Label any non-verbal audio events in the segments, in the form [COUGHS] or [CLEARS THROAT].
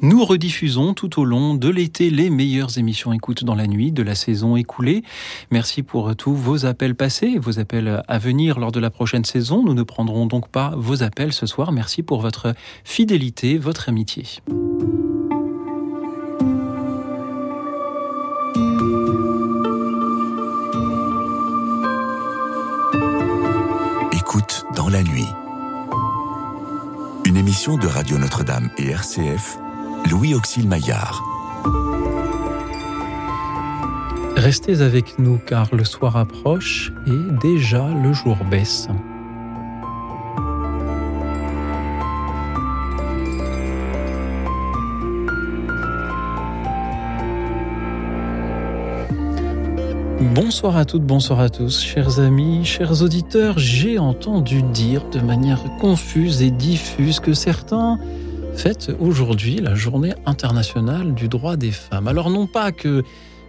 Nous rediffusons tout au long de l'été les meilleures émissions écoute dans la nuit de la saison écoulée. Merci pour tous vos appels passés, vos appels à venir lors de la prochaine saison. Nous ne prendrons donc pas vos appels ce soir. Merci pour votre fidélité, votre amitié. Écoute dans la nuit. Une émission de Radio Notre-Dame et RCF Louis Auxil Maillard. Restez avec nous car le soir approche et déjà le jour baisse. Bonsoir à toutes, bonsoir à tous, chers amis, chers auditeurs. J'ai entendu dire de manière confuse et diffuse que certains fête aujourd'hui la journée internationale du droit des femmes. Alors non pas que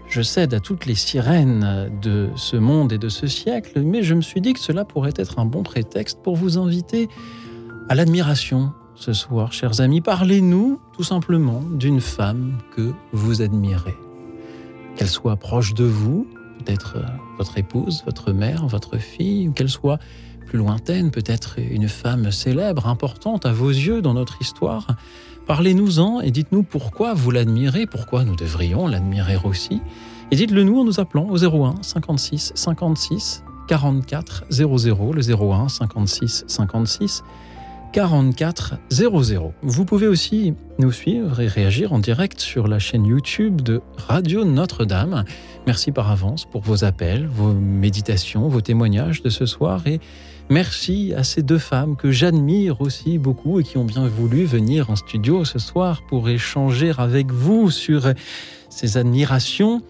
je cède à toutes les sirènes de ce monde et de ce siècle, mais je me suis dit que cela pourrait être un bon prétexte pour vous inviter à l'admiration ce soir, chers amis. Parlez-nous tout simplement d'une femme que vous admirez. Qu'elle soit proche de vous, peut-être votre épouse, votre mère, votre fille, ou qu'elle soit plus lointaine, peut-être une femme célèbre, importante à vos yeux dans notre histoire. Parlez-nous-en et dites-nous pourquoi vous l'admirez, pourquoi nous devrions l'admirer aussi. Et dites-le nous en nous appelant au 01 56 56 44 00, le 01 56 56 44 00. Vous pouvez aussi nous suivre et réagir en direct sur la chaîne YouTube de Radio Notre-Dame. Merci par avance pour vos appels, vos méditations, vos témoignages de ce soir et Merci à ces deux femmes que j'admire aussi beaucoup et qui ont bien voulu venir en studio ce soir pour échanger avec vous sur ces admirations.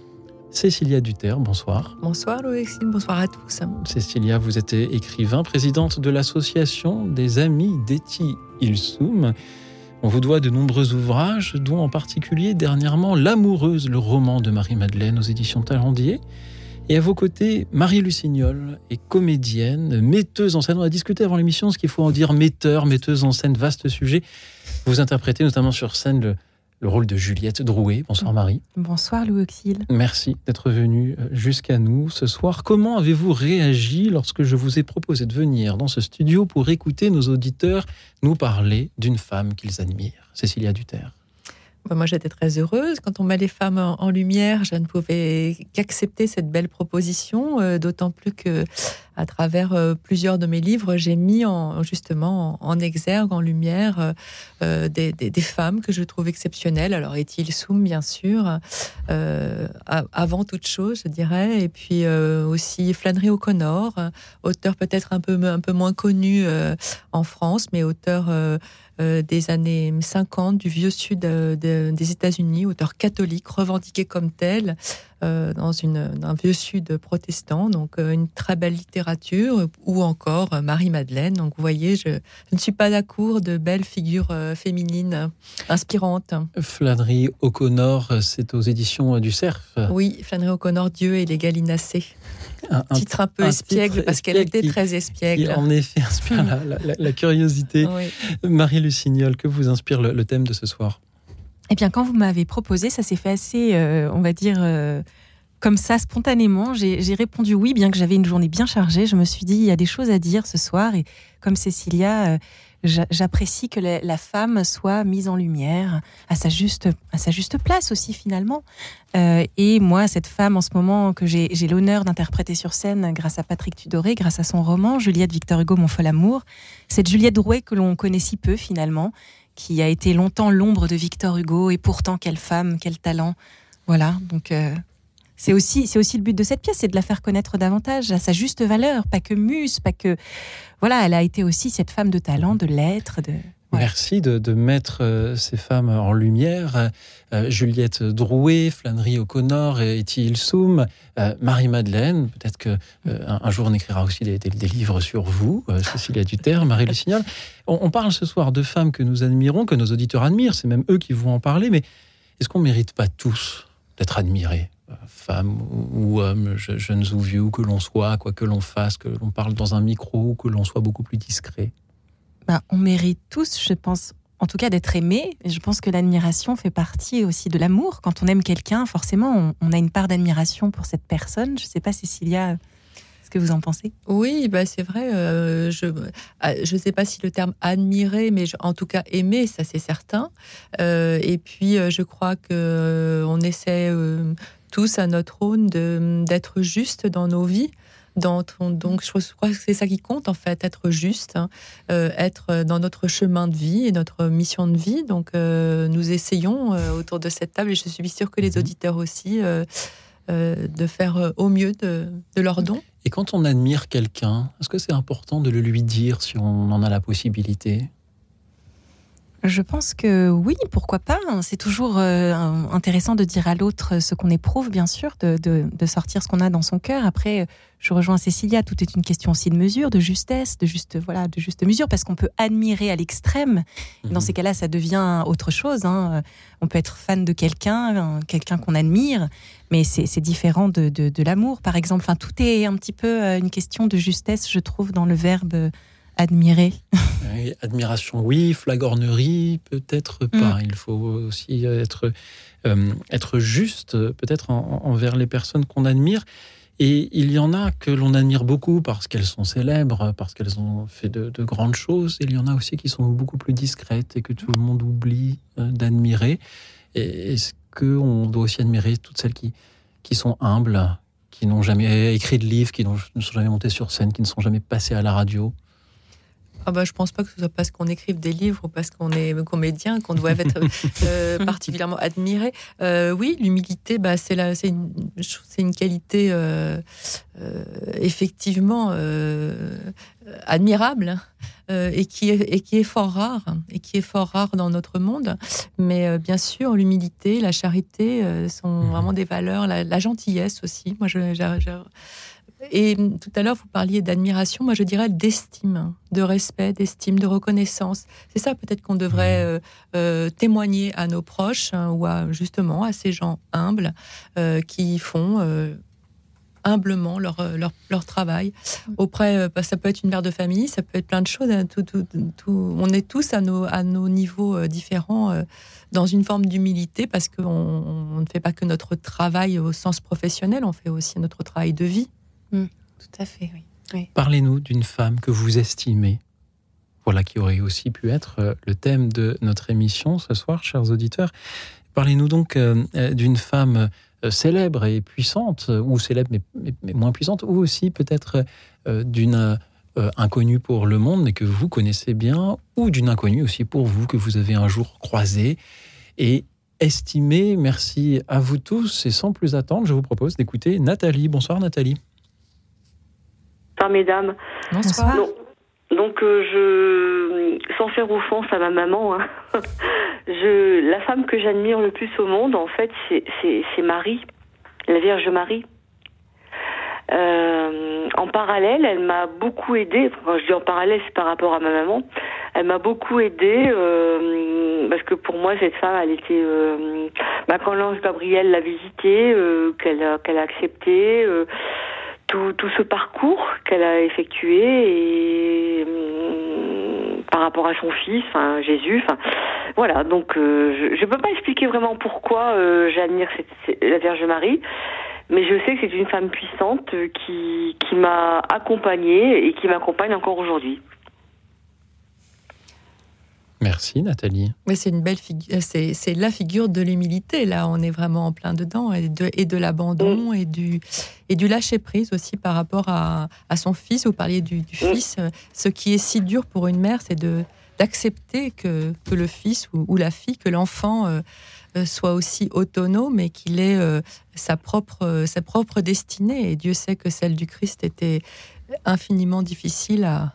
Cécilia Duterre, bonsoir. Bonsoir Louis, bonsoir à tous. Cécilia, vous êtes écrivain, présidente de l'association des Amis d'Eti Ilsoum. On vous doit de nombreux ouvrages, dont en particulier dernièrement L'amoureuse, le roman de Marie-Madeleine aux éditions Talendier. Et à vos côtés, Marie Lucignol est comédienne, metteuse en scène. On a discuté avant l'émission ce qu'il faut en dire metteur, metteuse en scène, vaste sujet. Vous interprétez notamment sur scène le, le rôle de Juliette Drouet. Bonsoir Marie. Bonsoir Louis Auxil. Merci d'être venu euh, jusqu'à nous ce soir. Comment avez-vous réagi lorsque je vous ai proposé de venir dans ce studio pour écouter nos auditeurs nous parler d'une femme qu'ils admirent, Cécilia Duterre bah, moi, j'étais très heureuse. Quand on met les femmes en, lumière, je ne pouvais qu'accepter cette belle proposition, euh, d'autant plus que à travers euh, plusieurs de mes livres, j'ai mis en, justement en, exergue, en lumière, euh, des, femmes que je trouve exceptionnelles. Alors, est-il Soum, bien sûr, avant toute chose, je dirais, et puis aussi Flannery O'Connor, auteur peut-être un peu, un peu moins connu en France, mais auteur euh, des années 50 du vieux sud euh, des États-Unis, auteur catholique revendiqué comme tel euh, dans une, un vieux sud protestant. Donc une très belle littérature, ou encore Marie-Madeleine. Donc vous voyez, je, ne suis pas d'accord de belles figures féminines inspirantes. Flannery O'Connor, c'est aux éditions du Cerf. Oui, Flannery O'Connor, Dieu et les gallinacés un, titre un peu espiègle parce qu'elle était très espiègle. en effet, inspire la, curiosité. Marie Lucignol, que vous inspire le, thème de ce soir Eh bien, quand vous m'avez proposé, ça s'est fait assez, euh, on va dire, euh, comme ça, spontanément. J'ai répondu oui, bien que j'avais une journée bien chargée. Je me suis dit, il y a des choses à dire ce soir. Et comme Cécilia, euh, j'apprécie que la, femme soit mise en lumière à sa juste, à sa juste place aussi finalement. Euh, et moi, cette femme en ce moment que j'ai l'honneur d'interpréter sur scène grâce à Patrick Tudoré, grâce à son roman Juliette Victor Hugo, Mon fol amour, cette Juliette Drouet que l'on connaît si peu finalement, qui a été longtemps l'ombre de Victor Hugo et pourtant quelle femme, quel talent. Voilà, donc euh, c'est aussi, c'est aussi le but de cette pièce, c'est de la faire connaître davantage à sa juste valeur, pas que muse, pas que. Voilà, elle a été aussi cette femme de talent, de lettres, de. Merci de, mettre euh, ces femmes en lumière. Euh, Juliette Drouet, Flannery O'Connor, Etty Ilsoum, euh, Marie-Madeleine. Peut-être que un, jour on écrira aussi des, livres sur vous, Cécilia Duterre, Marie Lucignol. On, on, parle ce soir de femmes que nous admirons, que nos auditeurs admirent. C'est même eux qui vont en parler. Mais est-ce qu'on ne mérite pas tous d'être admirés? Femme ou homme, jeunes ou vieux, que l'on soit, quoi que l'on fasse, que l'on parle dans un micro, ou que l'on soit beaucoup plus discret bah, On mérite tous, je pense, en tout cas d'être aimé. Et je pense que l'admiration fait partie aussi de l'amour. Quand on aime quelqu'un, forcément, on, a une part d'admiration pour cette personne. Je ne sais pas, Cécilia, ce que vous en pensez Oui, bah c'est vrai. Euh, je ne euh, sais pas si le terme admirer, mais en tout cas aimer, ça c'est certain. Euh, et puis, je crois que on essaie tous à notre aune d'être juste dans nos vies donc, je crois que c'est ça qui compte, en fait, être juste, hein. euh, être dans notre chemin de vie et notre mission de vie. Donc, euh, nous essayons euh, autour de cette table, et je suis sûre que les mhm. auditeurs aussi, de faire au mieux de, de leur don. Et quand on admire quelqu'un, est-ce que c'est important de le lui dire si on en a la possibilité? Je pense que oui, pourquoi pas. C'est toujours euh, intéressant de dire à l'autre ce qu'on éprouve, bien sûr, de, de, sortir ce qu'on a dans son cœur. Après, je rejoins Cécilia, tout est une question aussi de mesure, de justesse, de juste, voilà, de juste mesure, parce qu'on peut admirer à l'extrême. Dans mhm. ces cas-là, ça devient autre chose. Hein. On peut être fan de quelqu'un, quelqu'un qu'on admire, mais c'est différent de, de l'amour, par exemple. Enfin, tout est un petit peu euh, une question de justesse, je trouve, dans le verbe admirer Admiration, oui. Flagornerie, peut-être pas. Mm. Il faut aussi être, euh, être juste, peut-être envers les personnes qu'on admire. Et il y en a que l'on admire beaucoup parce qu'elles sont célèbres, parce qu'elles ont fait de, grandes choses. Et il y en a aussi qui sont beaucoup plus discrètes et que tout le monde oublie euh, d'admirer. Est-ce qu'on doit aussi admirer toutes celles qui, qui sont humbles, qui n'ont jamais écrit de livres, qui ne sont jamais montées sur scène, qui ne sont jamais passées à la radio? Ah bah, je pense pas que ce soit parce qu'on écrive des livres ou parce qu'on est comédien qu'on doit être [LAUGHS] euh, particulièrement admiré. Euh, oui, l'humilité, bah, c'est une, une, qualité euh, effectivement admirable et, qui est, et qui est fort rare et qui est fort rare dans notre monde. Mais bien sûr, l'humilité, la charité sont mmh. vraiment des valeurs, la, gentillesse aussi. Moi, je, je et tout à l'heure, vous parliez d'admiration, moi je dirais d'estime, de respect, d'estime, de reconnaissance. C'est ça peut-être qu'on devrait euh, euh, témoigner à nos proches hein, ou à, justement à ces gens humbles euh, qui font humblement leur, leur, travail auprès, bah, ça peut être une mère de famille, ça peut être plein de choses. Hein, tout, tout, on est tous à nos, à nos niveaux différents dans une forme d'humilité parce qu'on on ne fait pas que notre travail au sens professionnel, on fait aussi notre travail de vie. Tout à fait, oui. Parlez-nous d'une femme que vous estimez. Voilà qui aurait aussi pu être euh, le thème de notre émission ce soir, chers auditeurs. Parlez-nous donc euh, euh, d'une femme célèbre et puissante, ou célèbre mais, moins puissante, ou aussi peut-être d'une inconnue pour le monde, mais que vous connaissez bien, ou d'une inconnue aussi pour vous, que vous avez un jour croisée et estimée. Merci à vous tous, et sans plus attendre, je vous propose d'écouter Nathalie. Bonsoir Nathalie. Bonsoir mesdames. Bonsoir. Donc, euh, je, sans faire offense à ma maman, hein, [LAUGHS] je, la femme que j'admire le plus au monde, en fait, c'est Marie, la Vierge Marie. Euh, en parallèle, elle m'a beaucoup aidée. Quand je dis en parallèle, c'est par rapport à ma maman. Elle m'a beaucoup aidée euh, parce que pour moi, cette femme, elle était. Bah, quand l'ange Gabriel l'a visitée, qu'elle a, qu'elle a accepté tout, tout ce parcours qu'elle a effectué et hum, par rapport à son fils, enfin Jésus, voilà. Donc euh, je ne peux pas expliquer vraiment pourquoi euh, j'admire la Vierge Marie, mais je sais que c'est une femme puissante qui qui m'a accompagnée et qui m'accompagne encore aujourd'hui. Merci Nathalie. Mais c'est une belle figure, euh, c'est la figure de l'humilité. Là, on est vraiment en plein dedans et de, et de l'abandon mm. et du et du lâcher prise aussi par rapport à, à son fils. Vous parliez du, du mm. fils. Ce qui est si dur pour une mère, c'est de d'accepter que, que le fils ou, la fille, que l'enfant euh, euh, soit aussi autonome et qu'il ait sa propre sa propre destinée. Et Dieu sait que celle du Christ était infiniment difficile à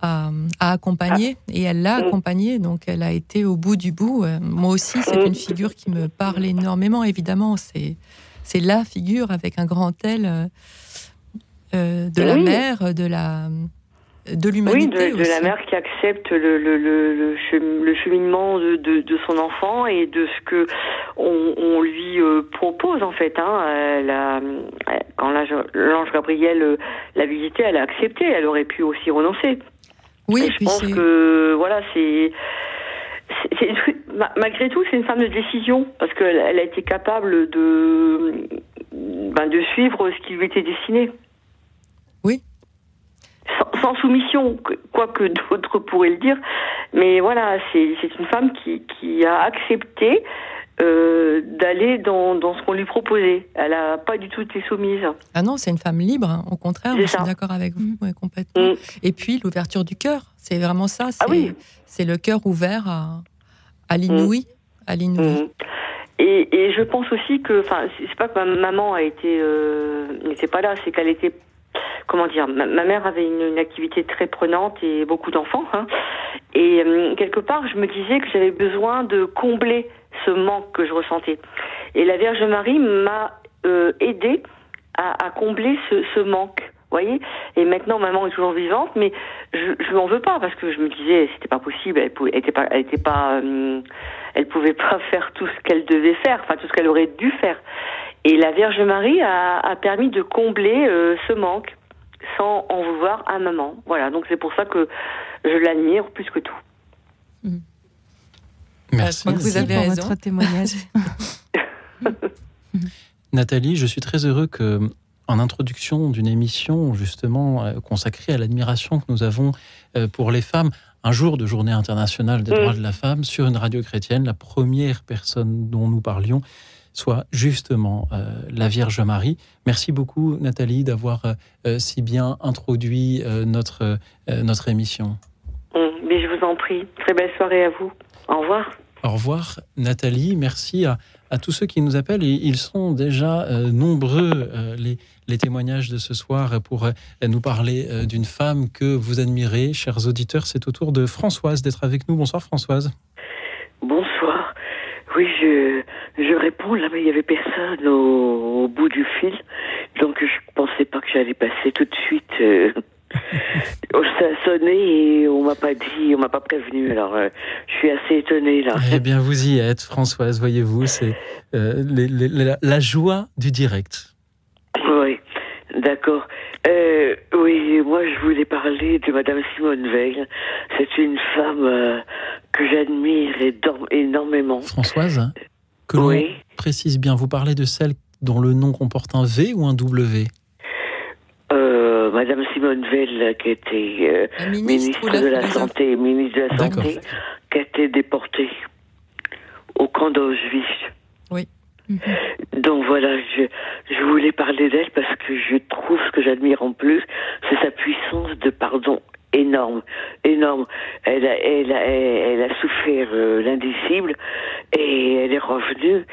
à, accompagner et elle l'a mm. accompagné, donc elle a été au bout du bout. Euh, moi aussi, c'est une figure qui me parle énormément, évidemment. C'est, c'est la figure avec un grand L euh, euh, de la mère, de la de l'humanité. Oui, de, la mère qui accepte le, le, le, le cheminement de, de, de, son enfant et de ce que on, on lui propose en fait. Hein. Quand l'ange Gabriel l'a visité, elle a accepté. Elle aurait pu aussi renoncer. Oui, je pense que voilà, c'est malgré tout, c'est une femme de décision parce qu'elle a été capable de, ben, de suivre ce qui lui était destiné. Oui. Sans, soumission, quoi que [LAUGHS] d'autres pourraient le dire. Mais voilà, c'est une femme qui, qui a accepté euh, d'aller dans, dans, ce qu'on lui proposait. Elle n'a pas du tout été soumise. Ah non, c'est une femme libre, hein. au contraire, je suis d'accord avec vous, mm. complètement. Mm. Et puis l'ouverture du cœur, c'est vraiment ça. Ah oui. C'est le cœur ouvert à, à l'inouï. À l'inouï. Et, et, je pense aussi que, enfin, c'est pas que ma maman a été, euh, n'était pas là, c'est qu'elle était comment dire, ma, mère avait une, activité très prenante et beaucoup d'enfants. Hein. et euh, quelque part, je me disais que j'avais besoin de combler ce manque que je ressentais. Et la Vierge Marie m'a euh, aidé à, combler ce, ce manque. Voyez et maintenant maman est toujours vivante mais je je m'en veux pas parce que je me disais c'était pas possible elle pouvait, était pas elle euh, pouvait pas [LAUGHS] faire tout ce qu'elle devait faire enfin tout ce qu'elle aurait dû faire et la Vierge Marie a, a permis de combler euh, ce manque sans en vouloir à maman. Voilà, donc c'est pour ça que je l'admire plus que tout. Mmh. Merci. vous avez pour votre témoignage. [LAUGHS] [LAUGHS] Nathalie, je suis très heureux que, en introduction d'une émission justement euh, consacrée à l'admiration que nous avons euh, pour les femmes, un jour de journée internationale des mmh. droits de la femme, sur une radio chrétienne, la première personne dont nous parlions soit justement euh, la Vierge Marie. Merci beaucoup Nathalie d'avoir euh, si bien introduit euh, notre, notre émission. Mm, mais je vous en prie. Très belle soirée à vous. Au revoir. Au revoir Nathalie. Merci à, à tous ceux qui nous appellent. Et ils sont déjà nombreux, les, les, témoignages de ce soir, pour nous parler d'une femme que vous admirez. Chers auditeurs, c'est au tour de Françoise d'être avec nous. Bonsoir Françoise. Bonsoir. Oui, je, je réponds là, mais il y avait personne au, bout du fil, donc je pensais pas que j'allais passer tout de suite. Euh, ça a sonné et on m'a pas dit, on m'a pas prévenu. Alors, euh, je suis assez étonnée là. Eh bien, vous y êtes, Françoise. Voyez-vous, c'est euh, la, joie du direct. Oui, d'accord. oui, moi je voulais parler de Madame Simone Veil. C'est une femme que j'admire énormément. Françoise, que l'on précise bien, vous parlez de celle dont le nom comporte un V ou un W? Euh, Madame Simone Veil, qui était euh, ministre, de la Santé, ministre de la Santé, qui a été déportée au camp d'Auschwitz. Oui. [LAUGHS] Donc voilà, je, je voulais parler d'elle parce que je trouve ce que j'admire en plus, c'est sa puissance de pardon énorme, énorme. Elle a, elle a, elle a souffert euh, l'indicible et elle est revenue.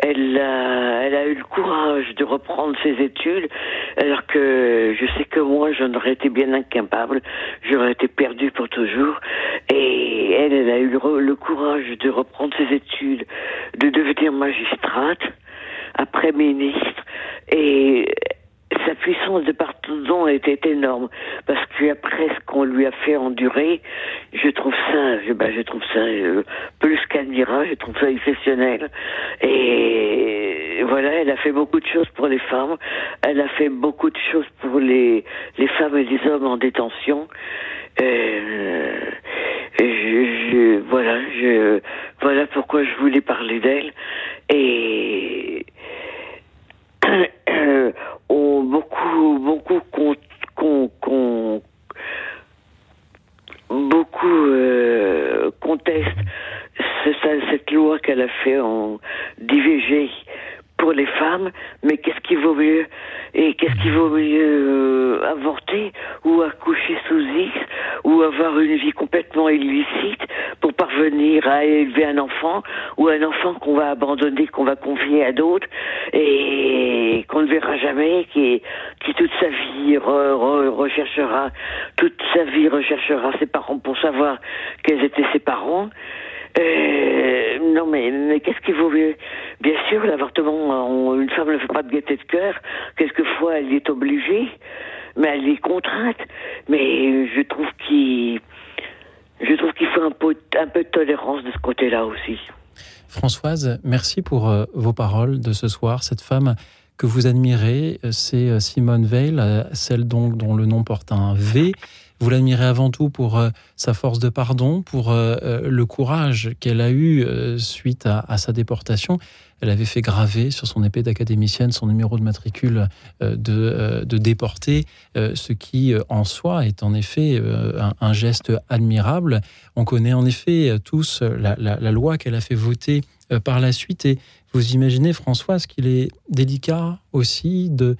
Elle a, elle a eu le courage de reprendre ses études, alors que je sais que moi, j'en aurais été bien incapable. J'aurais été perdue pour toujours. Et elle, elle a eu le, le courage de reprendre ses études, de devenir magistrate, après ministre. Et sa puissance de pardon était énorme parce qu'après ce qu'on lui a fait endurer, je trouve ça, je, ben, je trouve ça euh, plus qu'admirable, je trouve ça exceptionnel. Et voilà, elle a fait beaucoup de choses pour les femmes, elle a fait beaucoup de choses pour les les femmes et les hommes en détention. Euh, je, je, voilà, je, voilà pourquoi je voulais parler d'elle. Et euh, [COUGHS] ont beaucoup, beaucoup con, beaucoup euh, contestent cette loi qu'elle a fait en d'IVG pour les femmes, mais qu'est-ce qui vaut mieux Et qu'est-ce qui vaut mieux euh, avorter ou accoucher sous X ou avoir une vie complètement illicite pour parvenir à élever un enfant ou un enfant qu'on va abandonner, qu'on va confier à d'autres et qu'on ne verra jamais, qui, qui toute sa vie recherchera, toute sa vie recherchera ses parents pour savoir quels étaient ses parents. Euh, non, mais, mais qu'est-ce qu'il vaut mieux? Bien sûr, l'avortement, une femme ne fait pas de gaieté de cœur. Quelquefois, elle est obligée, mais elle est contrainte. Mais je trouve qu'il, je trouve qu'il faut un peu, un peu de tolérance de ce côté-là aussi. Françoise, merci pour euh, vos paroles de ce soir. Cette femme que vous admirez, euh, c'est Simone Veil, celle donc dont le nom porte un V. Vous l'admirez avant tout pour sa force de pardon, pour le courage qu'elle a eu suite à, sa déportation. Elle avait fait graver sur son épée d'académicienne son numéro de matricule de, de déporté, ce qui en soi est en effet un, geste admirable. On connaît en effet tous la, la loi qu'elle a fait voter par la suite et vous imaginez, Françoise, qu'il est délicat aussi de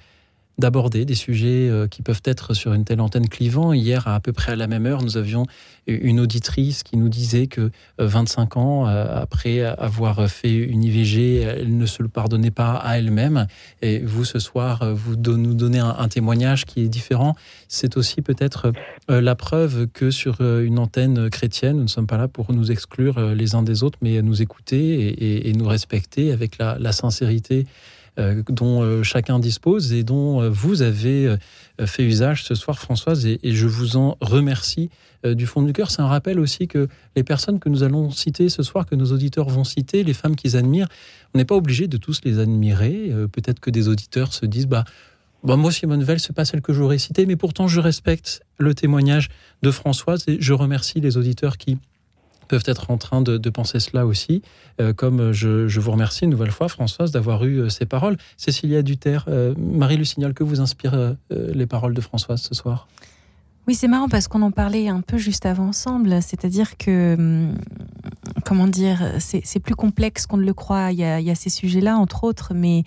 d'aborder des sujets euh, qui peuvent être sur une telle antenne clivant. Hier, à, peu près à la même heure, nous avions une auditrice qui nous disait que 25 euh, ans euh, après avoir fait une IVG, elle ne se le pardonnait pas à elle-même. Et vous, ce soir, vous nous donnez un, témoignage qui est différent. C'est aussi peut-être la preuve que sur une antenne chrétienne, nous ne sommes pas là pour nous exclure les uns des autres, mais nous écouter et, nous respecter avec la, sincérité dont euh, chacun dispose et dont euh, vous avez fait usage ce soir, Françoise, et, je vous en remercie du fond du cœur. C'est un rappel aussi que les personnes que nous allons citer ce soir, que nos auditeurs vont citer, les femmes qu'ils admirent, on n'est pas obligé de tous les admirer. Peut-être que des auditeurs se disent, bah, bah moi, Simone Veil, c'est pas celle que j'aurais citée, mais pourtant, je respecte le témoignage de Françoise et je remercie les auditeurs qui peuvent être en train de, penser cela aussi. Euh, comme je, vous remercie une nouvelle fois, Françoise, d'avoir eu euh, ces paroles. Cécilia Duterre, euh, Marie Lucignol, que vous inspirent les paroles de Françoise ce soir? Oui, c'est marrant parce qu'on en parlait un peu juste avant ensemble. C'est-à-dire que, hum, comment dire, c'est plus complexe qu'on ne le croit. Il y a, ces sujets-là, entre autres, mais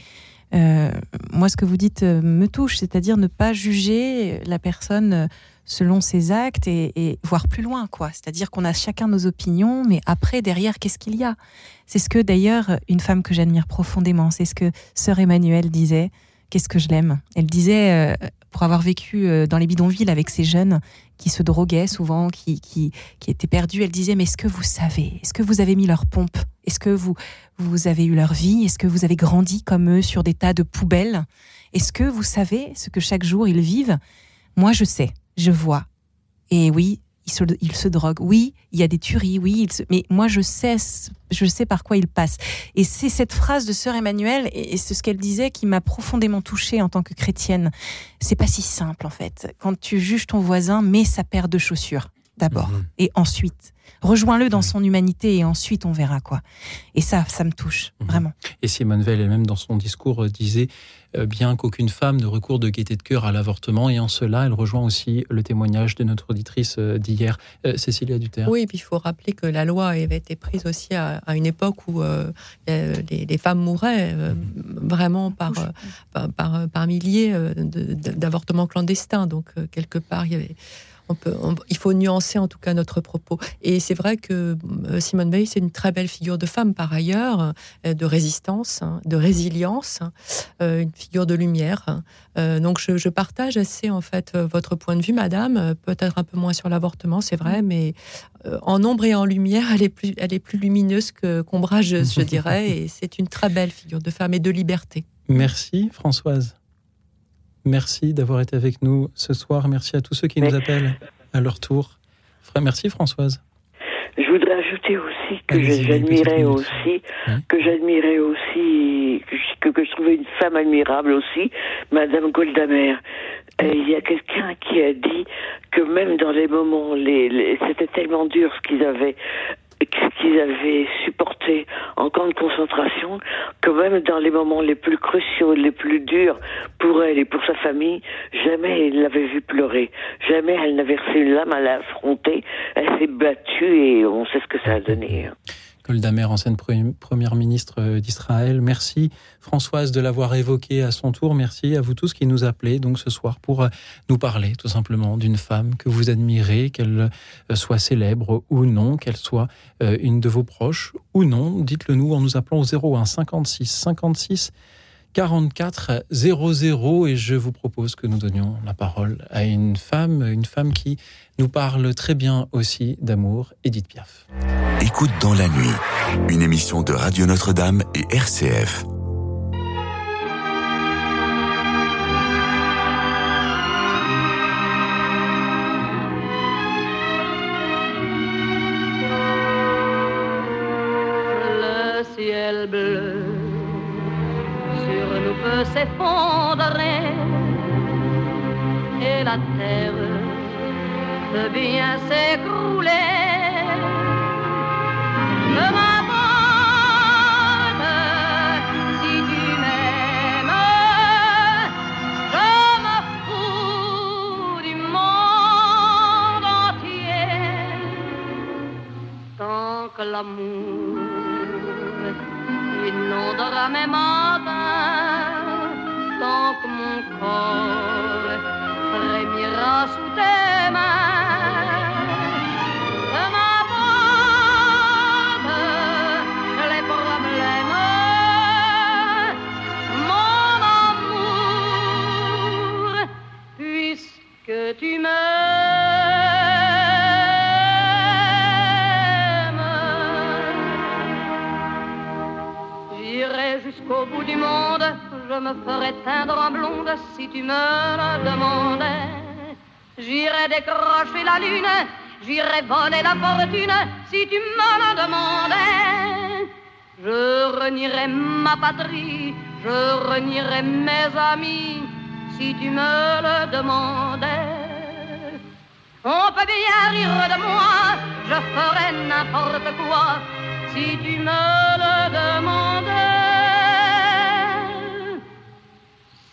moi, ce que vous dites me touche, c'est-à-dire ne pas juger la personne selon ses actes et, voir plus loin, quoi. C'est-à-dire qu'on a chacun nos opinions, mais après, derrière, qu'est-ce qu'il y a? C'est ce que d'ailleurs une femme que j'admire profondément, c'est ce que sœur Emmanuelle disait. Qu'est-ce que je l'aime? Elle disait, euh, pour avoir vécu euh, dans les bidonvilles avec ces jeunes qui se droguaient souvent, qui, qui, qui étaient perdus, elle disait, mais est-ce que vous savez Est-ce que vous avez mis leur pompe? Est-ce que vous, vous avez eu leur vie? Est-ce que vous avez grandi comme eux sur des tas de poubelles? Est-ce que vous savez ce que chaque jour ils vivent? Moi, je sais je vois. Et oui, il se, il se drogue. Oui, il y a des tueries. Oui, mais moi, je sais, je sais par quoi il passe. Et c'est cette phrase de sœur Emmanuelle, et c'est ce qu'elle disait, qui m'a profondément touchée en tant que chrétienne. C'est pas si simple, en fait. Quand tu juges ton voisin, mets sa paire de chaussures, d'abord. Mhm. Et ensuite, rejoins-le dans mhm. son humanité, et ensuite, on verra quoi. Et ça, ça me touche, mhm. vraiment. Et Simone Veil, elle-même, dans son discours, euh, disait bien qu'aucune femme ne recourt de gaieté de cœur à l'avortement. Et en cela, elle rejoint aussi le témoignage de notre auditrice euh, d'hier, euh, Cécilia Duterre. Oui, et puis il faut rappeler que la loi avait été prise aussi à, une époque où les, femmes mouraient vraiment par, par, par, milliers d'avortements clandestins. Donc, quelque part, il y avait il faut nuancer en tout cas notre propos. Et c'est vrai que euh, Simone Veil, c'est une très belle figure de femme par ailleurs, euh, de résistance, hein, de résilience, hein, euh, une figure de lumière. Hein. donc je, partage assez en fait votre point de vue, Madame. Peut-être un peu moins sur l'avortement, c'est vrai, mais en ombre et en lumière, elle est plus, lumineuse qu'ombrageuse, je dirais. Et c'est une très belle figure de femme et de liberté. Merci Françoise. Merci d'avoir été avec nous ce soir. Merci à tous ceux qui nous appellent à leur tour. Merci Françoise. Je voudrais ajouter aussi que j'admirais aussi, que j'admirais aussi, que, que, je trouvais une femme admirable aussi, Madame Goldamer. Il y a quelqu'un qui a dit que même dans les moments, les c'était tellement dur ce qu'ils avaient qu'ils avaient supporté en camp de concentration, que même dans les moments les plus cruciaux, les plus durs pour elle et pour sa famille, jamais elle l'avait vu pleurer. Jamais elle n'a versé une lame à l'affronter. Elle s'est battue et on sait ce que ça a donné. Goldamer, ancienne première ministre euh, d'Israël. Merci Françoise de l'avoir évoqué à son tour. Merci à vous tous qui nous appelez donc ce soir pour euh, nous parler tout simplement d'une femme que vous admirez, qu'elle euh, soit célèbre ou non, qu'elle soit une de vos proches ou non. Dites-le nous en nous appelant au 01 56 56 44 00 et je vous propose que nous donnions la parole à une femme, une femme qui nous parle très bien aussi d'amour, Edith Piaf. Écoute dans la nuit, une émission de Radio Notre-Dame et RCF. S'effondrer et la terre peut bien s'écrouler. M'importe si tu m'aimes, je me fous du monde entier. Tant que l'amour inondera mes matins, que mon corps frémira sous tes mains. Peu m'importe les problèmes, mon amour, puisque tu m'aimes. J'irai jusqu'au bout du monde, je me ferai teindre en blonde si tu me le demandais. J'irai décrocher la lune, j'irai voler la fortune si tu me le demandais. Je renierai ma patrie, je renierai mes amis si tu me le demandais. On peut bien rire de moi, je ferai n'importe quoi si tu me le demandais.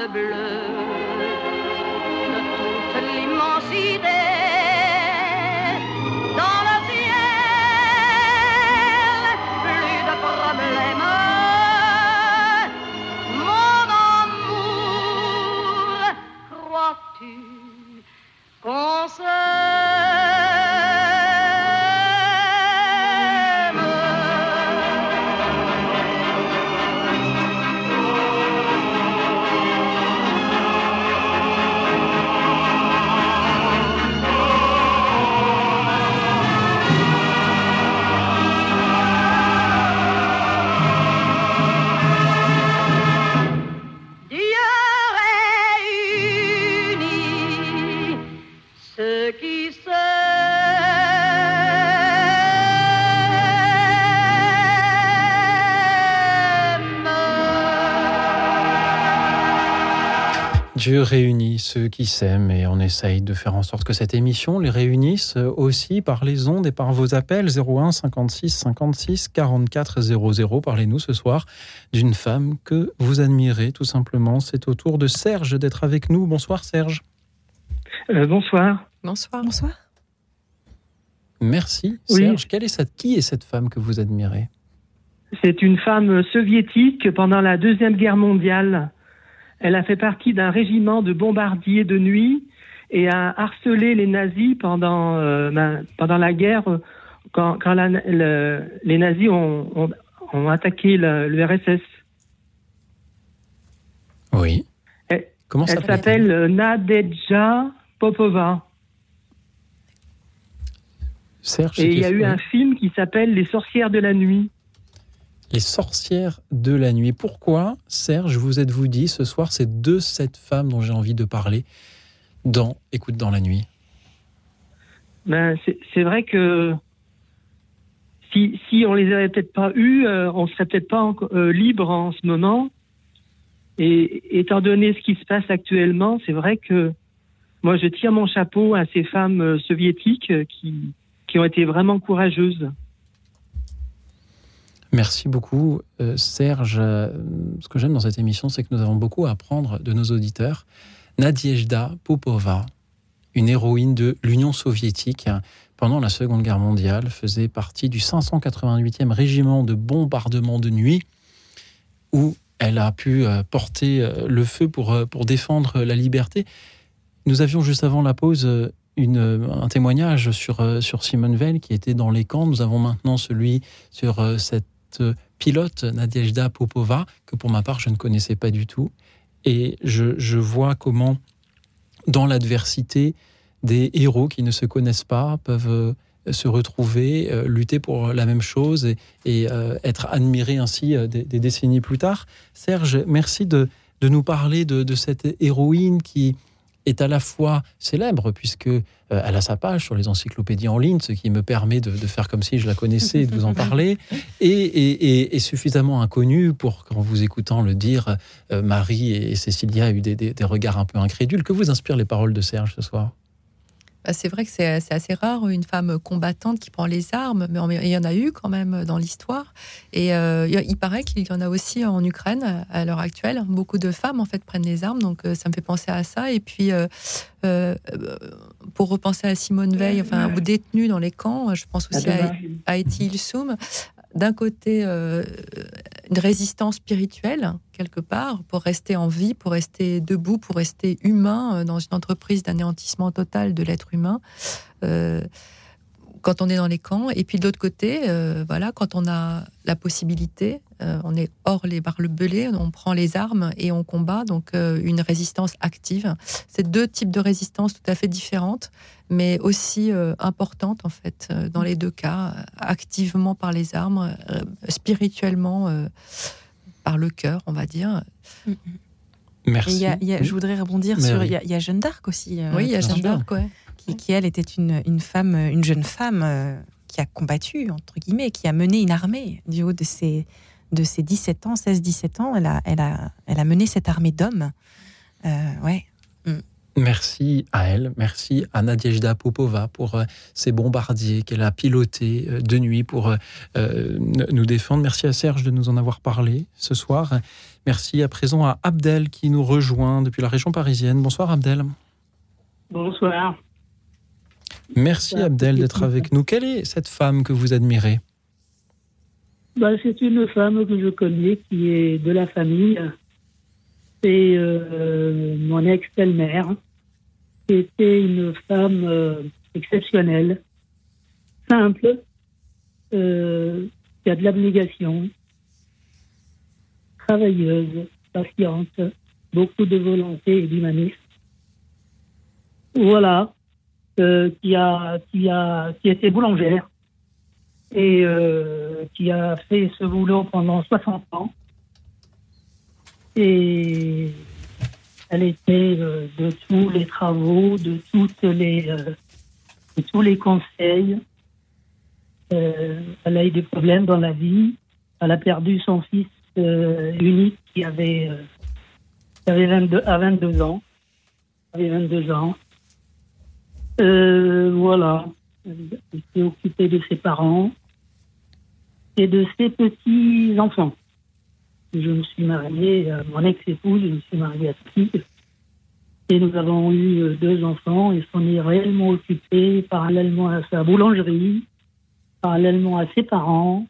Le bleu Dieu réunit ceux qui s'aiment et on essaye de faire en sorte que cette émission les réunisse aussi par les ondes et par vos appels 01 56 56 44 00. Parlez-nous ce soir d'une femme que vous admirez tout simplement. C'est au tour de Serge d'être avec nous. Bonsoir Serge. Euh, bonsoir. Bonsoir. Bonsoir. Merci Oui. Serge. Quelle est cette, qui est cette femme que vous admirez? C'est une femme soviétique pendant la Deuxième Guerre mondiale. Elle a fait partie d'un régiment de bombardiers de nuit et a harcelé les nazis pendant, euh, ben, pendant la guerre, euh, quand, quand la- le- les nazis ont, ont- ont attaqué le, le RSS. Oui. Elle- Comment Elle s'appelle euh, Nadezhda Popova. Serge. Et il y a eu un film qui s'appelle Les sorcières de la nuit. Les sorcières de la nuit. Pourquoi, Serge, vous êtes-vous dit ce soir, c'est de cette femme dont j'ai envie de parler dans Écoute dans la nuit? Ben, c'est vrai que si, on les avait peut-être pas eus, euh, on serait peut-être pas euh, libre en ce moment. Et étant donné ce qui se passe actuellement, c'est vrai que moi je tire mon chapeau à ces femmes euh, soviétiques euh, qui ont été vraiment courageuses. Merci beaucoup, euh, Serge. Euh, Ce que j'aime dans cette émission, c'est que nous avons beaucoup à apprendre de nos auditeurs. Nadiejda Popova, une héroïne de l'Union soviétique pendant la Seconde Guerre mondiale, faisait partie du 588e régiment de bombardement de nuit, où elle a pu euh, porter le feu pour, pour défendre la liberté. Nous avions juste avant la pause une, un témoignage sur, sur Simone Veil qui était dans les camps. Nous avons maintenant celui sur cette cette pilote, Nadejda Popova, que pour ma part, je ne connaissais pas du tout. Et je, vois comment, dans l'adversité, des héros qui ne se connaissent pas peuvent se retrouver, euh, lutter pour la même chose et, euh, être admirés ainsi euh, des, décennies plus tard. Serge, merci de, nous parler de, cette héroïne qui est à la fois célèbre, puisque elle a sa page sur les encyclopédies en ligne, ce qui me permet de, faire comme si je la connaissais et de vous en parler, [LAUGHS] et, suffisamment inconnue pour qu'en vous écoutant le dire, Marie et Cécilia eu des, des regards un peu incrédules. Que vous inspirent les paroles de Serge ce soir? C'est vrai que c'est assez rare une femme combattante qui prend les armes, mais il y en a eu quand même dans l'histoire. Et euh, il paraît qu'il y en a aussi en Ukraine à l'heure actuelle. Beaucoup de femmes en fait prennent les armes, donc euh, ça me fait penser à ça. Et puis euh, pour repenser à Simone Veil, enfin aux détenus dans les camps, je pense aussi à, à Eti Ilsoum d'un côté euh, une résistance spirituelle, quelque part, pour rester en vie, pour rester debout, pour rester humain euh, dans une entreprise d'anéantissement total de l'être humain. Euh, quand on est dans les camps. Et puis de l'autre côté, voilà, quand on a la possibilité, on est hors les barbelés, on prend les armes et on combat. Donc une résistance active. C'est deux types de résistance tout à fait différentes, mais aussi importantes en fait dans les deux cas, activement par les armes, spirituellement par le cœur, on va dire. Merci. je voudrais rebondir sur. Il y, a Jeanne d'Arc aussi. oui, il y a Jeanne d'Arc, ouais qui, elle était une, une, femme, une jeune femme euh, qui a combattu, entre guillemets, qui a mené une armée du haut de ses, de ses 17 ans, 16-17 ans. Elle a, elle, a, elle a mené cette armée d'hommes. Euh, ouais. Merci à elle, merci à Nadejda Popova pour euh, ces bombardiers qu'elle a pilotés de nuit pour nous défendre. Merci à Serge de nous en avoir parlé ce soir. Merci à présent à Abdel qui nous rejoint depuis la région parisienne. Bonsoir Abdel. Bonsoir. Merci Abdel d'être avec nous. Quelle est cette femme que vous admirez? Bah, C'est une femme que je connais qui est de la famille. C'est euh, mon ex-belle-mère, qui était une femme euh, exceptionnelle, simple, euh, qui a de l'abnégation, travailleuse, patiente, beaucoup de volonté et d'humanisme. Voilà, qui a qui a qui était boulangère et qui a fait ce boulot pendant 60 ans. Et elle était euh, de tous les travaux, de toutes les de tous les conseils. elle a eu des problèmes dans la vie. Elle a perdu son fils unique qui avait, qui avait 22, à 22 ans. Avait 22 ans. Euh, voilà. Il s'est occupé de ses parents et de ses petits-enfants. Je me suis mariée, à mon ex-épouse, je me suis mariée à fille. Et nous avons eu euh, deux enfants et s'en est réellement occupé parallèlement à sa boulangerie, parallèlement à ses parents.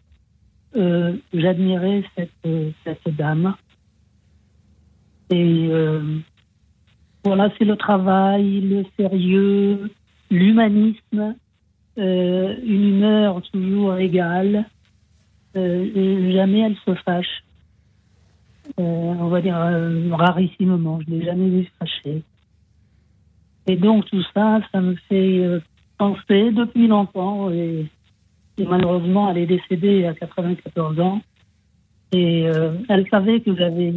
Euh, j'admirais cette, dame. Et voilà, c'est le travail, le sérieux, l'humanisme, euh, une humeur toujours égale. Euh, jamais elle se fâche. Euh, on va dire rarissimement, je ne l'ai jamais vu fâcher. Et donc tout ça, ça me fait penser depuis longtemps. Et, malheureusement, elle est décédée à 94 ans. Et elle savait que j'avais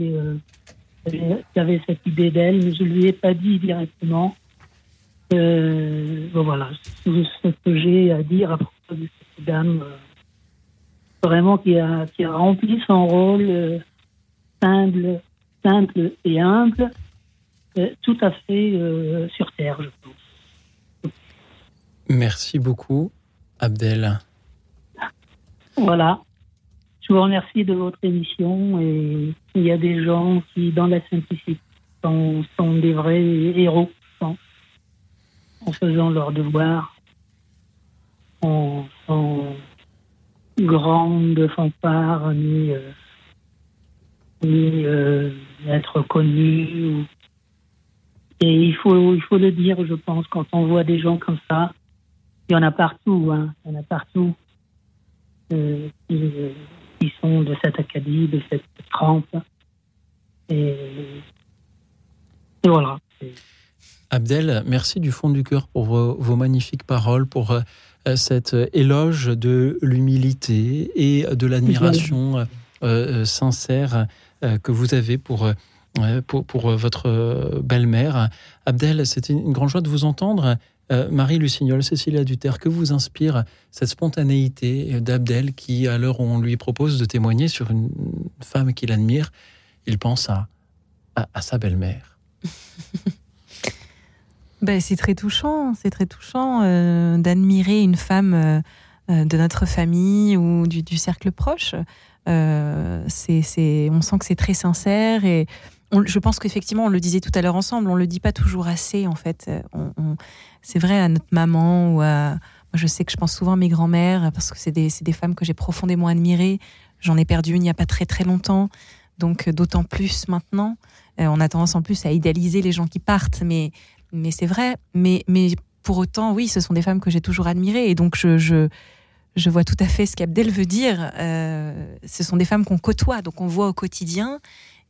cette idée d'elle, mais je ne lui ai pas dit directement. Euh, bon, voilà, ce que j'ai à dire à propos de cette dame, euh, vraiment qui a, qui a rempli son rôle euh, simple, simple et humble, tout à fait sur Terre, je pense. Merci beaucoup, Abdel. Voilà. Je vous remercie de votre émission et il y a des gens qui, dans la simplicité, sont, sont des vrais héros en faisant leur devoir, en, grande fanfare, ni, euh, ni euh, être connu. Et il faut, il faut le dire, je pense, quand on voit des gens comme ça, il y en a partout, hein, il y en a partout, euh, qui, qui sont de cet acadie, de cette trempe. Et, et voilà. Abdel, merci du fond du cœur pour vos, vos magnifiques paroles, pour euh, cet éloge de l'humilité et de l'admiration euh, euh, sincère euh, que vous avez pour, euh, pour, pour votre belle-mère. Abdel, c'était une grande joie de vous entendre. Euh, Marie Lucignol, Cécilia Duterre, que vous inspire cette spontanéité d'Abdel qui, à l'heure où on lui propose de témoigner sur une femme qu'il admire, il pense à, sa belle-mère [LAUGHS] Ben, c'est très touchant, c'est très touchant euh, d'admirer une femme euh, euh, de notre famille ou du cercle proche. Euh, on sent que c'est très sincère et je pense qu'effectivement, on le disait tout à l'heure ensemble, on le dit pas toujours assez en fait. C'est vrai à notre maman ou à, moi, je sais que je pense souvent à mes grands-mères parce que c'est des, femmes que j'ai profondément admirées. J'en ai perdu une il n'y a pas très très longtemps, donc d'autant plus maintenant. Euh, on a tendance en plus à idéaliser les gens qui partent, mais mais c'est vrai. Mais, mais pour autant, oui, ce sont des femmes que j'ai toujours admirées. Et donc, je, je, je vois tout à fait ce qu'Abdel veut dire. Euh, ce sont des femmes qu'on côtoie, donc on voit au quotidien.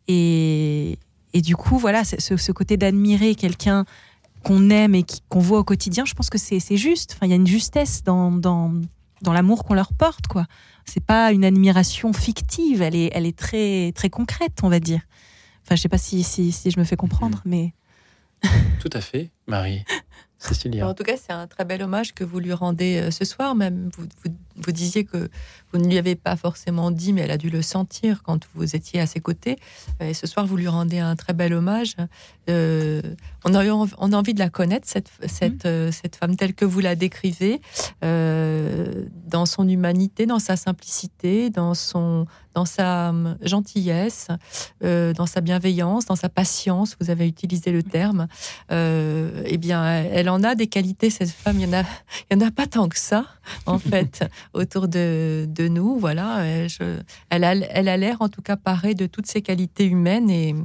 Et, et du coup, voilà, ce, ce côté d'admirer quelqu'un qu'on aime et qu'on voit au quotidien, je pense que c'est c'est juste. Enfin, il y a une justesse dans, dans, dans l'amour qu'on leur porte, quoi. C'est pas une admiration fictive, elle est, elle est très, très concrète, on va dire. Enfin, je sais pas si, si, si je me fais comprendre, mais. Tout à fait, Marie. [LAUGHS] En tout cas, c'est un très bel hommage que vous lui rendez euh, ce soir. Même vous, vous disiez que vous ne lui avez pas forcément dit, mais elle a dû le sentir quand vous étiez à ses côtés. Euh, Et ce soir, vous lui rendez un très bel hommage. Euh, on, a on envie de la connaître, cette, cette, euh, cette femme telle que vous la décrivez, euh, dans son humanité, dans sa simplicité, dans, son, dans sa hum, gentillesse, dans sa bienveillance, dans sa patience. Vous avez utilisé le terme. Eh bien, elle en a des qualités, cette femme. Il y en a, il y en a pas tant que ça, en [LAUGHS] fait, autour de, de nous. Voilà. Euh, je- elle a, elle a l'air, en tout cas, parée de toutes ses qualités humaines et,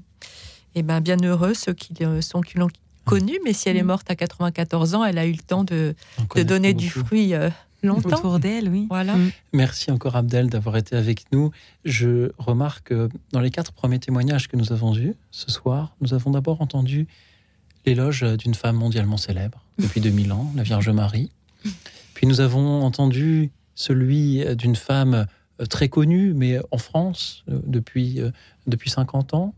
et ben, bien heureux ceux qui sont qui l'ont connue. Mais si elle est morte à 94 ans, elle a eu le temps de, de donner beaucoup. du fruit euh, longtemps. Autour d'elle, oui. Voilà. Mm. Merci encore Abdel d'avoir été avec nous. Je remarque que dans les quatre premiers témoignages que nous avons eus ce soir, nous avons d'abord entendu l'éloge d'une femme mondialement célèbre depuis 2000 ans, la Vierge Marie. Puis nous avons entendu celui d'une femme euh, très connue, mais en France euh, depuis, euh, depuis 50 ans.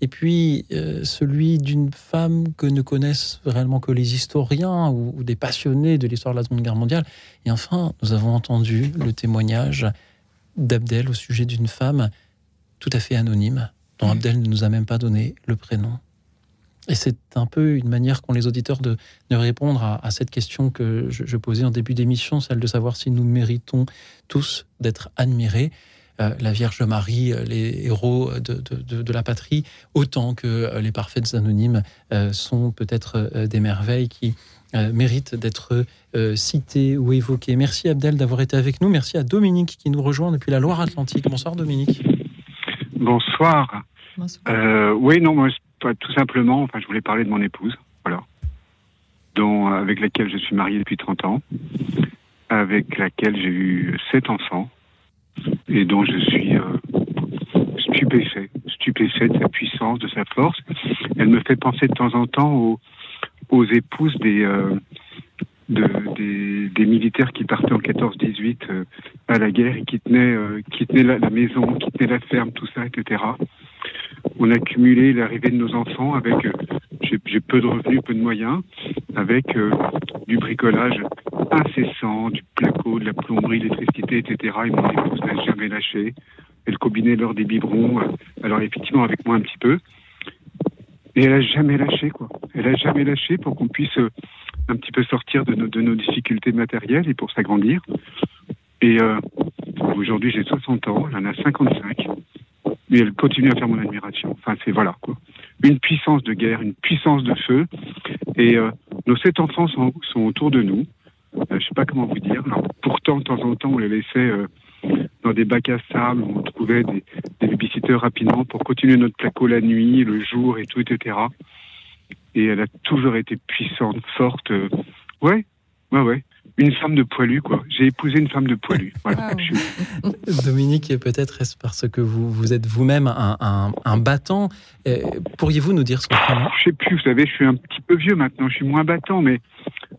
Et puis euh, celui d'une femme que ne connaissent réellement que les historiens ou, ou des passionnés de l'histoire de la Seconde Guerre mondiale. Et enfin, nous avons entendu le témoignage d'Abdel au sujet d'une femme tout à fait anonyme, dont Abdel ne nous a même pas donné le prénom. Et c'est un peu une manière qu'ont les auditeurs de, de répondre à, à cette question que je, je posais en début d'émission, celle de savoir si nous méritons tous d'être admirés. Euh, la Vierge Marie, euh, les héros de, de- de- de la patrie, autant que euh, les parfaites anonymes euh, sont peut-être des merveilles qui euh, méritent d'être euh, citées ou évoquées. Merci Abdel d'avoir été avec nous. Merci à Dominique qui nous rejoint depuis la Loire-Atlantique. Bonsoir Dominique. Bonsoir. Bonsoir. Euh, oui, non, moi, tout simplement, enfin, je voulais parler de mon épouse, voilà, dont, euh, avec laquelle je suis marié depuis 30 ans, avec laquelle j'ai eu sept enfants, et dont je suis euh, stupéfait, stupéfait de sa puissance, de sa force. Elle me fait penser de temps en temps aux, aux épouses des, euh, de- des, militaires qui partaient en 14-18 euh, à la guerre et qui tenaient, euh, qui tenaient la, maison, qui tenaient la ferme, tout ça, etc. On a cumulé l'arrivée de nos enfants avec, euh, j'ai peu de revenus, peu de moyens, avec du bricolage incessant, du placo, de la plomberie, l'électricité, etc. Et mon épouse n'a jamais lâché. Elle combinait l'heure des biberons, alors effectivement avec moi un petit peu. Et elle a jamais lâché, quoi. Elle a jamais lâché pour qu'on puisse un petit peu sortir de nos, de nos difficultés matérielles et pour s'agrandir. Et euh, aujourd'hui, j'ai 60 ans, elle en a 55. Mais elle continue à faire mon admiration. Enfin, c'est voilà, quoi. Une puissance de guerre, une puissance de feu. Et euh, nos sept enfants sont, sont autour de nous. Euh, je sais pas comment vous dire. Alors, pourtant, de temps en temps, on les laissait euh, dans des bacs à sable, on trouvait des, des babysitters rapidement pour continuer notre placo la nuit, le jour et tout, etc. Et elle a toujours été puissante, forte. euh, ouais, ouais, ouais. une femme de poilu, quoi. J'ai épousé une femme de poilu. [LAUGHS] Voilà. Suis- [LAUGHS] Dominique, peut-être est-ce parce que vous, vous êtes vous-même un, un- un battant Euh, Pourriez-vous nous dire son prénom Je sais plus, vous savez, je suis un petit peu vieux maintenant, je suis moins battant, mais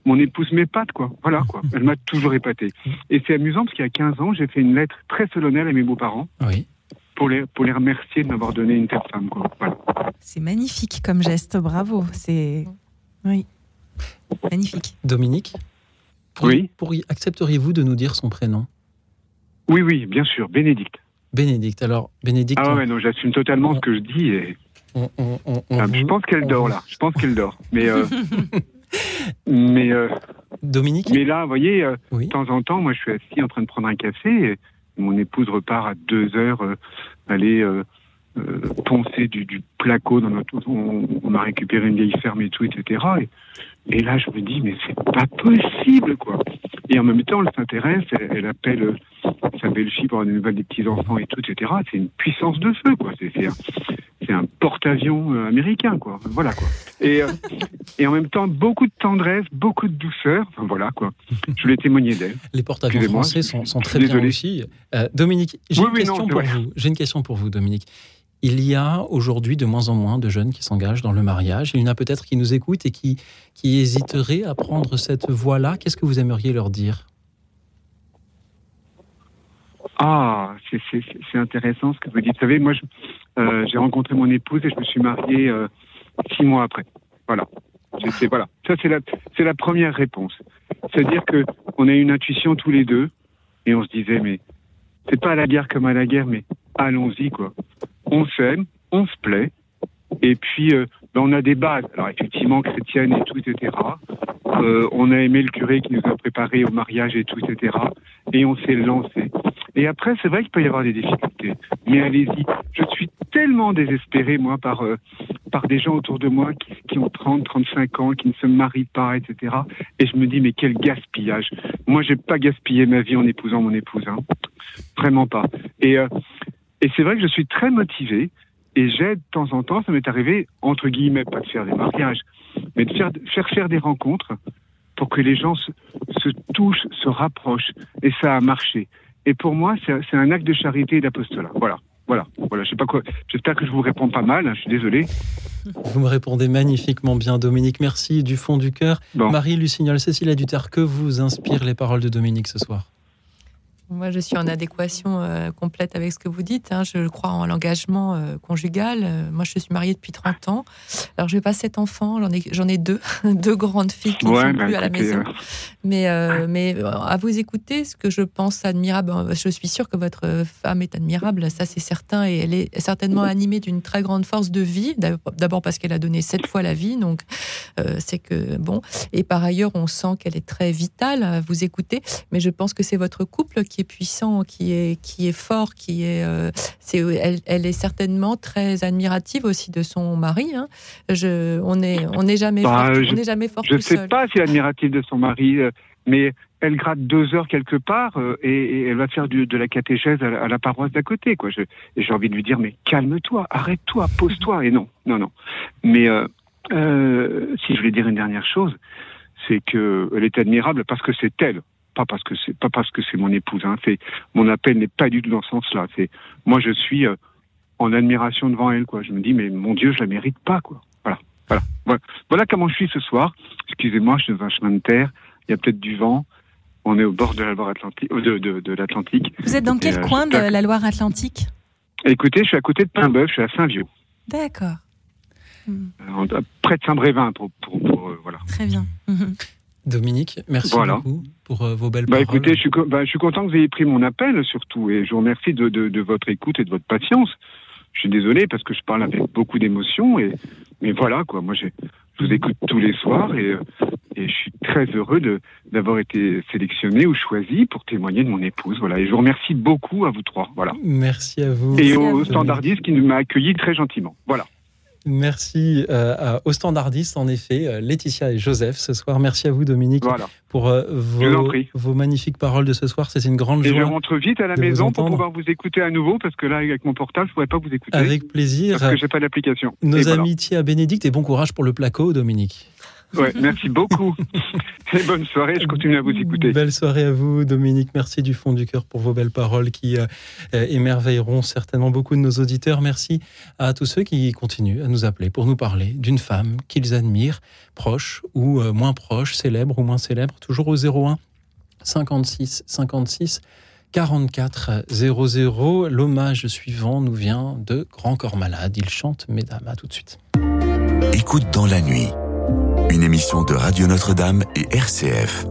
mon épouse m'épate, quoi. Voilà, quoi. [LAUGHS] Elle m'a toujours épaté. Et c'est amusant parce qu'il y a 15 ans, j'ai fait une lettre très solennelle à mes beaux-parents Oui. Pour les, pour les remercier de m'avoir donné une telle femme, quoi. Voilà. C'est magnifique comme geste, bravo. C'est. Oui. Magnifique. Dominique Oui. Accepteriez-vous de nous dire son prénom? Oui, oui, bien sûr, Bénédicte. Bénédicte. Alors, Bénédicte, Ah ouais, non, j'assume totalement ce que je dis et on, on- on- on ah, je pense qu'elle dort là. Je pense qu'elle dort. Mais euh, [LAUGHS] mais euh, Dominique? mais là, vous voyez, euh, Oui. de temps en temps, moi, je suis assis en train de prendre un café et mon épouse repart à deux heures euh, aller euh, euh, poncer du, du placo dans notre. On, on a récupéré une vieille ferme et tout, etc. Et, et là, je me dis, mais c'est pas possible, quoi. Et en même temps, elle s'intéresse, elle, elle appelle euh, sa belle-fille pour avoir des nouvelles des petits-enfants et tout, etc. C'est une puissance de feu, quoi. C'est un, un porte-avions euh, américain, quoi. Voilà, quoi. Et, euh, et en même temps, beaucoup de tendresse, beaucoup de douceur. Enfin, voilà, quoi. Je voulais témoigner d'elle. Les porte-avions français sont, sont très bien désolé. aussi. Euh, Dominique, j'ai Oui, une, oui, question non, pour vrai. vous. J'ai une question pour vous, Dominique. Il y a aujourd'hui de moins en moins de jeunes qui s'engagent dans le mariage. Il y en a peut-être qui nous écoutent et qui, qui hésiteraient à prendre cette voie-là. Qu'est-ce que vous aimeriez leur dire? Ah, c'est- intéressant ce que vous dites. Vous savez, moi, euh, j'ai rencontré mon épouse et je me suis marié euh, six mois après. Voilà. Voilà. Ça, c'est la, la première réponse. C'est-à-dire que on a eu une intuition tous les deux et on se disait, mais c'est pas à la guerre comme à la guerre, mais allons-y, quoi. On s'aime, on se plaît, et puis euh, ben, on a des bases. Alors effectivement, chrétiennes et tout, etc. Euh, on a aimé le curé qui nous a préparé au mariage et tout, etc. Et on s'est lancé. Et après, c'est vrai qu'il peut y avoir des difficultés. Mais allez-y. Je suis tellement désespéré, moi, par, euh, par des gens autour de moi qui, ont 30, 35 ans, qui ne se marient pas, etc. Et je me dis, mais quel gaspillage. Moi, j'ai pas gaspillé ma vie en épousant mon épouse. hein. Vraiment pas. Et, et c'est vrai que je suis très motivé. Et j'aide de temps en temps, ça m'est arrivé, entre guillemets, pas de faire des mariages, mais de faire, faire faire des rencontres pour que les gens se, se touchent, se rapprochent. Et ça a marché. Et pour moi, c'est un acte de charité et d'apostolat. Voilà. Voilà. Voilà. Je sais pas quoi. J'espère que je vous réponds pas mal. hein, je suis désolé. Vous me répondez magnifiquement bien, Dominique. Merci du fond du cœur. Bon. Marie Lucignol, Cécile Duterre, que vous inspirent les paroles de Dominique ce soir Moi, je suis en adéquation euh, complète avec ce que vous dites. hein. Je crois en l'engagement euh, conjugal. Euh, moi, je suis mariée depuis 30 ans. Alors, je n'ai pas sept enfants, j'en ai, j'en ai deux, [LAUGHS] deux grandes filles qui ne Ouais, sont bah, plus à la maison. euh, Mais, mais à vous écouter, ce que je pense admirable, je suis sûre que votre femme est admirable, ça c'est certain, et elle est certainement animée d'une très grande force de vie, d'ab- d'abord parce qu'elle a donné sept fois la vie, donc c'est que bon, et par ailleurs on sent qu'elle est très vitale à vous écouter, mais je pense que c'est votre couple qui est puissant, qui est, qui est fort, qui est, euh, elle, elle est certainement très admirative aussi de son mari. hein. Je, on n'est on n'est jamais Bah, fort, je- on jamais fort Je tout sais seul. pas si elle est admirative de son mari, euh, mais elle gratte deux heures quelque part euh, et, et elle va faire du- de la catéchèse à la, à la paroisse d'à côté. Quoi. Je- et j'ai envie de lui dire, mais calme-toi, arrête-toi, pose-toi. Et non, non, non. Mais euh, euh, si je voulais dire une dernière chose, c'est que elle est admirable parce que c'est elle, pas parce que c'est pas parce que c'est mon épouse. Hein. C'est mon appel n'est pas du tout dans ce sens-là. C'est moi, je suis euh, en admiration devant elle. Quoi. Je me dis, mais mon Dieu, je la mérite pas. Quoi. Voilà, voilà, voilà. Voilà comment je suis ce soir. Excusez-moi, je suis dans un chemin de terre. Il y a peut-être du vent. On est au bord de la Loire-Atlantique, euh, de, de, de l'Atlantique. Vous êtes dans quel euh, coin de la Loire-Atlantique? Écoutez, je suis à côté de Paimboeuf, je suis à Saint-Vieux, D'accord, près de Saint-Brévin, pour, pour, pour, voilà. très bien. Mhm. Dominique, merci Voilà. beaucoup pour euh, vos belles Bah paroles. écoutez, je suis, co- bah, je suis content que vous ayez pris mon appel surtout, et je vous remercie de, de, de votre écoute et de votre patience. Je suis désolé parce que je parle avec beaucoup d'émotion, et mais voilà quoi. Moi, je vous écoute tous les soirs et, euh, et je suis très heureux d'avoir été sélectionné ou choisi pour témoigner de mon épouse. Voilà, et je vous remercie beaucoup à vous trois. Voilà, Merci à vous. et à au vous. standardiste qui m'a accueilli très gentiment. Voilà. Merci euh, aux standardistes, en effet, euh, Laetitia et Joseph ce soir. Merci à vous, Dominique, Voilà. pour euh, Je vos, magnifiques paroles de ce soir. C'est une grande Et je joie. rentre vite à la maison pour pouvoir vous écouter à nouveau parce que là, avec mon portable, je pourrais pas vous écouter Avec plaisir. parce que j'ai pas d'application. Nos Et voilà. amitiés à Bénédicte et bon courage pour le placo, Dominique. Ouais, merci beaucoup. Et bonne soirée, je continue à vous écouter. Belle soirée à vous, Dominique. Merci du fond du cœur pour vos belles paroles qui euh, euh, émerveilleront certainement beaucoup de nos auditeurs. Merci à tous ceux qui continuent à nous appeler pour nous parler d'une femme qu'ils admirent, proche ou euh, moins proche, célèbre ou moins célèbre, toujours au 01 56 56 44 00. L'hommage suivant nous vient de Grand Corps Malade. Il chante Mesdames. À tout de suite. Écoute dans la nuit. Une émission de Radio Notre-Dame et RCF.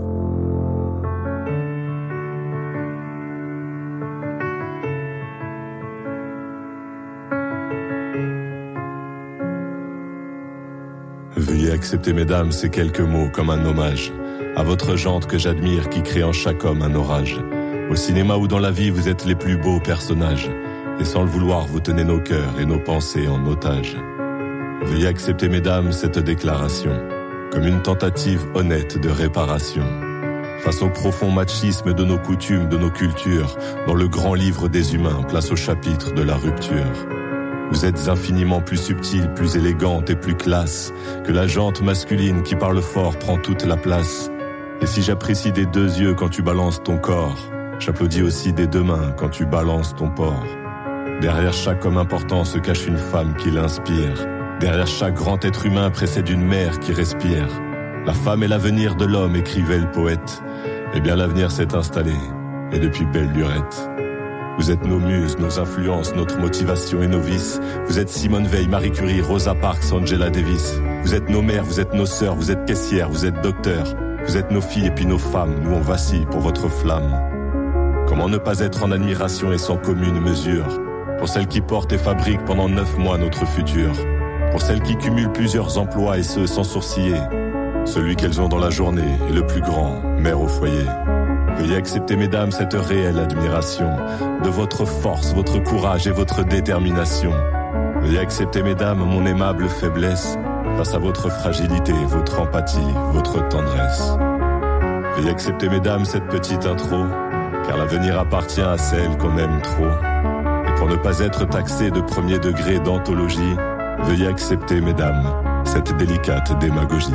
Veuillez accepter, mesdames, ces quelques mots comme un hommage à votre jante que j'admire qui crée en chaque homme un orage. Au cinéma ou dans la vie, vous êtes les plus beaux personnages. Et sans le vouloir, vous tenez nos cœurs et nos pensées en otage. Veuillez accepter, mesdames, cette déclaration comme une tentative honnête de réparation. Face au profond machisme de nos coutumes, de nos cultures, dans le grand livre des humains, place au chapitre de la rupture. Vous êtes infiniment plus subtile, plus élégante et plus classe que la jante masculine qui parle fort prend toute la place. Et si j'apprécie des deux yeux quand tu balances ton corps, j'applaudis aussi des deux mains quand tu balances ton porc. Derrière chaque homme important se cache une femme qui l'inspire. Derrière chaque grand être humain précède une mère qui respire. La femme est l'avenir de l'homme, écrivait le poète. Eh bien l'avenir s'est installé, et depuis belle lurette. Vous êtes nos muses, nos influences, notre motivation et nos vices. Vous êtes Simone Veil, Marie Curie, Rosa Parks, Angela Davis. Vous êtes nos mères, vous êtes nos sœurs, vous êtes caissières, vous êtes docteurs. Vous êtes nos filles et puis nos femmes, nous on vacille pour votre flamme. Comment ne pas être en admiration et sans commune mesure? Pour celles qui portent et fabriquent pendant neuf mois notre futur pour celles qui cumulent plusieurs emplois et ce sans sourciller. Celui qu'elles ont dans la journée est le plus grand, mère au foyer. Veuillez accepter, mesdames, cette réelle admiration de votre force, votre courage et votre détermination. Veuillez accepter, mesdames, mon aimable faiblesse face à votre fragilité, votre empathie, votre tendresse. Veuillez accepter, mesdames, cette petite intro, car l'avenir appartient à celle qu'on aime trop. Et pour ne pas être taxé de premier degré d'anthologie, Veuillez accepter, mesdames, cette délicate démagogie.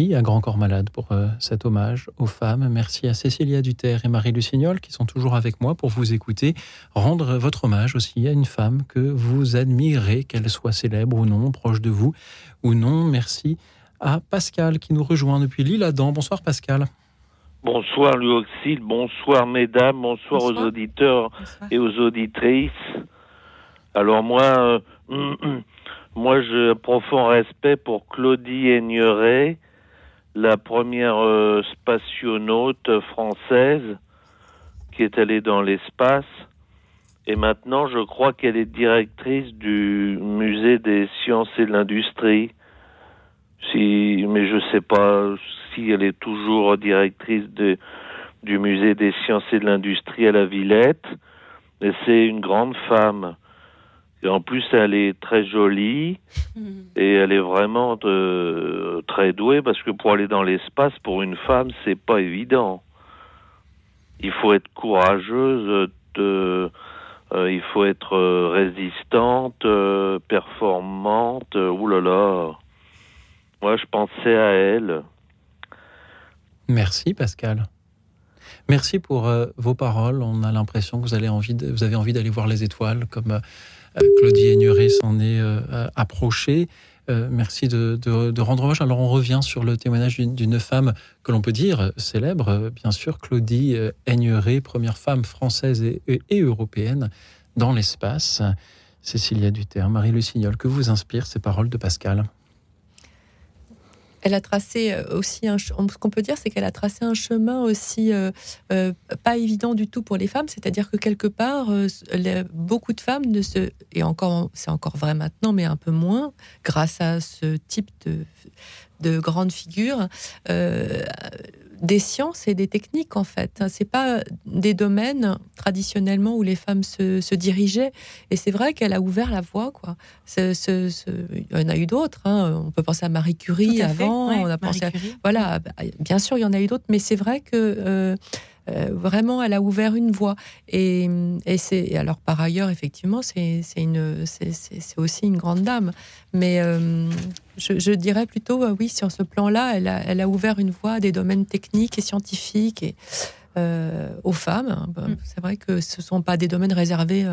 Merci à Grand Corps Malade pour euh, cet hommage aux femmes. Merci à Cécilia Duterre et Marie Lucignol qui sont toujours avec moi pour vous écouter. Rendre votre hommage aussi à une femme que vous admirez, qu'elle soit célèbre ou non, proche de vous ou non. Merci à Pascal qui nous rejoint depuis l'île Adam. Bonsoir Pascal. Bonsoir Louis bonsoir mesdames, bonsoir, aux auditeurs et aux auditrices. Alors moi, euh, [CLEARS THROAT] moi j'ai un profond respect pour Claudie Aigneret, la première euh, spationaute française qui est allée dans l'espace. Et maintenant, je crois qu'elle est directrice du musée des sciences et de l'industrie. Si, mais je sais pas si elle est toujours directrice du musée des sciences et de l'industrie à la Villette. Mais c'est une grande femme. Et en plus, elle est très jolie [LAUGHS] et elle est vraiment de, très douée parce que pour aller dans l'espace, pour une femme, c'est pas évident. Il faut être courageuse, de, euh, il faut être euh, résistante, euh, performante. oulala. Moi, je pensais à elle. Merci, Pascal. Merci pour vos paroles. On a l'impression que vous, avez envie d'aller voir les étoiles comme euh, Claudie Aigneret s'en est euh, approché. merci de, rendre hommage. Alors on revient sur le témoignage d'une femme que l'on peut dire célèbre, bien sûr, Claudie Aigneret, première femme française et, européenne dans l'espace. Cécilia Duterre, Marie Lucignol, que vous inspirent ces paroles de Pascal? Elle a tracé euh, aussi un. Ce qu'on peut dire, c'est qu'elle a tracé un chemin aussi euh, euh, pas évident du tout pour les femmes. C'est-à-dire que quelque part, beaucoup de femmes ne se. Et encore, c'est encore vrai maintenant, mais un peu moins, grâce à ce type de, de grandes figures des sciences et des techniques en fait. C'est pas des domaines traditionnellement où les femmes se, dirigeaient. Et c'est vrai qu'elle a ouvert la voie. Quoi. il y en a eu d'autres. Hein. On peut penser à Marie Curie avant. on a pensé voilà. Bah, bien sûr, il y en a eu d'autres, mais c'est vrai que euh, euh, vraiment, elle a ouvert une voie. Et, c'est alors par ailleurs, effectivement, c'est une, c'est aussi une grande dame. Mais euh, je, dirais plutôt, euh, oui, sur ce plan-là, elle a, elle a ouvert une voie à des domaines techniques et scientifiques et aux femmes. Mm. C'est vrai que ce ne sont pas des domaines réservés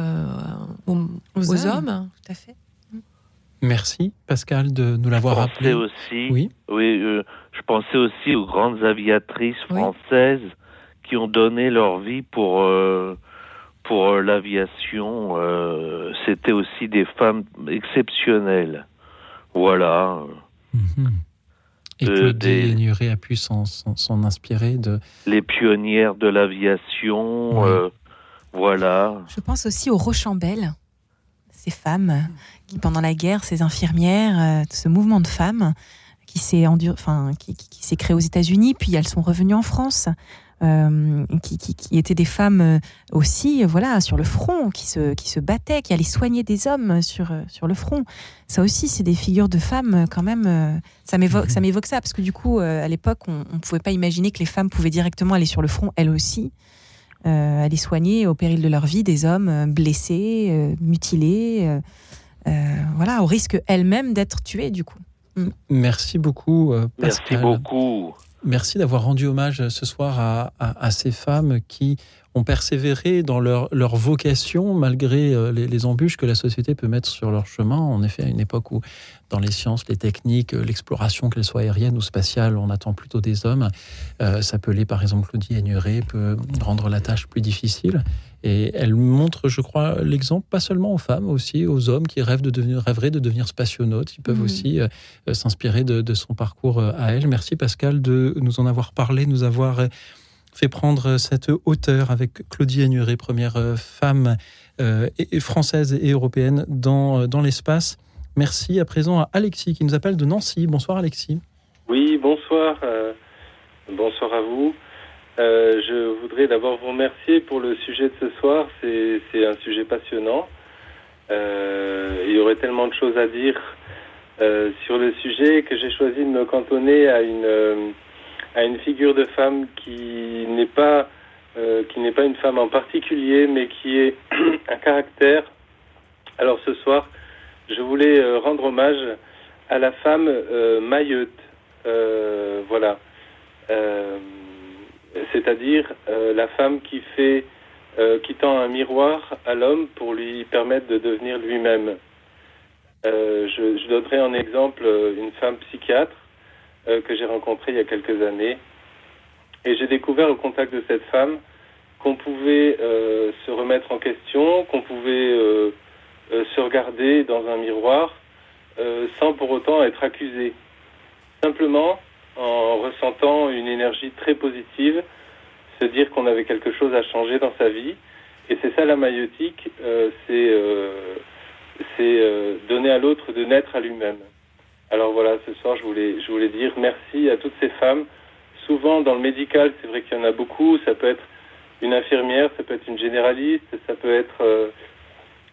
aux, hommes. Tout à fait. Merci Pascal de nous l'avoir rappelé. Aussi, oui, oui je pensais aussi aux grandes aviatrices françaises qui ont donné leur vie pour euh, pour euh, l'aviation. Euh, C'était aussi des femmes exceptionnelles. Voilà. Mhm. Et que des... a pu s'en inspirer de... Les pionnières de l'aviation, euh, voilà. Je pense aussi aux Rochambelles, ces femmes qui, pendant la guerre, ces infirmières, ce mouvement de femmes qui s'est enfin, qui, qui s'est créé aux États-Unis, puis elles sont revenues en France. Euh, qui, qui, étaient des femmes euh, aussi, euh, voilà, sur le front, qui se, qui se battaient, qui allaient soigner des hommes sur, sur le front. Ça aussi, c'est des figures de femmes quand même. Ça m'évoque, ça m'évoque ça parce que du coup, à l'époque, on ne pouvait pas imaginer que les femmes pouvaient directement aller sur le front, elles aussi. aller soigner au péril de leur vie des hommes blessés, mutilés, voilà, au risque elles-mêmes d'être tuées du coup. Mm. Merci beaucoup, Pascal. Merci beaucoup. Merci d'avoir rendu hommage ce soir à, ces femmes qui ont persévéré dans leur, vocation malgré euh, les, embûches que la société peut mettre sur leur chemin. En effet, à une époque où, dans les sciences, les techniques, euh, l'exploration, qu'elle soit aérienne ou spatiale, on attend plutôt des hommes. Euh, s'appeler par exemple Claudie Aigneret peut rendre la tâche plus difficile. Et elle montre, je crois, l'exemple pas seulement aux femmes, aussi aux hommes qui rêvent de devenir, rêveraient de devenir spationautes. Ils peuvent mmh. aussi s'inspirer de, de, son parcours à elle. Merci Pascal de nous en avoir parlé, nous avoir fait prendre cette hauteur avec Claudie Aigneret, première euh, femme euh, française et européenne dans, euh, dans l'espace. Merci à présent à Alexis qui nous appelle de Nancy. Bonsoir Alexis. Oui, bonsoir. bonsoir à vous. je voudrais d'abord vous remercier pour le sujet de ce soir. C'est un sujet passionnant. il y aurait tellement de choses à dire sur le sujet que j'ai choisi de me cantonner à une à une figure de femme qui n'est pas euh, qui n'est pas une femme en particulier, mais qui est [CLEARS THROAT] un caractère. Alors ce soir, je voulais euh, rendre hommage à la femme euh, euh voilà, c'est-à-dire la femme qui fait, qui tend un miroir à l'homme pour lui permettre de devenir lui-même. je, je donnerai en exemple une femme psychiatre euh, que j'ai rencontré il y a quelques années. Et j'ai découvert au contact de cette femme qu'on pouvait euh, se remettre en question, qu'on pouvait euh, se regarder dans un miroir sans pour autant être accusé. Simplement en ressentant une énergie très positive, se dire qu'on avait quelque chose à changer dans sa vie. Et c'est ça la maïotique, c'est donner à l'autre de naître à lui-même. Alors voilà, ce soir, je voulais, je voulais dire merci à toutes ces femmes. Souvent, dans le médical, c'est vrai qu'il y en a beaucoup. Ça peut être une infirmière, ça peut être une généraliste, ça peut être euh,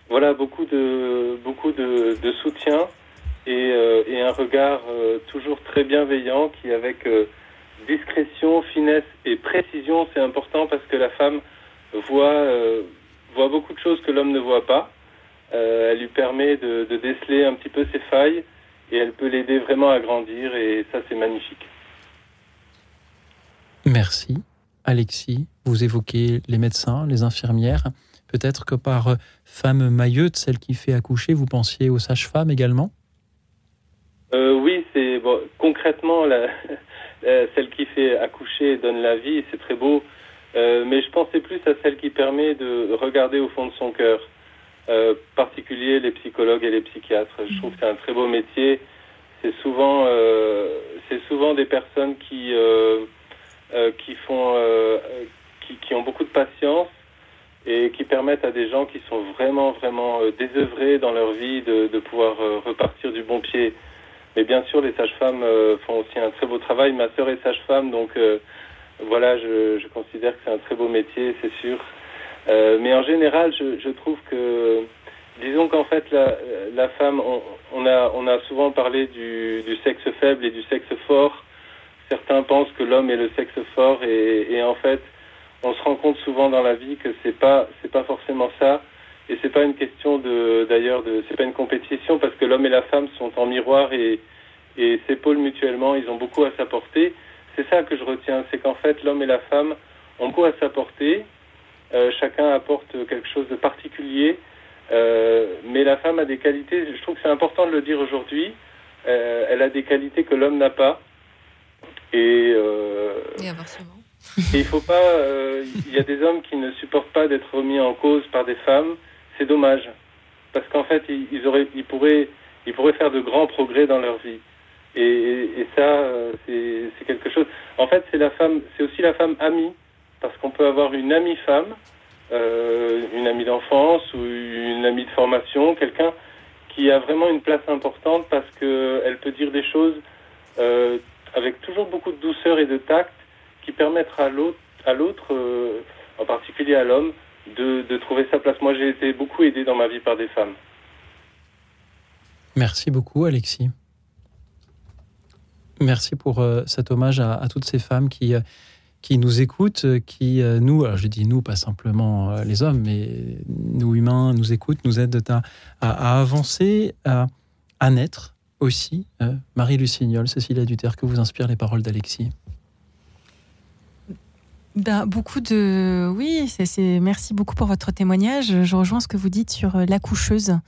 voilà beaucoup de beaucoup de, soutien et, euh, et, un regard euh, toujours très bienveillant qui, avec discrétion, finesse et précision, c'est important parce que la femme voit voit beaucoup de choses que l'homme ne voit pas. elle lui permet de déceler un petit peu ses failles et elle peut l'aider vraiment à grandir et ça c'est magnifique. Merci. Alexis, vous évoquez les médecins, les infirmières. Peut-être que par femme mailleute, celle qui fait accoucher, vous pensiez aux sages-femmes également? Oui, c'est bon, concrètement [LAUGHS] la, celle qui fait accoucher donne la vie, c'est très beau. mais je pensais plus à celle qui permet de regarder au fond de son cœur. Euh, particulier les psychologues et les psychiatres. Je trouve que c'est un très beau métier. C'est souvent, euh, c'est souvent des personnes qui, euh, qui font, qui, ont beaucoup de patience et qui permettent à des gens qui sont vraiment, vraiment désœuvrés dans leur vie de, de pouvoir repartir du bon pied. Mais bien sûr, les sages-femmes font aussi un très beau travail. Ma sœur est sage-femme, donc voilà, je considère que c'est un très beau métier, c'est sûr. Euh, mais en général, je, trouve que, disons qu'en fait, la, femme, on, a, souvent parlé du, sexe faible et du sexe fort. Certains pensent que l'homme est le sexe fort et, en fait, on se rend compte souvent dans la vie que c'est pas, pas forcément ça. Et c'est pas une question de, d'ailleurs, de, c'est pas une compétition parce que l'homme et la femme sont en miroir et, et s'épaulent mutuellement. Ils ont beaucoup à s'apporter. C'est ça que je retiens, c'est qu'en fait, l'homme et la femme ont beaucoup à s'apporter euh, chacun apporte quelque chose de particulier. Euh, mais la femme a des qualités, je trouve que c'est important de le dire aujourd'hui, euh, elle a des qualités que l'homme n'a pas. Et, et inversement. Et il faut pas. Il y a des hommes qui ne supportent pas d'être remis en cause par des femmes. C'est dommage, parce qu'en fait, ils, auraient, ils pourraient, ils pourraient faire de grands progrès dans leur vie. Et, et, et ça, c'est quelque chose. En fait, c'est la femme, c'est aussi la femme amie parce qu'on peut avoir une amie femme, euh, une amie d'enfance ou une amie de formation, quelqu'un qui a vraiment une place importante parce qu'elle peut dire des choses euh, avec toujours beaucoup de douceur et de tact qui permettent à l'autre, euh, en particulier à l'homme, de, trouver sa place. Moi, j'ai été beaucoup aidé dans ma vie par des femmes. Merci beaucoup, Alexis. Merci pour cet hommage à toutes ces femmes qui qui nous écoutent, qui euh, nous, je dis nous, pas simplement euh, les hommes, mais nous humains, nous écoutent, nous aident à, avancer, à, naître aussi. Euh, Marie Lucignol, Cécilia Duterre, que vous inspirent les paroles d'Alexis ben, beaucoup de oui, c'est merci beaucoup pour votre témoignage. Je rejoins ce que vous dites sur l'accoucheuse,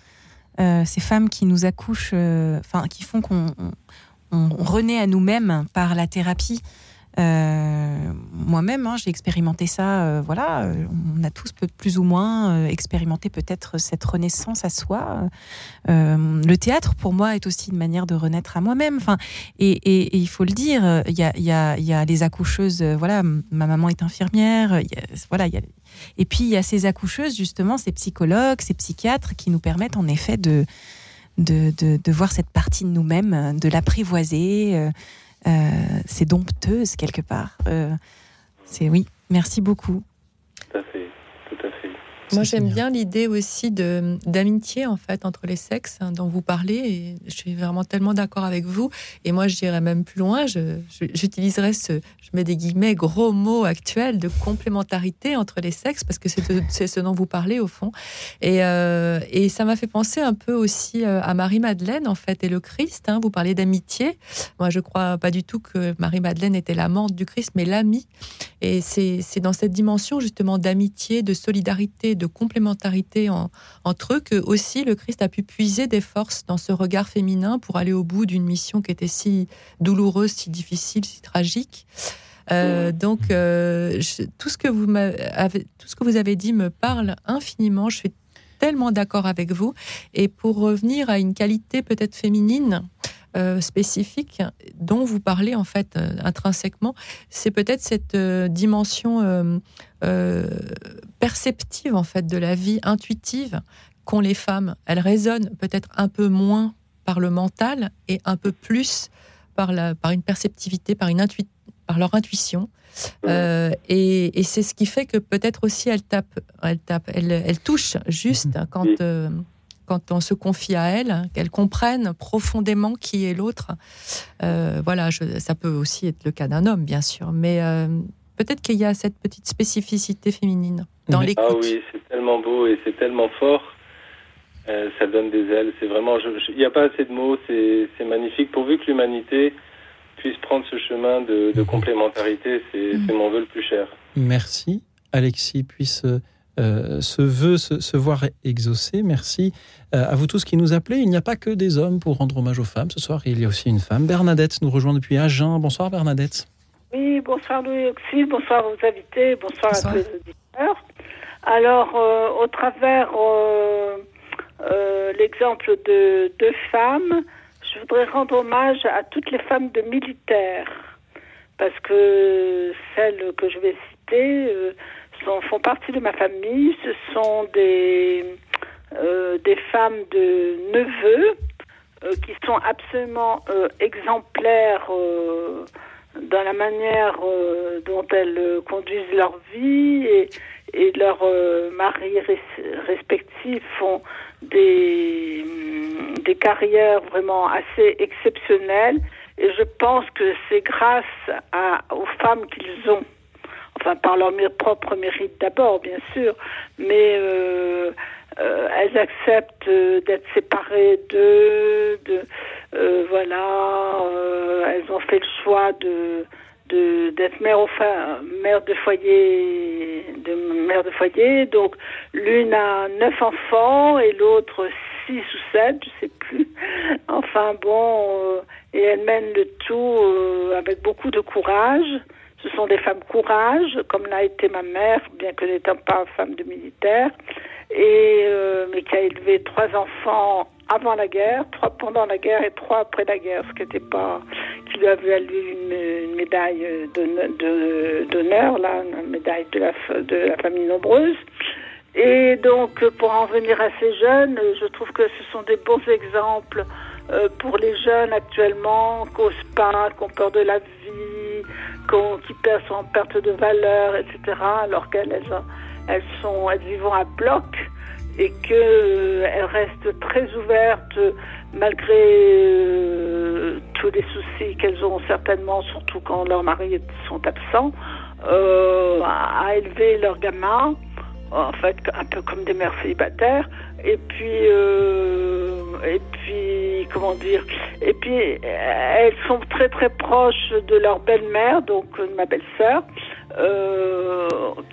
ces femmes qui nous accouchent, enfin qui font qu'on renaît à nous-mêmes par la thérapie. Euh, moi-même, hein, j'ai expérimenté ça. Euh, voilà, euh, on a tous plus ou moins expérimenté peut-être cette renaissance à soi. le théâtre, pour moi, est aussi une manière de renaître à moi-même. Enfin, et, il faut le dire, il y a, y, les accoucheuses. voilà, ma maman est infirmière. voilà, et puis il y a ces accoucheuses justement, ces psychologues, ces psychiatres qui nous permettent en effet de, de voir cette partie de nous-mêmes, de l'apprivoiser. Euh, c'est dompteuse quelque part. Euh, c'est oui, merci beaucoup. Moi, j'aime bien l'idée aussi de d'amitié en fait entre les sexes hein, dont vous parlez. Et je suis vraiment tellement d'accord avec vous. Et moi, je dirais même plus loin. J'utiliserais ce, je mets des guillemets, gros mots actuels de complémentarité entre les sexes parce que c'est ce dont vous parlez au fond. Et, euh, et ça m'a fait penser un peu aussi euh, à Marie-Madeleine en fait et le Christ. Hein. Vous parlez d'amitié. Moi, je crois pas du tout que Marie-Madeleine était l'amante du Christ, mais l'amie. Et c'est dans cette dimension justement d'amitié, de solidarité, de complémentarité entre eux que aussi le Christ a pu puiser des forces dans ce regard féminin pour aller au bout d'une mission qui était si douloureuse, si difficile, si tragique. Euh, donc euh, tout ce que vous avez, tout ce que vous avez dit me parle infiniment. Je suis tellement d'accord avec vous. Et pour revenir à une qualité peut-être féminine, euh, spécifique dont vous parlez en fait intrinsèquement, c'est peut-être cette euh, perceptive en fait de la vie intuitive qu'ont les femmes. Elles résonnent peut-être un peu moins par le mental et un peu plus par, la, par une perceptivité, par, une par leur intuition. et, c'est ce qui fait que peut-être aussi elles tapent, elles, tapent, elles, elles touchent juste quand, quand on se confie à elles, qu'elles comprennent profondément qui est l'autre. Euh, voilà, ça peut aussi être le cas d'un homme, bien sûr, mais euh, peut-être qu'il y a cette petite spécificité féminine dans l'écoute. Ah oui, c'est tellement beau et c'est tellement fort. Euh, ça donne des ailes. C'est vraiment, il n'y a pas assez de mots. C'est magnifique. Pourvu que l'humanité puisse prendre ce chemin de, complémentarité, c'est mon vœu le plus cher. Merci, Alexis. Puisse se veut se, voir exaucer. Merci à vous tous qui nous appelez. Il n'y a pas que des hommes pour rendre hommage aux femmes. Ce soir, il y a aussi une femme. Bernadette nous rejoint depuis Agen. Bonsoir Bernadette. Oui, bonsoir Louis Auxil, bonsoir aux invités, bonsoir, à tous les auditeurs. Alors, au travers l'exemple de deux femmes, je voudrais rendre hommage à toutes les femmes de militaires, parce que celles que je vais citer euh, sont, font partie de ma famille. Ce sont des, euh, des femmes de neveux euh, qui sont absolument exemplaires dans la manière dont elles conduisent leur vie et, leurs maris respectifs font des, des carrières vraiment assez exceptionnelles. Et je pense que c'est grâce aux femmes qu'ils ont, enfin par leur propre mérite d'abord, bien sûr, mais euh, euh, elles acceptent d'être séparées d'eux, de, euh, voilà, elles ont fait le choix de d'être mère au mère de foyer de mère de foyer. Donc l'une a neuf enfants et l'autre six ou sept je sais plus. [LAUGHS] Enfin bon euh, et elle mène le tout euh, avec beaucoup de courage. Ce sont des femmes courage comme l'a été ma mère bien que n'étant pas femme de militaire et euh, mais qui a élevé trois enfants avant la guerre, trois pendant la guerre et trois après la guerre, ce qui n'était pas, qui lui avait valu une, une médaille d'honneur, là, une médaille de la, de la famille nombreuse. Et donc, pour en venir à ces jeunes, je trouve que ce sont des bons exemples euh, pour les jeunes actuellement, qui n'osent pas, qui ont peur de la vie, qui, perdent, en perte de valeur, etc., alors qu'elles elles, sont, elles vivent à bloc et qu'elles euh, restent très ouvertes malgré euh, tous les soucis qu'elles ont certainement, surtout quand leurs maris sont absents, euh, à élever leurs gamins, en fait un peu comme des mères célibataires, et puis et puis comment dire, et puis elles sont très très proches de leur belle-mère, donc de ma belle-sœur. Euh,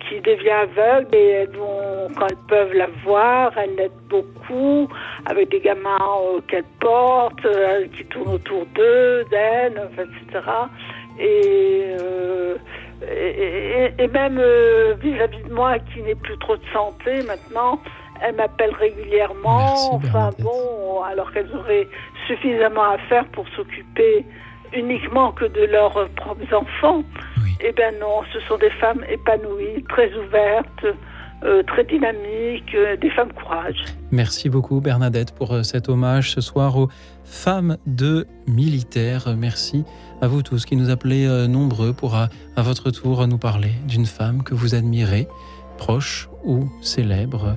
qui devient aveugle et vont, quand elles peuvent la voir, elles l'aident beaucoup avec des gamins euh, qu'elle porte, euh, qui tournent autour d'eux, d'elle, etc. Et, et, et, même vis-à-vis de moi qui n'ai plus trop de santé maintenant, elles m'appellent régulièrement. enfin bon, alors qu'elles auraient suffisamment à faire pour s'occuper uniquement que de leurs propres enfants. Eh bien non, ce sont des femmes épanouies, très ouvertes, euh, très dynamiques, euh, des femmes courage. Merci beaucoup Bernadette pour euh, cet hommage ce soir aux femmes de militaires. Merci à vous tous qui nous appelez nombreux pour à, à votre tour nous parler d'une femme que vous admirez, proche ou célèbre.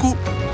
beaucoup.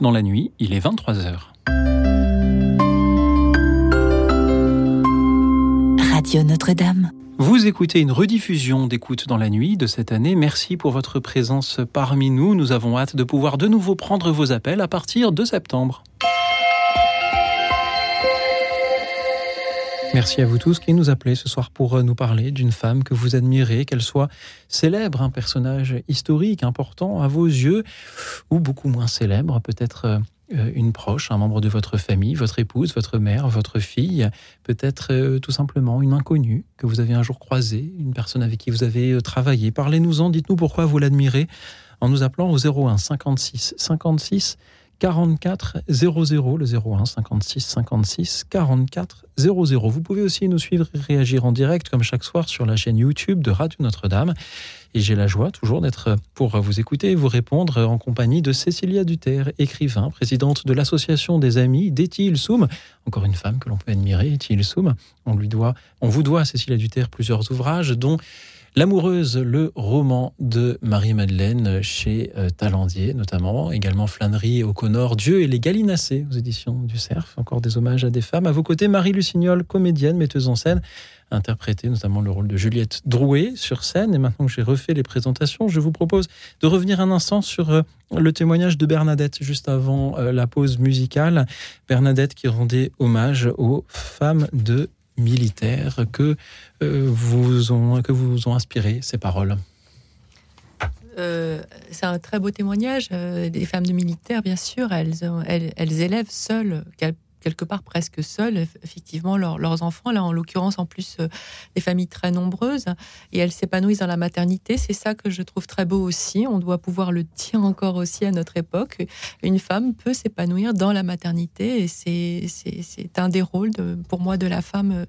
Écoute dans la nuit, il est 23h. Radio Notre-Dame. Vous écoutez une rediffusion d'écoute dans la nuit de cette année. Merci pour votre présence parmi nous. Nous avons hâte de pouvoir de nouveau prendre vos appels à partir de septembre. Merci à vous tous qui nous appelez ce soir pour euh, nous parler d'une femme que vous admirez, qu'elle soit célèbre, un personnage historique important à vos yeux, ou beaucoup moins célèbre, peut-être euh, euh, une proche, un membre de votre famille, votre épouse, votre mère, votre fille, peut-être tout simplement une inconnue que vous avez un jour croisée, une personne avec qui vous avez travaillé. Parlez-nous-en, dites-nous pourquoi vous l'admirez en nous appelant au 01 56 56 44 00, le 01 56 56 44 00. Vous pouvez aussi nous suivre et réagir en direct, comme chaque soir, sur la chaîne YouTube de Radio Notre-Dame. Et j'ai la joie toujours d'être pour vous écouter et vous répondre en compagnie de Cécilia Duterre, écrivain, présidente de l'association des amis d'Etil Soum. Encore une femme que l'on peut admirer, Etil Soum. On lui doit, on vous doit, Cécilia Duterre, plusieurs ouvrages, dont L'amoureuse, le roman de Marie-Madeleine chez euh, Talandier, notamment, également Flânerie au Connor, Dieu et les Gallinacés aux éditions du Cerf. Encore des hommages à des femmes. À vos côtés, Marie Lucignol, comédienne, metteuse en scène, interprété notamment le rôle de Juliette Drouet sur scène. Et maintenant que j'ai refait les présentations, je vous propose de revenir un instant sur euh, le témoignage de Bernadette juste avant euh, la pause musicale. Bernadette qui rendait hommage aux femmes de militaires que, euh, vous, ont, que vous inspiré ces paroles euh, c'est un très beau témoignage. Euh, des femmes de militaires, bien sûr, elles, elles, elles élèvent seules, quelque part presque seules, effectivement, leurs enfants. Là, en l'occurrence, en plus, euh, des familles très nombreuses. Et elles s'épanouissent dans la maternité. C'est ça que je trouve très beau aussi. On doit pouvoir le dire encore aussi à notre époque. Une femme peut s'épanouir dans la maternité. Et c'est un des rôles, pour moi, de la femme euh,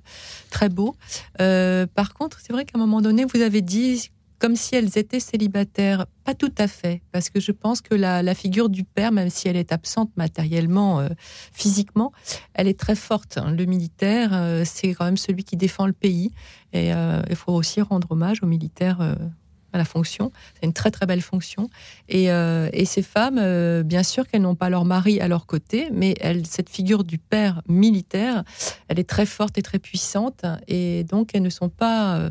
très beau. Euh, par contre, c'est vrai qu'à un moment donné, vous avez dit comme si elles étaient célibataires. Pas tout à fait, parce que je pense que la, figure du père, même si elle est absente matériellement, euh, physiquement, elle est très forte. Hein. Le militaire, euh, c'est quand même celui qui défend le pays. Et euh, il faut aussi rendre hommage aux militaires à la fonction. C'est une très très belle fonction. Et, ces femmes, bien sûr qu'elles n'ont pas leur mari à leur côté, mais cette figure du père militaire, elle est très forte et très puissante. Et donc elles ne sont pas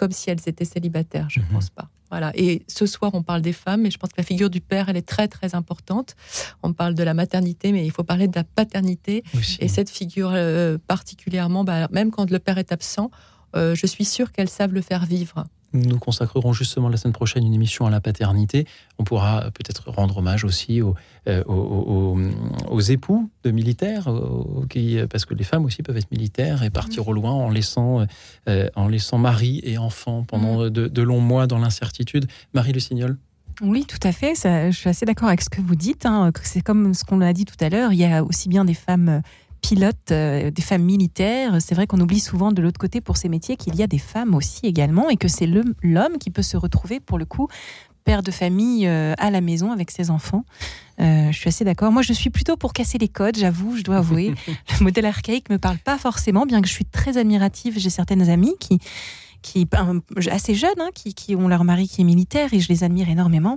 comme si elles étaient célibataires. Je ne mhm. pense pas. Voilà. Et ce soir, on parle des femmes, mais je pense que la figure du père, elle est très, très importante. On parle de la maternité, mais il faut parler de la paternité. Et cette figure, euh, particulièrement, bah, même quand le père est absent, euh, je suis sûre qu'elles savent le faire vivre. Nous consacrerons justement la semaine prochaine une émission à la paternité. On pourra peut-être rendre hommage aussi aux, euh, aux, époux de militaires, qui, parce que les femmes aussi peuvent être militaires et partir au loin en laissant, euh, en laissant mari et enfant pendant mm. de, longs mois dans l'incertitude. Marie Le Signol oui, tout à fait. je suis assez d'accord avec ce que vous dites. Hein. C'est comme ce qu'on a dit tout à l'heure. Il y a aussi bien des femmes pilotes, euh, des femmes militaires. C'est vrai qu'on oublie souvent de l'autre côté pour ces métiers qu'il y a des femmes aussi également et que c'est l'homme qui peut se retrouver pour le coup père de famille euh, à la maison avec ses enfants. Euh, je suis assez d'accord. Moi, je suis plutôt pour casser les codes, j'avoue, je dois avouer. [LAUGHS] le modèle archaïque me parle pas forcément, bien que je suis très admirative. J'ai certaines amies qui qui assez jeunes, hein, qui, qui, ont leur mari qui est militaire et je les admire énormément.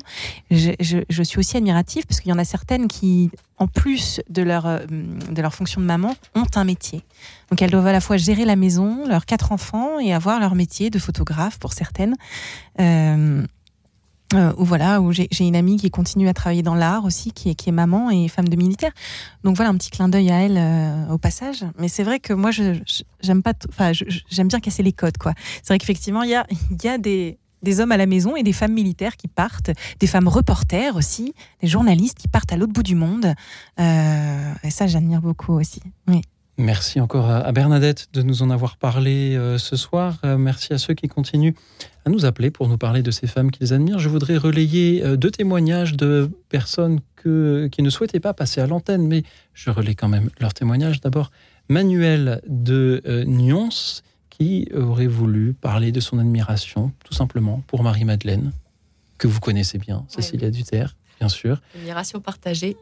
Je, suis aussi admirative parce qu'il y en a certaines qui, en plus de leur, euh, de leur fonction de maman, ont un métier. Donc elles doivent à la fois gérer la maison, leurs quatre enfants et avoir leur métier de photographe pour certaines. Euh, euh, voilà, où j'ai une amie qui continue à travailler dans l'art aussi, qui est, maman et femme de militaire. Donc voilà, un petit clin d'œil à elle euh, au passage. Mais c'est vrai que moi, j'aime pas, enfin, j'aime bien casser les codes, quoi. C'est vrai qu'effectivement, il y a, [LAUGHS] des hommes à la maison et des femmes militaires qui partent, des femmes reporters aussi, des journalistes qui partent à l'autre bout du monde. Euh, et ça, j'admire beaucoup aussi. Oui. Merci encore à Bernadette de nous en avoir parlé euh, ce soir. Euh, merci à ceux qui continuent à nous appeler pour nous parler de ces femmes qu'ils admirent. Je voudrais relayer euh, deux témoignages de personnes qui ne souhaitaient pas passer à l'antenne, mais je relais quand même leurs témoignages. D'abord, Manuel de Nyons qui aurait voulu parler de son admiration, tout simplement, pour Marie-Madeleine, que vous connaissez bien, Cécilia Duterre bien sûr. Admiration partagée.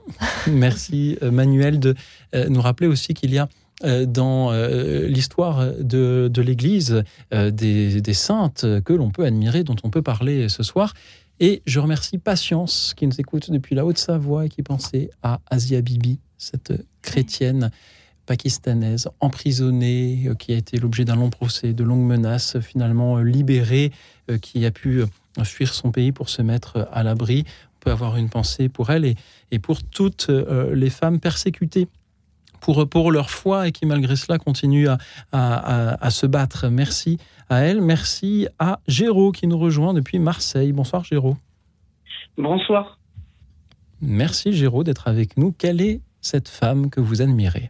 Merci Manuel de nous rappeler aussi qu'il y a dans euh, l'histoire de, l'Église, euh, des, saintes que l'on peut admirer, dont on peut parler ce soir. Et je remercie Patience qui nous écoute depuis la Haute-Savoie et qui pensait à Asia Bibi, cette chrétienne pakistanaise emprisonnée, euh, qui a été l'objet d'un long procès, de longues menaces, finalement euh, libérée, euh, qui a pu fuir son pays pour se mettre à l'abri. On peut avoir une pensée pour elle et pour toutes les femmes persécutées pour, pour leur foi et qui malgré cela continuent à, à, à, se battre. Merci à elle, merci à Géraud qui nous rejoint depuis Marseille. Bonsoir Géraud. Bonsoir. Merci Géraud d'être avec nous. Quelle est cette femme que vous admirez?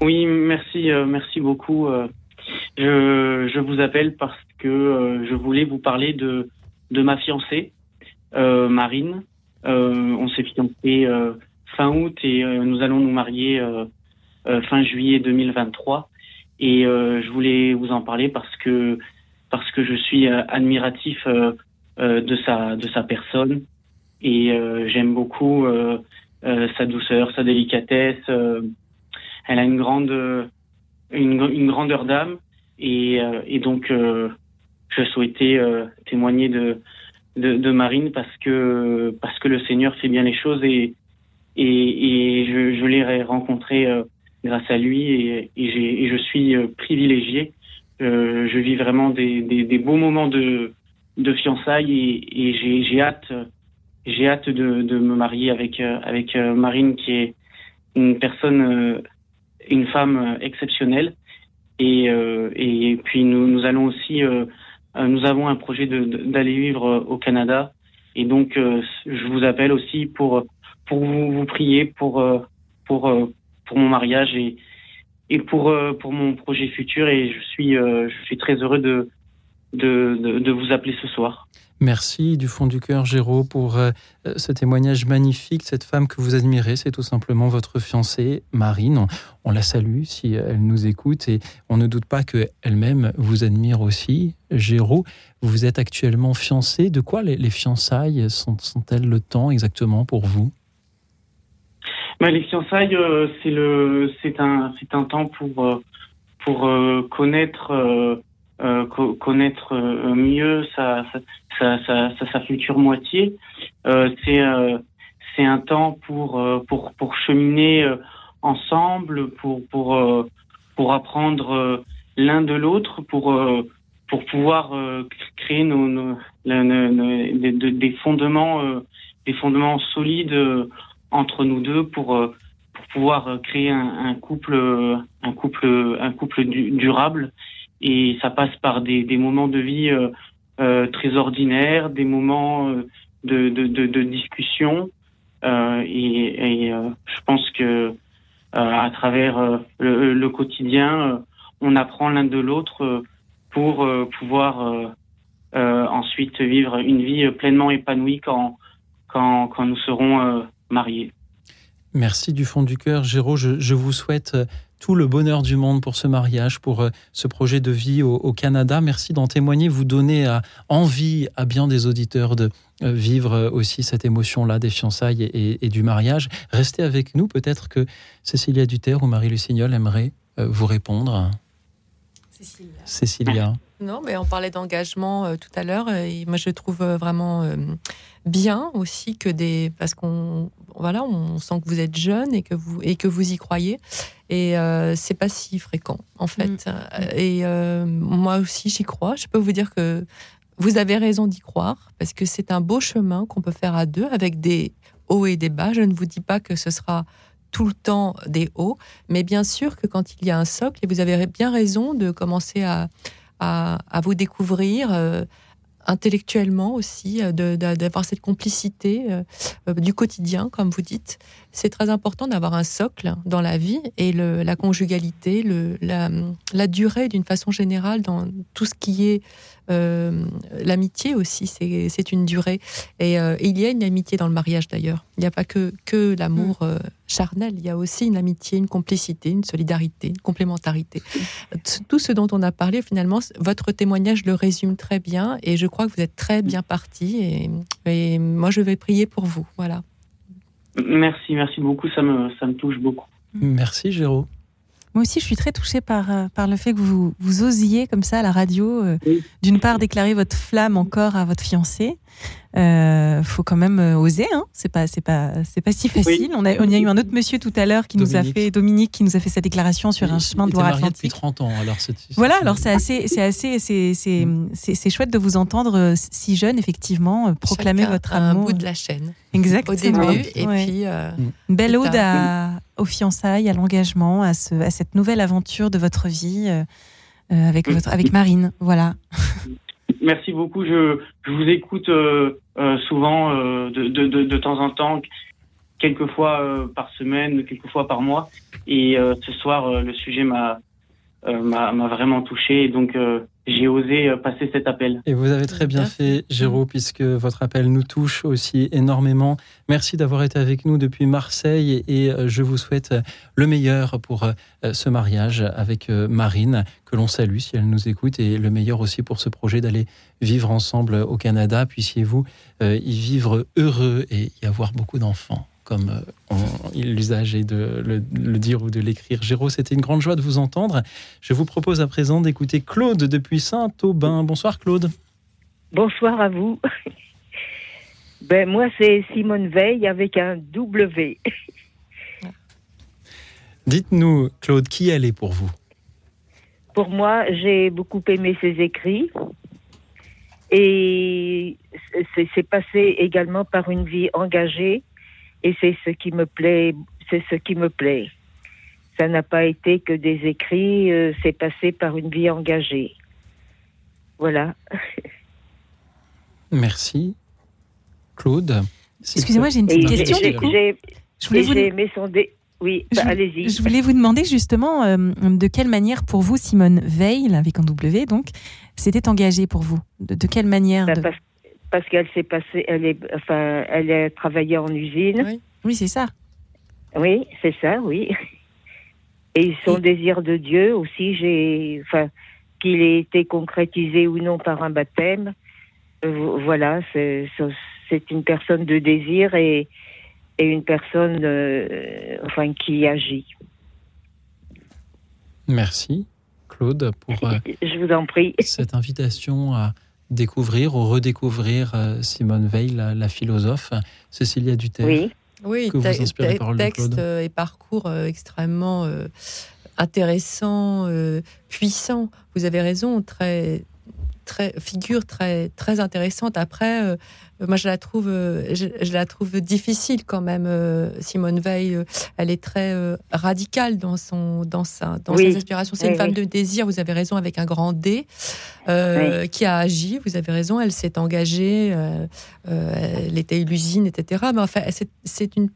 Oui, merci, euh, merci beaucoup. Euh, je, je, vous appelle parce que euh, je voulais vous parler de, de ma fiancée, Marine. on s'est fiancés fin août et euh, nous allons nous marier euh, euh, fin juillet 2023. Et je voulais vous en parler parce que parce que je suis admiratif de sa de sa personne et j'aime beaucoup sa douceur, sa délicatesse. elle a une grande une, grandeur d'âme et, et donc je souhaitais témoigner de, de, de Marine parce que parce que le Seigneur fait bien les choses et et, et je, je l'ai rencontré euh, grâce à lui et, et, et je suis euh, privilégié. Euh, je vis vraiment des, des, des, beaux moments de, de fiançailles et, j'ai hâte, j'ai hâte de, de, me marier avec, avec Marine qui est une personne, une femme exceptionnelle. Et, et puis nous, nous allons aussi, nous avons un projet d'aller vivre au Canada. Et donc je vous appelle aussi pour pour vous, prier pour, euh, pour, euh, pour mon mariage et, et pour, euh, pour mon projet futur. Et je suis, je suis très heureux de, de, de, vous appeler ce soir. Merci du fond du cœur, Géraud, pour ce témoignage magnifique. Cette femme que vous admirez, c'est tout simplement votre fiancée, Marine. On, la salue si elle nous écoute et on ne doute pas qu'elle-même vous admire aussi. Géraud, vous êtes actuellement fiancé. De quoi les, les fiançailles sont-elles le temps exactement pour vous? Bah, les fiançailles, euh, c'est le, c'est un, c'est un temps pour euh, pour euh, connaître connaître mieux sa sa, sa, sa, future moitié. c'est c'est un temps pour pour pour cheminer ensemble, pour pour pour apprendre l'un de l'autre, pour pour pouvoir créer nos, nos, des, des, fondements des fondements solides entre nous deux pour euh, pouvoir euh, créer un, un couple un couple un couple durable. Et ça passe par des, moments de vie euh, euh très ordinaires, des moments de, de, discussion. Euh, et, et je pense que à travers le, le, quotidien, on apprend l'un de l'autre pour pouvoir ensuite vivre une vie pleinement épanouie quand quand, quand nous serons mariés. Merci du fond du cœur, Géraud. Je, vous souhaite euh, tout le bonheur du monde pour ce mariage, pour euh, ce projet de vie au, Canada. Merci d'en témoigner, vous donner euh, envie à bien des auditeurs de vivre aussi cette émotion-là des fiançailles et, du mariage. Restez avec nous, peut-être que Cécilia Duterre ou Marie Lucignol aimeraient vous répondre. Cécilia. Cécilia. [LAUGHS] Non, mais on parlait d'engagement tout à l'heure et moi je trouve vraiment bien aussi que des parce qu'on voilà on sent que vous êtes jeune et que vous et que vous y croyez. Et euh, c'est pas si fréquent en fait. Mm. et euh, moi aussi j'y crois. Je peux vous dire que vous avez raison d'y croire parce que c'est un beau chemin qu'on peut faire à deux avec des hauts et des bas. Je ne vous dis pas que ce sera tout le temps des hauts mais bien sûr que quand il y a un socle et vous avez bien raison de commencer à à, à vous découvrir euh, intellectuellement aussi, euh, d'avoir cette complicité euh, euh, du quotidien, comme vous dites. C'est très important d'avoir un socle dans la vie et le, la conjugalité, le, la, la durée d'une façon générale dans tout ce qui est euh, l'amitié aussi, c'est une durée. Et, euh, il y a une amitié dans le mariage d'ailleurs. Il n'y a pas que, que l'amour mm. euh, charnel, il y a aussi une amitié, une complicité, une solidarité, une complémentarité. Tout ce dont on a parlé, finalement, votre témoignage le résume très bien et je crois que vous êtes très bien parti et, et moi je vais prier pour vous. Voilà. Merci, merci beaucoup, ça me, ça me touche beaucoup. Merci Géraud. Moi aussi, je suis très touchée par, euh, par le fait que vous, vous osiez comme ça à la radio, euh, d'une part déclarer votre flamme encore à votre fiancé. Euh, faut quand même euh, oser, hein. C'est pas, c'est pas, c'est pas si facile. On a, on y a eu un autre monsieur tout à l'heure qui nous a Dominique. fait, Dominique, qui nous a fait sa déclaration sur un chemin de Loire-Atlantique. depuis 30 ans, alors c'est. Voilà, alors c'est assez, c'est assez, c'est, c'est, chouette de vous entendre si jeune, effectivement, proclamer Chacun votre a un amour. bout de la chaîne. Exactement. Au début, et Ouais. puis. euh, Une belle ode à, aux fiançailles, à l'engagement, à, ce, à cette nouvelle aventure de votre vie euh, euh, avec, avec Marine. Voilà. Merci beaucoup. Je, je vous écoute euh, souvent, de, de, de, temps en temps, quelques fois par semaine, quelques fois par mois. Et ce soir, le sujet m'a m'a vraiment touché. Donc, j'ai osé euh, passer cet appel. Et vous avez très bien fait, Géraud, puisque votre appel nous touche aussi énormément. Merci d'avoir été avec nous depuis Marseille et euh, je vous souhaite euh, le meilleur pour ce mariage avec Marine, que l'on salue si elle nous écoute, et le meilleur aussi pour ce projet d'aller vivre ensemble au Canada. Puissiez-vous y vivre heureux et y avoir beaucoup d'enfants. Comme euh, l'usage est de le, le dire ou de l'écrire. Géraud, c'était une grande joie de vous entendre. Je vous propose à présent d'écouter Claude depuis Saint-Aubin. Bonsoir Claude. Bonsoir à vous. [LAUGHS] Ben, moi, c'est Simone Veil avec un W. [LAUGHS] Dites-nous, Claude, qui elle est pour vous? Pour moi, j'ai beaucoup aimé ses écrits. Et c'est passé également par une vie engagée. Et c'est ce qui me plaît. C'est ce qui me plaît. Ça n'a pas été que des écrits. euh, c'est passé par une vie engagée. Voilà. [LAUGHS] Merci. Claude. Excusez-moi, j'ai une Et petite question du coup. j'ai- Je voulais vous- j'ai aimé son dé- Oui, bah, Je- allez-y. Je voulais vous demander justement euh, de quelle manière pour vous Simone Veil, avec un W donc, s'était engagée pour vous? De, de quelle manière Bah, de- parce, parce qu'elle s'est passée, elle est, enfin, elle a travaillé en usine. Oui, c'est ça. Oui, c'est ça, oui. Et son désir de Dieu aussi, j'ai, enfin, qu'il ait été concrétisé ou non par un baptême, euh, vo- voilà, c'est c'est une personne de désir et, et une personne, euh, enfin, qui agit. Merci, Claude, pour euh, [LAUGHS] Je vous en prie. cette invitation à découvrir ou redécouvrir euh, Simone Veil, la, la philosophe. Cécilia Duterre. Oui. Oui, Que vous te- inspire les te- paroles texte euh, et parcours euh, extrêmement euh, intéressant, euh, puissant. Vous avez raison, très, très figure très très intéressante. Après, euh, moi je la trouve, euh, je, je la trouve difficile quand même. euh, Simone Veil, euh, elle est très euh, radicale dans son dans sa dans Oui. ses aspirations. C'est Oui, une femme oui. de désir. Vous avez raison avec un grand D euh, qui a agi. Vous avez raison. Elle s'est engagée. euh, euh, elle était l'usine, etc. Mais enfin, c'est- c'est une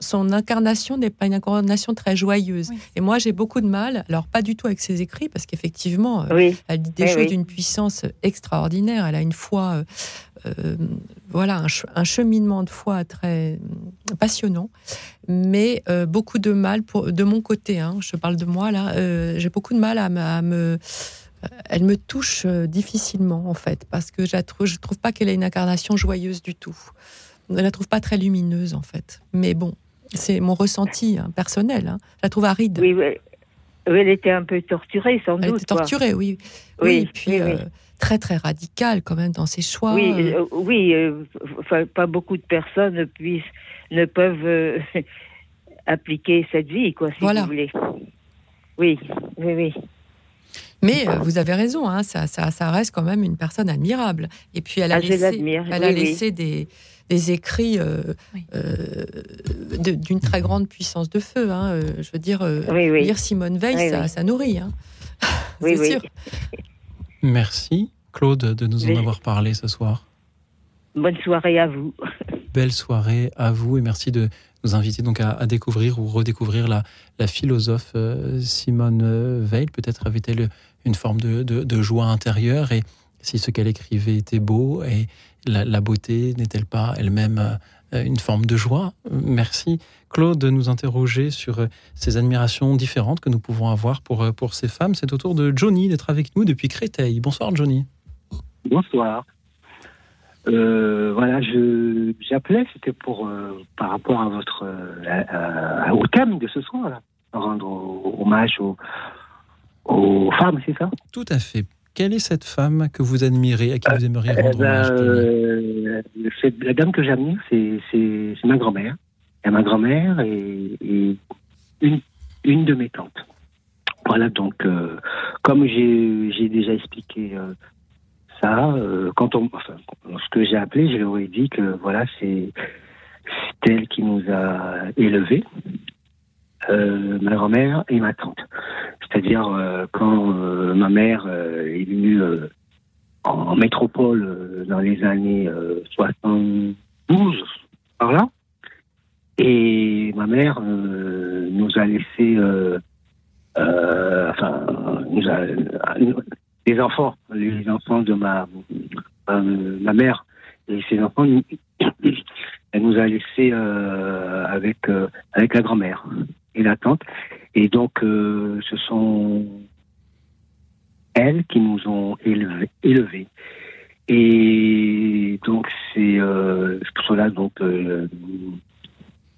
son incarnation n'est pas une incarnation très joyeuse. Et moi, j'ai beaucoup de mal, alors pas du tout avec ses écrits, parce qu'effectivement, euh, Oui. elle dit des choses oui. d'une puissance extraordinaire. Elle a une foi, euh, euh, voilà, un, ch- un cheminement de foi très passionnant, mais euh, beaucoup de mal pour, de mon côté. hein, je parle de moi là. euh, j'ai beaucoup de mal à me, à me- elle me touche difficilement en fait, parce que je trouve, je trouve pas qu'elle ait une incarnation joyeuse du tout. Je la trouve pas très lumineuse en fait. Mais bon, c'est mon ressenti hein, personnel. hein. Je la trouve aride. Oui, oui. Elle était un peu torturée, sans Elle doute. était torturée, oui. Oui, Oui, puis euh, très très radicale quand même dans ses choix. Oui, euh, euh, oui. euh, pas beaucoup de personnes puissent, ne peuvent [LAUGHS] appliquer cette vie, quoi, si Voilà. vous voulez. Oui, oui, oui. Mais euh, vous avez raison, hein, ça, ça, ça reste quand même une personne admirable. Et puis elle a Ah, laissé, elle a oui. laissé des, des écrits euh, euh, d'une très grande puissance de feu. hein, euh, je veux dire, Oui, oui. lire Simone Veil, Oui, ça, oui. ça nourrit. hein. [LAUGHS] Oui, [LAUGHS] C'est oui. sûr. Merci, Claude, de nous en Oui. avoir parlé ce soir. Bonne soirée à vous. [LAUGHS] Belle soirée à vous et merci de nous inviter donc à, à découvrir ou redécouvrir la, la philosophe Simone Veil. Peut-être avait-elle une forme de, de- de joie intérieure et si ce qu'elle écrivait était beau et la, la beauté n'est-elle pas elle-même euh, une forme de joie? Merci Claude de nous interroger sur euh, ces admirations différentes que nous pouvons avoir pour, euh, pour ces femmes. C'est au tour de Johnny d'être avec nous depuis Créteil. Bonsoir Johnny. Bonsoir. Euh, voilà, je j'appelais, c'était pour euh, par rapport à votre à- à- au thème de ce soir là. rendre hommage aux, aux femmes, c'est ça? Tout à fait. Quelle est cette femme que vous admirez, à qui vous aimeriez Eh rendre ben, hommage Johnny euh, c'est- La dame que j'admire, c'est c'est- c'est ma grand-mère. Et ma grand-mère et, et une, une de mes tantes. Voilà, donc, euh, comme j'ai j'ai déjà expliqué euh, ça, euh, quand on, enfin, lorsque j'ai appelé, je leur ai dit que voilà, c'est c'est elle qui nous a élevés, euh, ma grand-mère et ma tante. C'est-à-dire euh, quand euh, ma mère est venue en métropole dans les années euh, 72, par là. Et ma mère nous a laissé, enfin, nous a, les enfants, les enfants de ma, ma mère et ses enfants, [COUGHS] elle nous a laissé avec, avec la grand-mère et la tante. Et donc, euh, ce sont elles qui nous ont élevés. Et donc, c'est euh, pour cela donc, euh,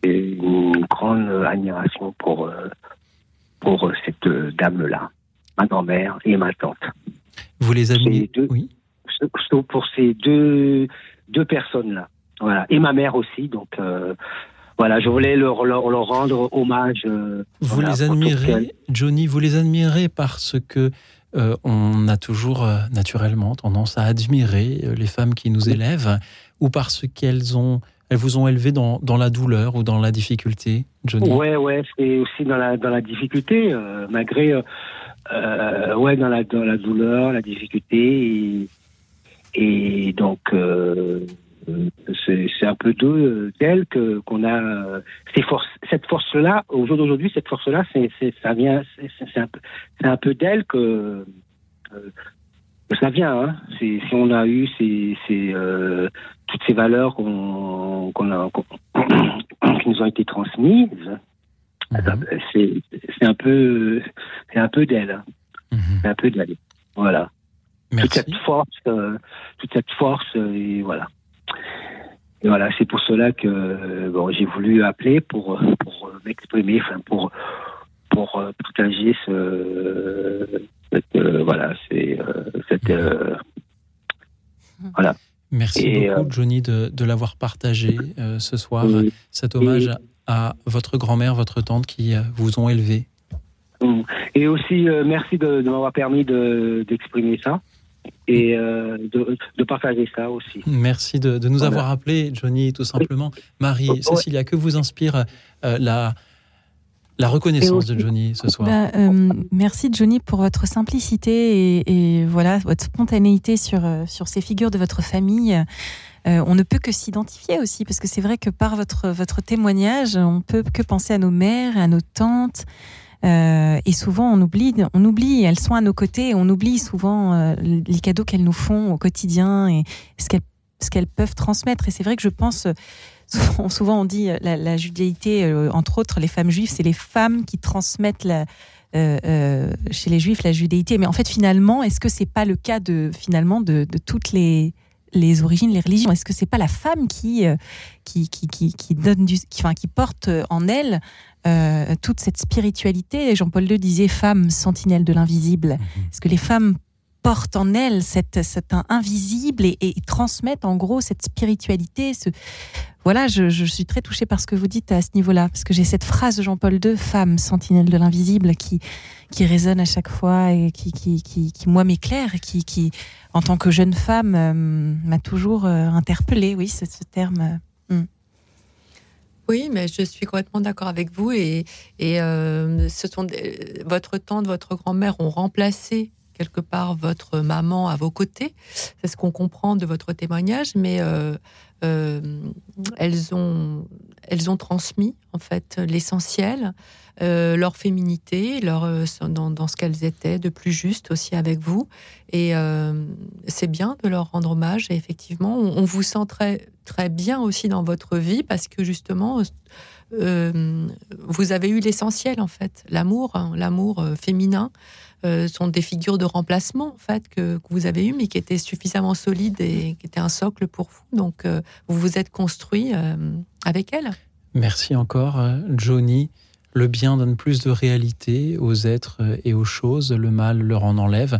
une grande admiration pour, euh, pour cette dame-là, ma grand-mère et ma tante. Vous les admirez Oui. Pour ces deux, deux personnes-là. Voilà. Et ma mère aussi. Donc, euh, voilà, je voulais leur, leur, leur rendre hommage. euh, Vous voilà, les admirez, Johnny, vous les admirez parce que euh, on a toujours euh, naturellement tendance à admirer les femmes qui nous élèvent, ou parce qu'elles ont, elles vous ont élevé dans, dans la douleur ou dans la difficulté, Johnny? Ouais, ouais, c'est aussi dans la dans la difficulté, malgré ouais dans la dans la douleur, la difficulté et, et donc c'est c'est un peu d'eux d'elle que qu'on a euh, ces forces cette force là au jour d'aujourd'hui cette force là c'est ça vient c'est un peu c'est un peu d'elle que euh, que ça vient hein. si on a eu ces ces euh, toutes ces valeurs qu'on qu'on a qu'on- [COUGHS] qui nous ont été transmises c'est c'est un peu c'est un peu d'elle c'est un peu d'elle. Voilà. Toute cette force euh, toute cette force euh, et voilà et voilà c'est pour cela que euh, bon j'ai voulu appeler pour euh, pour m'exprimer enfin pour pour euh, partager ce cette, euh, voilà c'est cette euh, voilà Merci Et, beaucoup, euh, Johnny, de, de l'avoir partagé euh, ce soir, Oui. cet hommage Et- à votre grand-mère, votre tante qui vous ont élevé. Mm. Et aussi, euh, merci de, de m'avoir permis de- d'exprimer ça et euh, de, de partager ça aussi. Merci de, de nous Voilà. avoir appelé, Johnny, tout simplement. Marie, Cécilia, que vous inspire euh, la, la reconnaissance de Johnny ce soir Bah, euh, merci Johnny pour votre simplicité et, et voilà votre spontanéité sur sur ces figures de votre famille. Euh, on ne peut que s'identifier aussi parce que c'est vrai que par votre votre témoignage, on peut que penser à nos mères, à nos tantes. Euh, et souvent, on oublie, on oublie, elles sont à nos côtés, on oublie souvent euh, les cadeaux qu'elles nous font au quotidien et ce qu'elles peuvent transmettre. Et c'est vrai que je pense, euh, souvent, [LAUGHS] on dit la, la judaïté, entre autres, les femmes juives, c'est les femmes qui transmettent chez les juifs la judéité. Mais en fait, finalement, est-ce que c'est pas le cas de finalement de, toutes les origines, les religions? Est-ce que c'est pas la femme qui donne enfin, qui porte en elle euh, toute cette spiritualité Jean-Paul II disait femme sentinelle de l'invisible. Est-ce que les femmes portent en elles cet invisible et, et transmettent en gros cette spiritualité ce... Voilà, je, je suis très touchée par ce que vous dites à ce niveau-là, parce que j'ai cette phrase de Jean-Paul II, femme sentinelle de l'invisible, qui, qui résonne à chaque fois et qui, qui, qui, qui moi, m'éclaire qui, qui, en tant que jeune femme, euh, m'a toujours euh, interpellée, oui, ce, ce terme. euh, hmm. Oui, mais je suis complètement d'accord avec vous. Et, et euh, ce sont des- votre tante, votre grand-mère ont remplacé quelque part votre maman à vos côtés. C'est ce qu'on comprend de votre témoignage, mais euh, elles ont elles ont transmis en fait l'essentiel, euh, leur féminité, leur euh, dans, ce qu'elles étaient de plus juste aussi avec vous. Et euh, c'est bien de leur rendre hommage. Et effectivement, on, vous sent très très bien aussi dans votre vie parce que justement euh, vous avez eu l'essentiel en fait, l'amour, hein, l'amour euh, féminin. Euh, sont des figures de remplacement en fait que, vous avez eues, mais qui étaient suffisamment solides et qui étaient un socle pour vous. Donc euh, vous vous êtes construit euh, avec elles. Merci encore, Johnny. le bien donne plus de réalité aux êtres et aux choses, le mal leur en enlève.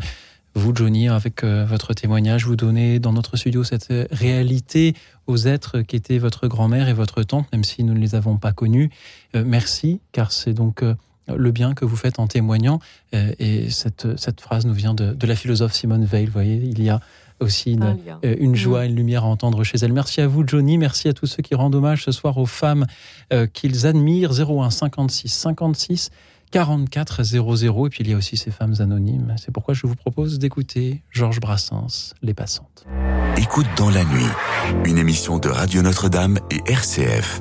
Vous, Johnny, avec votre témoignage, vous donnez dans notre studio cette réalité aux êtres qui étaient votre grand-mère et votre tante, même si nous ne les avons pas connus. Merci, car c'est donc le bien que vous faites en témoignant. et cette, cette phrase nous vient de, de la philosophe Simone Veil. Vous voyez, il y a aussi une, une, joie, une lumière à entendre chez elle. Merci à vous, Johnny. Merci à tous ceux qui rendent hommage ce soir aux femmes qu'ils admirent. 01 56 56 44 00. Et puis il y a aussi ces femmes anonymes. C'est pourquoi je vous propose d'écouter Georges Brassens, Les Passantes. Écoute dans la nuit, une émission de Radio Notre-Dame et RCF.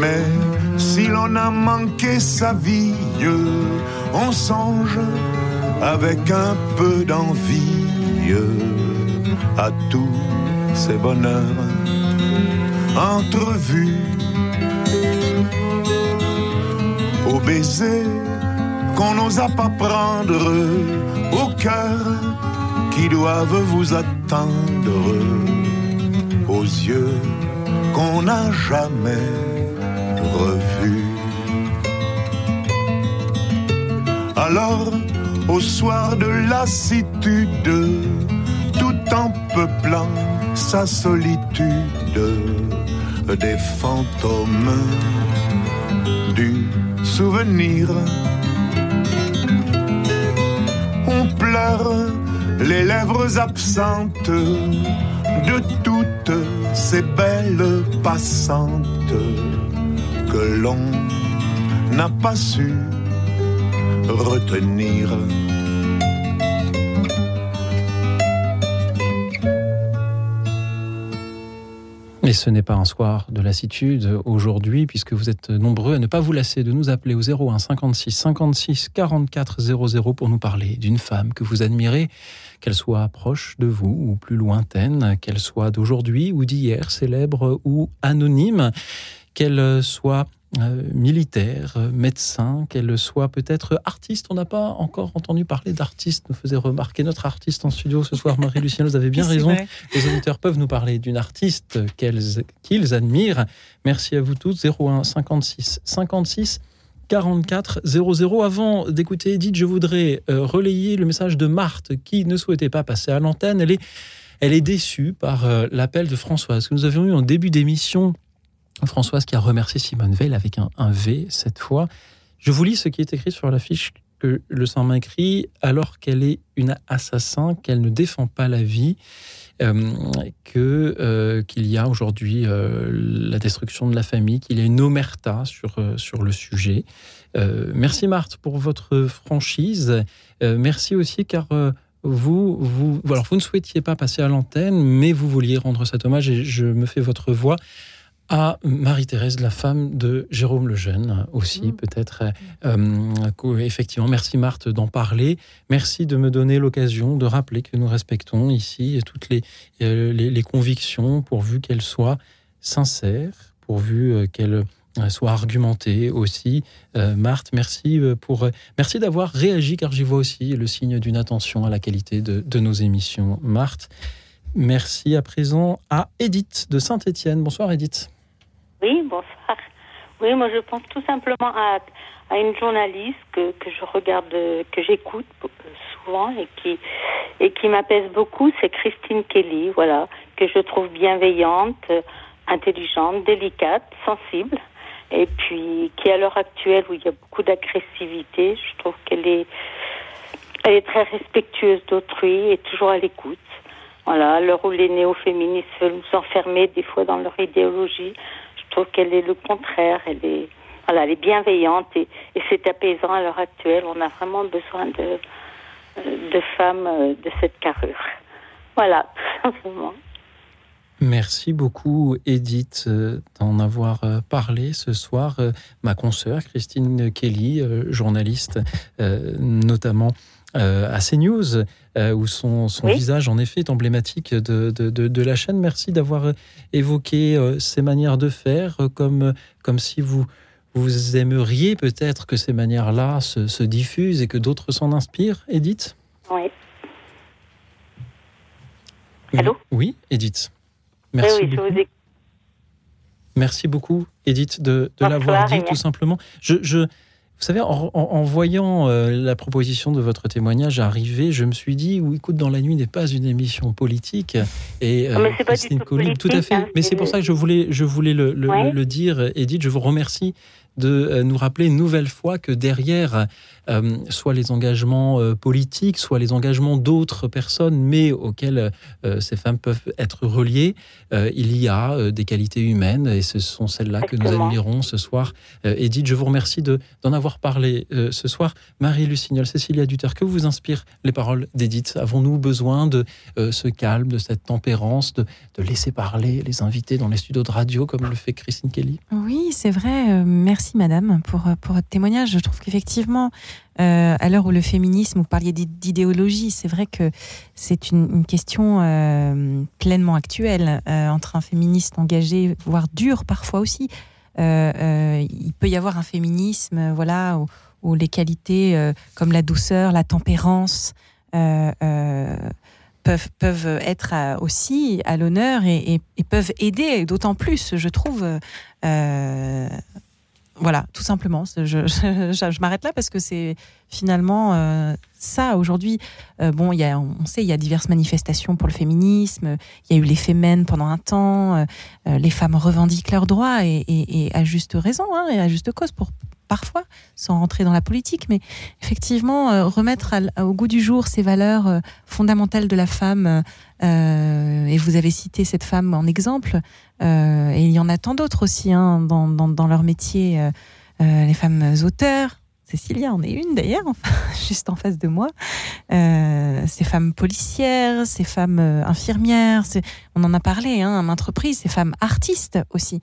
Mais si l'on a manqué sa vie, on songe avec un peu d'envie à tous ces bonheurs entrevus, au baiser qu'on n'osa pas prendre au cœur qui doivent vous attendre aux yeux qu'on n'a jamais revus. Alors, au soir de lassitude, tout en peuplant sa solitude, des fantômes du souvenir les lèvres absentes de toutes ces belles passantes que l'on n'a pas su retenir. Et ce n'est pas un soir de lassitude aujourd'hui, puisque vous êtes nombreux à ne pas vous lasser de nous appeler au 01 56 56 44 00 pour nous parler d'une femme que vous admirez, qu'elle soit proche de vous ou plus lointaine, qu'elle soit d'aujourd'hui ou d'hier, célèbre ou anonyme, qu'elle soit euh, militaire, euh, médecin, qu'elle soit peut-être artiste. On n'a pas encore entendu parler d'artiste, nous faisait remarquer notre artiste en studio ce soir, Marie-Lucienne, vous avez bien raison. Les auditeurs peuvent nous parler d'une artiste qu'ils admirent. Merci à vous tous. 01 56 56 44 00. Avant d'écouter Edith, je voudrais euh, relayer le message de Marthe qui ne souhaitait pas passer à l'antenne. Elle est, elle est déçue par l'appel de Françoise que nous avions eu en début d'émission Françoise qui a remercié Simone Veil avec un, V cette fois. Je vous lis ce qui est écrit sur l'affiche que le sang m'a écrit alors qu'elle est une assassin, qu'elle ne défend pas la vie, euh, que euh, qu'il y a aujourd'hui euh, la destruction de la famille, qu'il y a une omerta sur sur le sujet. merci Marthe pour votre franchise. merci aussi car vous, vous, alors vous ne souhaitiez pas passer à l'antenne, mais vous vouliez rendre cet hommage et je me fais votre voix à Marie-Thérèse, la femme de Jérôme Lejeune, aussi mmh. peut-être. Euh, effectivement, merci Marthe d'en parler. Merci de me donner l'occasion de rappeler que nous respectons ici toutes les, euh, les, convictions, pourvu qu'elles soient sincères, pourvu euh, qu'elles soient argumentées aussi. Marthe, merci pour merci d'avoir réagi car j'y vois aussi le signe d'une attention à la qualité de, de nos émissions. Marthe, merci à présent à Edith de Saint-Étienne. Bonsoir Edith. Oui, bonsoir. Oui, moi je pense tout simplement à, à une journaliste que, que je regarde, que j'écoute souvent et qui, et qui m'apaise beaucoup, c'est Christine Kelly, voilà, que je trouve bienveillante, intelligente, délicate, sensible, et puis qui à l'heure actuelle où il y a beaucoup d'agressivité, je trouve qu'elle est, elle est très respectueuse d'autrui et toujours à l'écoute. Voilà, à l'heure où les néo-féministes veulent nous enfermer des fois dans leur idéologie, je trouve qu'elle est le contraire. Elle est, voilà, elle est bienveillante et, c'est apaisant à l'heure actuelle. On a vraiment besoin de, de femmes euh, de cette carrure. Voilà, [LAUGHS] simplement. Merci beaucoup, Edith, euh, d'en avoir euh, parlé ce soir. Ma consoeur, Christine Kelly, journaliste, notamment à CNews, où son, son visage, en effet, est emblématique de, de, de, la chaîne. Merci d'avoir évoqué ces manières de faire, comme, comme si vous, vous aimeriez peut-être que ces manières-là se, se, diffusent et que d'autres s'en inspirent, Edith Oui. Allô Oui, Edith. Merci oui, beaucoup. Merci beaucoup, Edith, de, de l'avoir dit, tout simplement. Je, je, vous savez, en, voyant euh, la proposition de votre témoignage arriver, je me suis dit, ou écoute, dans la nuit n'est pas une émission politique. Et euh, pas tout, tout à fait. Hein, mais c'est pour ça que je voulais, je voulais le, le dire, Edith. Je vous remercie de euh, nous rappeler une nouvelle fois que derrière soit les engagements euh, politiques, soit les engagements d'autres personnes, mais auxquels ces femmes peuvent être reliées, il y a des qualités humaines et ce sont celles-là que nous admirons ce soir. Edith, je vous remercie d'en avoir parlé ce soir. Marie Lucignol, Cécilia Duter, que vous inspirent les paroles d'Edith? Avons-nous besoin de ce calme, de cette tempérance, de, de laisser parler les invités dans les studios de radio comme le fait Christine Kelly? Oui, c'est vrai. merci Madame pour, pour votre témoignage. Je trouve qu'effectivement, euh, à l'heure où le féminisme, vous parliez d'idéologie, c'est vrai que c'est une, question euh, pleinement actuelle euh, entre un féministe engagé, voire dur parfois aussi. il peut y avoir un féminisme, voilà, où, les qualités comme la douceur, la tempérance, Peuvent, peuvent, être aussi à l'honneur et, peuvent aider, d'autant plus, je trouve, voilà, tout simplement. [LAUGHS] Je, m'arrête là parce que c'est finalement euh, ça aujourd'hui. Euh, bon, y a, on sait, il y a diverses manifestations pour le féminisme. Il y a eu les Femmes pendant un temps. Euh, les femmes revendiquent leurs droits et, à juste raison hein, et à juste cause pour parfois, sans rentrer dans la politique, mais effectivement remettre au goût du jour ces valeurs fondamentales de la femme. et vous avez cité cette femme en exemple. Et il y en a tant d'autres aussi hein, dans, dans, leur métier. les femmes auteurs, Cécilia en est une d'ailleurs, [LAUGHS] juste en face de moi. Euh, ces femmes policières, ces femmes euh, infirmières, on en a parlé hein, à maintes ces femmes artistes aussi.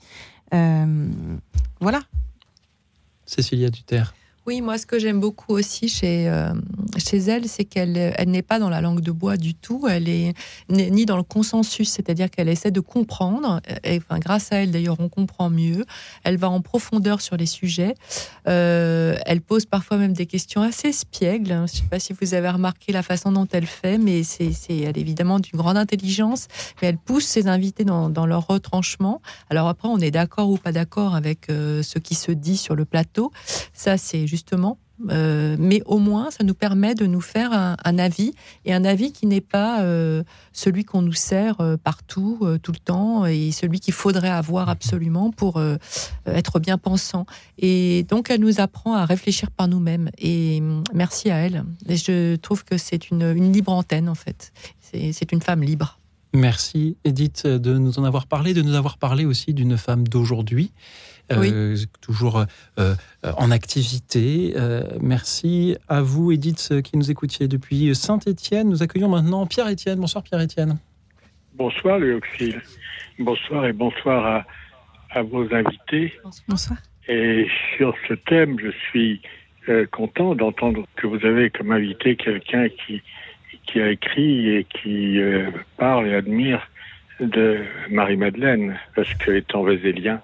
Euh, voilà. Cécilia Duterre. Oui, moi, ce que j'aime beaucoup aussi chez, euh, chez elle, c'est qu'elle elle, n'est pas dans la langue de bois du tout. Elle est ni dans le consensus, c'est-à-dire qu'elle essaie de comprendre. Et, enfin, grâce à elle, d'ailleurs, on comprend mieux. Elle va en profondeur sur les sujets. Euh, elle pose parfois même des questions assez spiègles. Je ne sais pas si vous avez remarqué la façon dont elle fait, mais c'est, elle est évidemment d'une grande intelligence. Mais elle pousse ses invités dans, dans leur retranchement. Alors après, on est d'accord ou pas d'accord avec euh, ce qui se dit sur le plateau. Ça, c'est justement. Euh, mais au moins, ça nous permet de nous faire un, avis, et un avis qui n'est pas euh, celui qu'on nous sert euh, partout, tout le temps, et celui qu'il faudrait avoir absolument pour être bien pensant. Et donc, elle nous apprend à réfléchir par nous-mêmes. Et mm, merci à elle. Et je trouve que c'est une, une libre antenne, en fait. C'est une femme libre. Merci Edith de nous en avoir parlé, de nous avoir parlé aussi d'une femme d'aujourd'hui euh, toujours euh, en activité. Euh, merci à vous, Edith, qui nous écoutiez depuis Saint-Étienne. Nous accueillons maintenant Pierre-Étienne. Bonsoir, Pierre-Étienne. Bonsoir, Léoxyle. Bonsoir et bonsoir à, vos invités. Bonsoir. Et sur ce thème, je suis content d'entendre que vous avez comme invité quelqu'un qui, qui a écrit et qui parle et admire de Marie-Madeleine, parce qu'étant vésélien,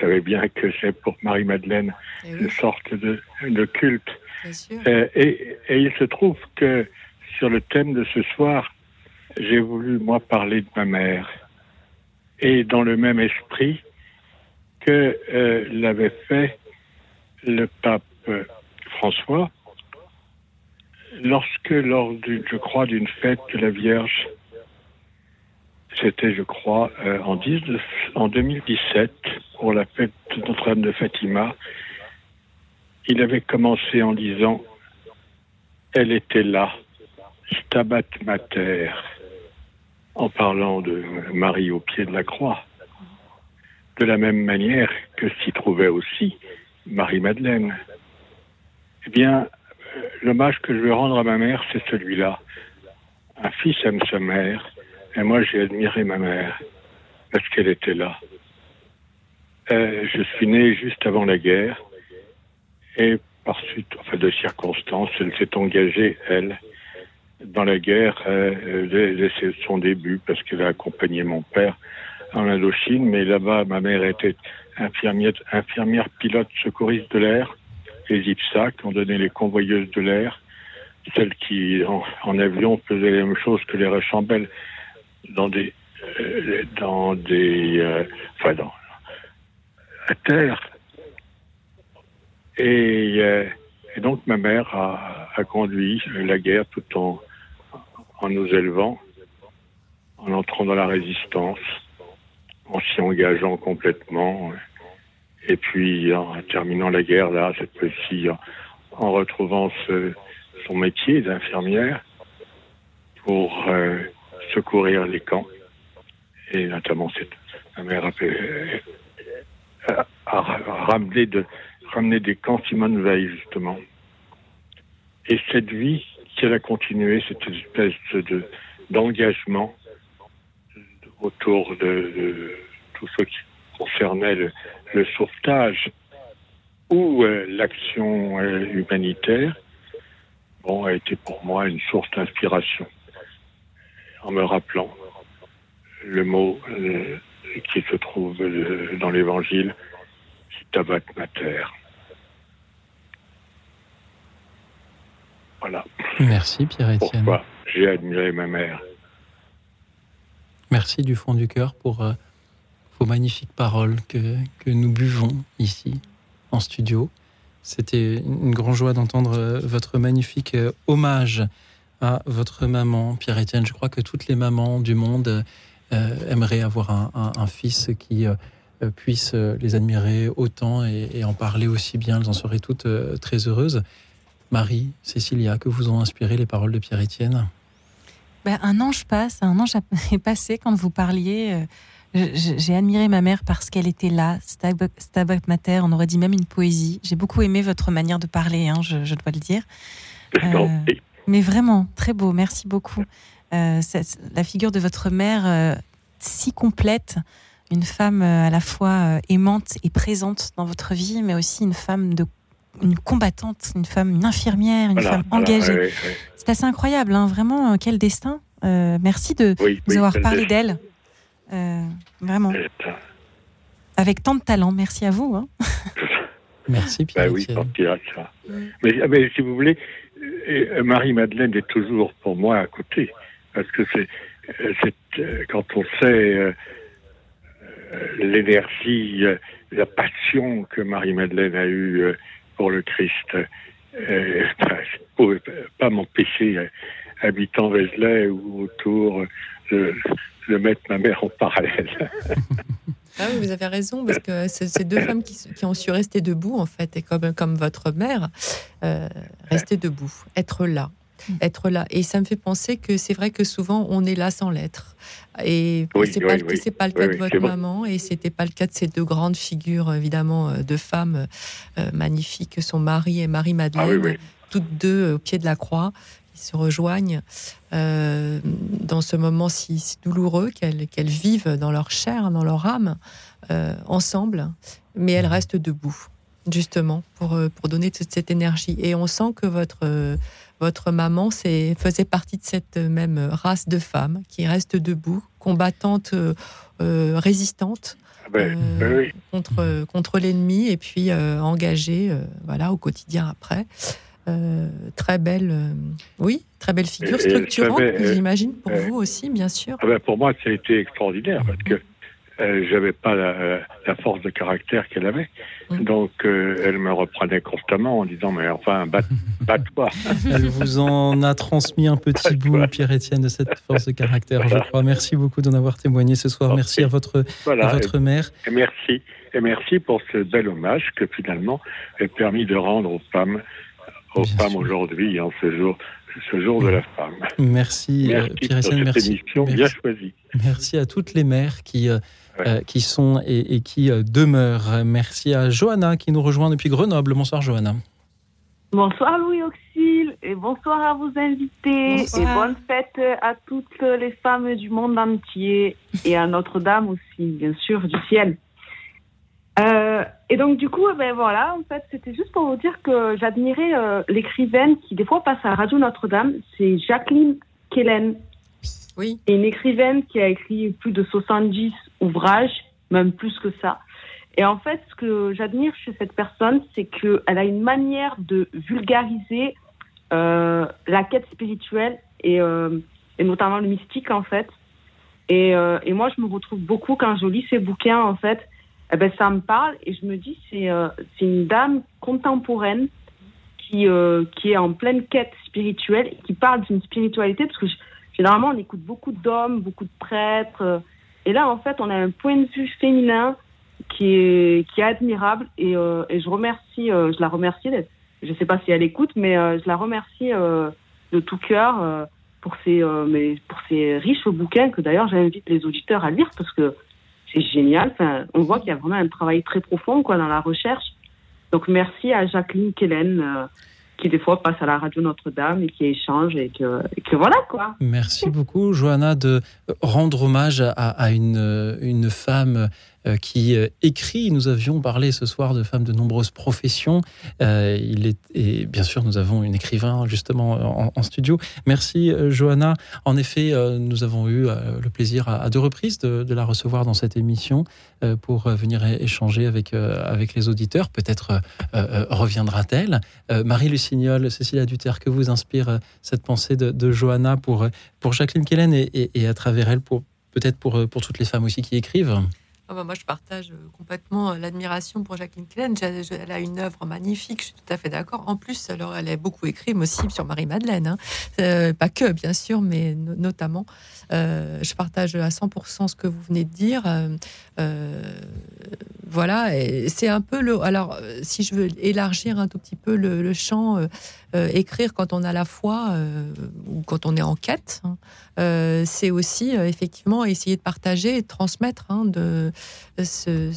savez bien que c'est pour Marie-Madeleine eh une sorte de, de culte. Euh, et, et, il se trouve que sur le thème de ce soir, j'ai voulu, moi, parler de ma mère. Et dans le même esprit que euh, l'avait fait le pape François, lorsque, lors, du, je crois, d'une fête de la Vierge, c'était, je crois, euh, en, 19, en 2017, pour la fête de Notre-Dame de Fatima. Il avait commencé en disant Elle était là, Stabat Mater, en parlant de Marie au pied de la croix. De la même manière que s'y trouvait aussi Marie-Madeleine. Eh bien, l'hommage que je veux rendre à ma mère, c'est celui-là. Un fils aime sa mère, et moi, j'ai admiré ma mère parce qu'elle était là. Euh, je suis né juste avant la guerre. Et par suite, de circonstances, elle s'est engagée, elle, dans la guerre euh, c'est son début parce qu'elle a accompagné mon père en Indochine, mais là-bas, ma mère était infirmière, pilote secouriste de l'air, les IPSA qui ont donné les convoyeuses de l'air, celles qui, en, avion, faisaient la même chose que les Rechambelles dans des, euh, dans des, euh, enfin dans, à terre. Et, euh, et donc ma mère a, a, conduit la guerre tout en, en nous élevant, en entrant dans la résistance, en s'y engageant complètement. Et puis en terminant la guerre là, cette fois-ci, en, retrouvant ce, son métier d'infirmière pour euh, secourir les camps. Et notamment, cette, ma mère a, fait, a, ramené, de, des camps Simone Veil, justement. Et cette vie, si elle a continué, cette espèce de, d'engagement autour de, tout ce qui concernait le, sauvetage ou euh, l'action euh, humanitaire, bon, a été pour moi une source d'inspiration en me rappelant le mot euh, qui se trouve euh, dans l'évangile, Stabat Mater. Voilà. Merci Pierre-Étienne. Pourquoi j'ai admiré ma mère. Merci du fond du cœur pour euh, vos magnifiques paroles que, que nous buvons ici en studio. C'était une grande joie d'entendre votre magnifique hommage à votre maman, Pierre-Étienne. Je crois que toutes les mamans du monde euh, aimeraient avoir un, fils qui euh, puisse les admirer autant et, en parler aussi bien. Elles en seraient toutes euh, très heureuses. Marie, Cécilia, que vous ont inspiré les paroles de Pierre-Étienne? Ben, Un ange passe, un ange [LAUGHS] est passé quand vous parliez J'ai admiré ma mère parce qu'elle était là, Stabat Mater, on aurait dit même une poésie. J'ai beaucoup aimé votre manière de parler, hein, je, dois le dire. Euh, mais vraiment, très beau, merci beaucoup. Euh, la figure de votre mère, euh, si complète, une femme à la fois aimante et présente dans votre vie, mais aussi une femme de une combattante, une femme, une infirmière, une femme engagée. C'est assez incroyable, hein, vraiment, quel destin. merci de vous avoir parlé d'elle. Euh, vraiment. Avec tant de talent, merci à vous. Hein. [LAUGHS] merci Pierre. Bah oui, ça. Mais, ah, mais, si vous voulez, euh, Marie-Madeleine est toujours pour moi à côté. Parce que c'est, euh, quand on sait l'énergie, la passion que Marie-Madeleine a eue pour le Christ, [LAUGHS] je ne pouvais pas m'empêcher, habitant Vézelay ou autour, de mettre ma mère en parallèle. [LAUGHS] Ah oui, vous avez raison, parce que c'est deux femmes qui, qui, ont su rester debout, en fait, et comme, comme votre mère, euh, rester debout, être là. Être là. Et ça me fait penser que c'est vrai que souvent on est là sans l'être. Et ce c'est pas, pas, le cas de votre maman, et c'était pas le cas de ces deux grandes figures, évidemment, euh, de femmes euh, magnifiques, son mari et Marie-Madeleine, ah toutes deux au pied de la croix se rejoignent euh, dans ce moment si, douloureux qu'elles vivent dans leur chair, dans leur âme, euh, ensemble, mais elles restent debout, justement, pour, euh, pour donner toute cette énergie. Et on sent que votre, votre maman faisait partie de cette même race de femmes qui restent debout, combattantes, résistantes. Ah ben, contre, contre l'ennemi et puis engagées voilà, au quotidien après. Euh, très belle, euh, oui, très belle figure structurante, j'imagine, pour vous aussi, bien sûr. Ah ben, pour moi, ça a été extraordinaire parce que euh, j'avais pas la, force de caractère qu'elle avait. Mm. Donc, elle me reprenait constamment en disant Mais enfin, bat-toi. [LAUGHS] elle vous en a transmis un petit bout, Pierre-Étienne, de cette force de caractère, je crois. Merci beaucoup d'en avoir témoigné ce soir. Merci à votre, à votre mère. Et merci. Et merci pour ce bel hommage que finalement a permis de rendre aux femmes aux femmes aujourd'hui, en ce jour, ce jour de la femme. Merci, euh, merci Pierre merci. émission bien choisie. Merci à toutes les mères qui, euh, euh, qui sont et, qui demeurent. Merci à Johanna qui nous rejoint depuis Grenoble. Bonsoir Johanna. Bonsoir Louis Auxil et bonsoir à vos invités et bonne fête à toutes les femmes du monde entier et à Notre-Dame aussi, bien sûr, du ciel. Euh, et donc du coup, ben voilà, en fait, c'était juste pour vous dire que j'admirais euh, l'écrivaine qui des fois passe à Radio Notre-Dame, c'est Jacqueline Kellen. Oui. Et une écrivaine qui a écrit plus de 70 ouvrages, même plus que ça. Et en fait, ce que j'admire chez cette personne, c'est qu'elle a une manière de vulgariser euh, la quête spirituelle et, et, notamment le mystique en fait. Et, et moi, je me retrouve beaucoup quand je lis ces bouquins en fait eh ben, ça me parle et je me dis c'est euh, c'est une dame contemporaine qui euh, qui est en pleine quête spirituelle et qui parle d'une spiritualité parce que généralement on écoute beaucoup d'hommes, beaucoup de prêtres euh, et là en fait on a un point de vue féminin qui est qui est admirable et, et je remercie je la remercie je sais pas si elle écoute mais je la remercie de tout cœur pour ces mais pour ces riches bouquins que d'ailleurs j'invite les auditeurs à lire parce que c'est génial. On voit qu'il y a vraiment un travail très profond dans la recherche. Donc merci à Jacqueline Kellen euh, qui des fois passe à la radio Notre-Dame et qui échange et que, voilà quoi. Merci beaucoup Johanna de rendre hommage à, une, femme qui euh, écrit. Nous avions parlé ce soir de femmes de nombreuses professions. Euh, et bien sûr, nous avons une écrivain justement en, studio. Merci Johanna. En effet, nous avons eu le plaisir à, deux reprises de, la recevoir dans cette émission pour venir échanger avec, avec les auditeurs. Peut-être reviendra-t-elle. Marie Lucignol, Cécilia Duterre, que vous inspire cette pensée de, Johanna pour, pour Jacqueline Kellen et, et à travers elle pour peut-être pour, pour toutes les femmes aussi qui écrivent ah bah, moi, je partage euh, complètement euh, l'admiration pour Jacqueline Klein. Elle a une œuvre magnifique, je suis tout à fait d'accord. En plus, alors, elle a beaucoup écrit, mais aussi sur Marie-Madeleine. Hein. Euh, pas que, bien sûr, mais notamment. je partage à 100% ce que vous venez de dire. Voilà, c'est un peu le. Alors, si je veux élargir un tout petit peu le, champ, écrire quand on a la foi ou quand on est en quête, hein, c'est aussi effectivement essayer de partager et de transmettre hein, de ce,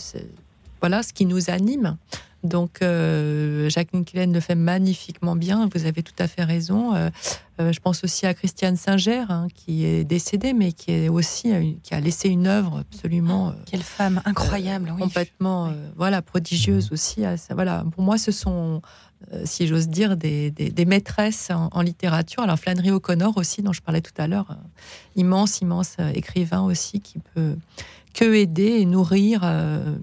voilà ce qui nous anime. Donc, euh, Jacqueline Killen le fait magnifiquement bien. Vous avez tout à fait raison. Euh, euh, je pense aussi à Christiane Singer, hein, qui est décédée, mais qui est aussi qui a laissé une œuvre absolument. Quelle femme incroyable, complètement, voilà, prodigieuse aussi. voilà, pour moi, ce sont, si j'ose dire, des, maîtresses en, littérature. Alors Flannery O'Connor aussi, dont je parlais tout à l'heure, immense, immense écrivain aussi, qui peut que aider et nourrir euh,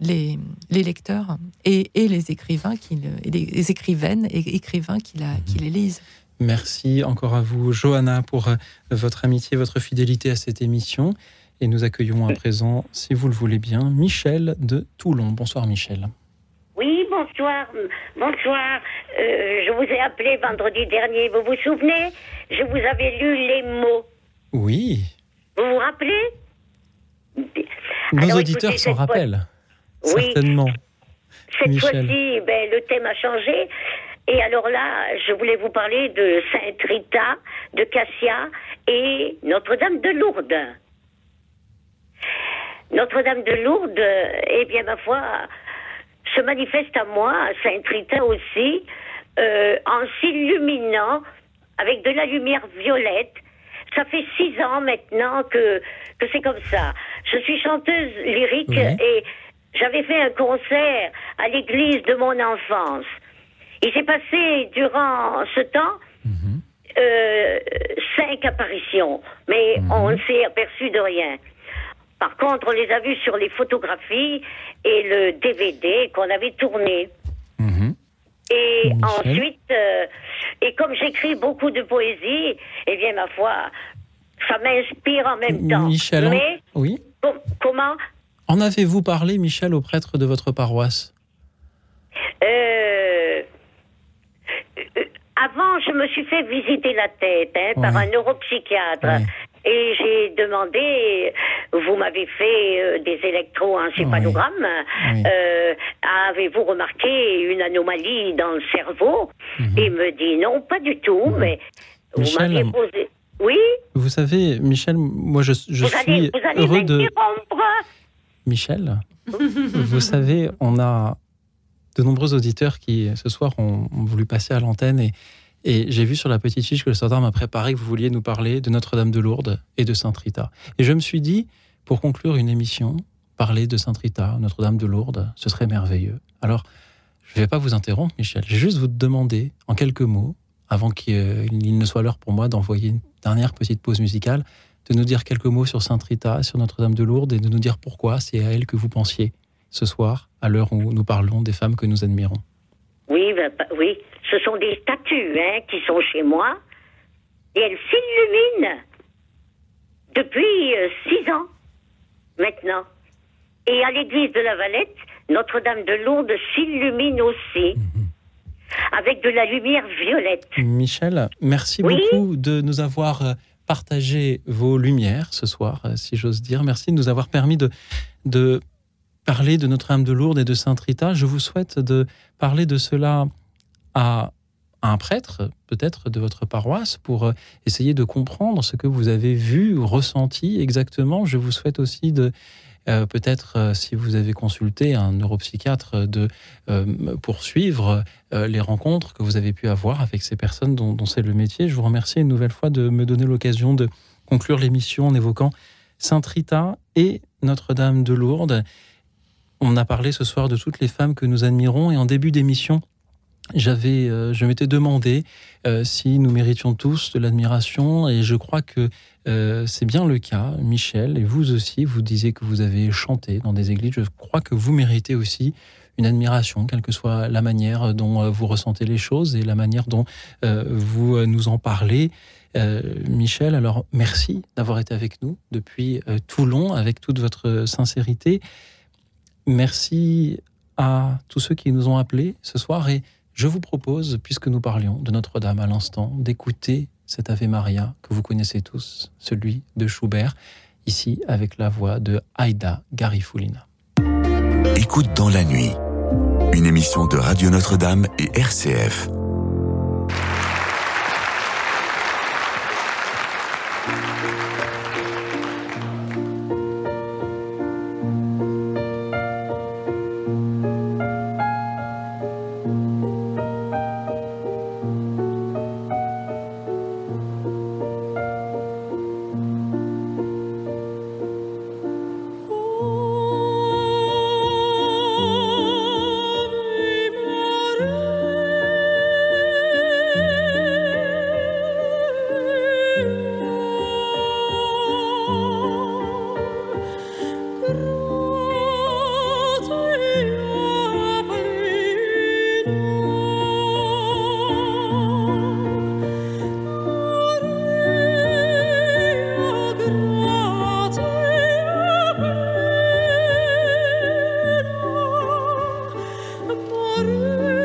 les, les, lecteurs et, et, les écrivains, qui, et les écrivaines et écrivains qui, la, qui les lisent. Merci encore à vous, Johanna, pour euh, votre amitié, votre fidélité à cette émission. Et nous accueillons à présent, si vous le voulez bien, Michel de Toulon. Bonsoir, Michel. Oui, bonsoir. Bonsoir. Euh, je vous ai appelé vendredi dernier. Vous vous souvenez? Je vous avais lu les mots. Oui. Vous vous rappelez? Nos auditeurs s'en rappellent. Oui. Certainement. Cette fois-ci, ben, le thème a changé. Et alors là, je voulais vous parler de Sainte Rita, de Cassia et Notre-Dame de Lourdes. Notre-Dame de Lourdes, eh bien, ma foi, se manifeste à moi, à Sainte Rita aussi, euh, en s'illuminant avec de la lumière violette. Ça fait six ans maintenant que, que c'est comme ça. Je suis chanteuse lyrique et j'avais fait un concert à l'église de mon enfance. Il s'est passé durant ce temps mhm. euh, cinq apparitions, mais mhm. on ne s'est aperçu de rien. Par contre, on les a vus sur les photographies et le DVD qu'on avait tourné. Et ensuite, euh, et comme j'écris beaucoup de poésie, eh bien, ma foi, ça m'inspire en même temps. Michel, Mais, oui. comment? En avez-vous parlé, Michel, au prêtre de votre paroisse? Euh, euh, Avant, je me suis fait visiter la tête hein, par un neuropsychiatre. Et j'ai demandé, vous m'avez fait euh, des électroencéphalogrammes, avez-vous remarqué une anomalie dans le cerveau? Mhm. Il me dit non, pas du tout, mais vous m'aviez posé... Oui? Vous savez, Michel, moi je, je suis heureux de... Michel, [LAUGHS] vous savez, on a de nombreux auditeurs qui, ce soir, ont, voulu passer à l'antenne et, et j'ai vu sur la petite fiche que le standard m'a préparé que vous vouliez nous parler de Notre-Dame de Lourdes et de Sainte-Rita. Et je me suis dit, pour conclure une émission, parler de Sainte-Rita, Notre-Dame de Lourdes, ce serait merveilleux. Alors, je ne vais pas vous interrompre, Michel. Je vais juste vous demander, en quelques mots, avant qu'il ne soit l'heure pour moi d'envoyer une dernière petite pause musicale, de nous dire quelques mots sur Sainte Rita, sur Notre-Dame de Lourdes et de nous dire pourquoi c'est à elle que vous pensiez ce soir, à l'heure où nous parlons des femmes que nous admirons. Oui, ben, ben, oui, ce sont des statues hein, qui sont chez moi et elles s'illuminent depuis euh, six ans maintenant. Et à l'église de la Valette, Notre-Dame de Lourdes s'illumine aussi. Avec de la lumière violette. Michel, merci beaucoup de nous avoir euh, partagé vos lumières ce soir, euh, si j'ose dire. Merci de nous avoir permis de, de parler de Notre-Dame de Lourdes et de Sainte Rita. Je vous souhaite de parler de cela à un prêtre, peut-être de votre paroisse, pour euh, essayer de comprendre ce que vous avez vu ou ressenti exactement. Je vous souhaite aussi de euh, peut-être, euh, si vous avez consulté un neuropsychiatre, de poursuivre les rencontres que vous avez pu avoir avec ces personnes dont, c'est le métier. Je vous remercie une nouvelle fois de me donner l'occasion de conclure l'émission en évoquant Sainte Rita et Notre-Dame de Lourdes. On a parlé ce soir de toutes les femmes que nous admirons et en début d'émission, j'avais, je m'étais demandé si nous méritions tous de l'admiration et je crois que euh, c'est bien le cas, Michel, et vous aussi, vous disiez que vous avez chanté dans des églises. Je crois que vous méritez aussi une admiration, quelle que soit la manière dont euh, vous ressentez les choses et la manière dont euh, vous nous en parlez. Michel, alors merci d'avoir été avec nous depuis Toulon avec toute votre sincérité. Merci à tous ceux qui nous ont appelés ce soir et je vous propose, puisque nous parlions de Notre-Dame à l'instant, d'écouter cet Ave Maria que vous connaissez tous, celui de Schubert, ici avec la voix de Aida Garifulina. Écoute dans la nuit. Une émission de Radio Notre-Dame et RCF. amore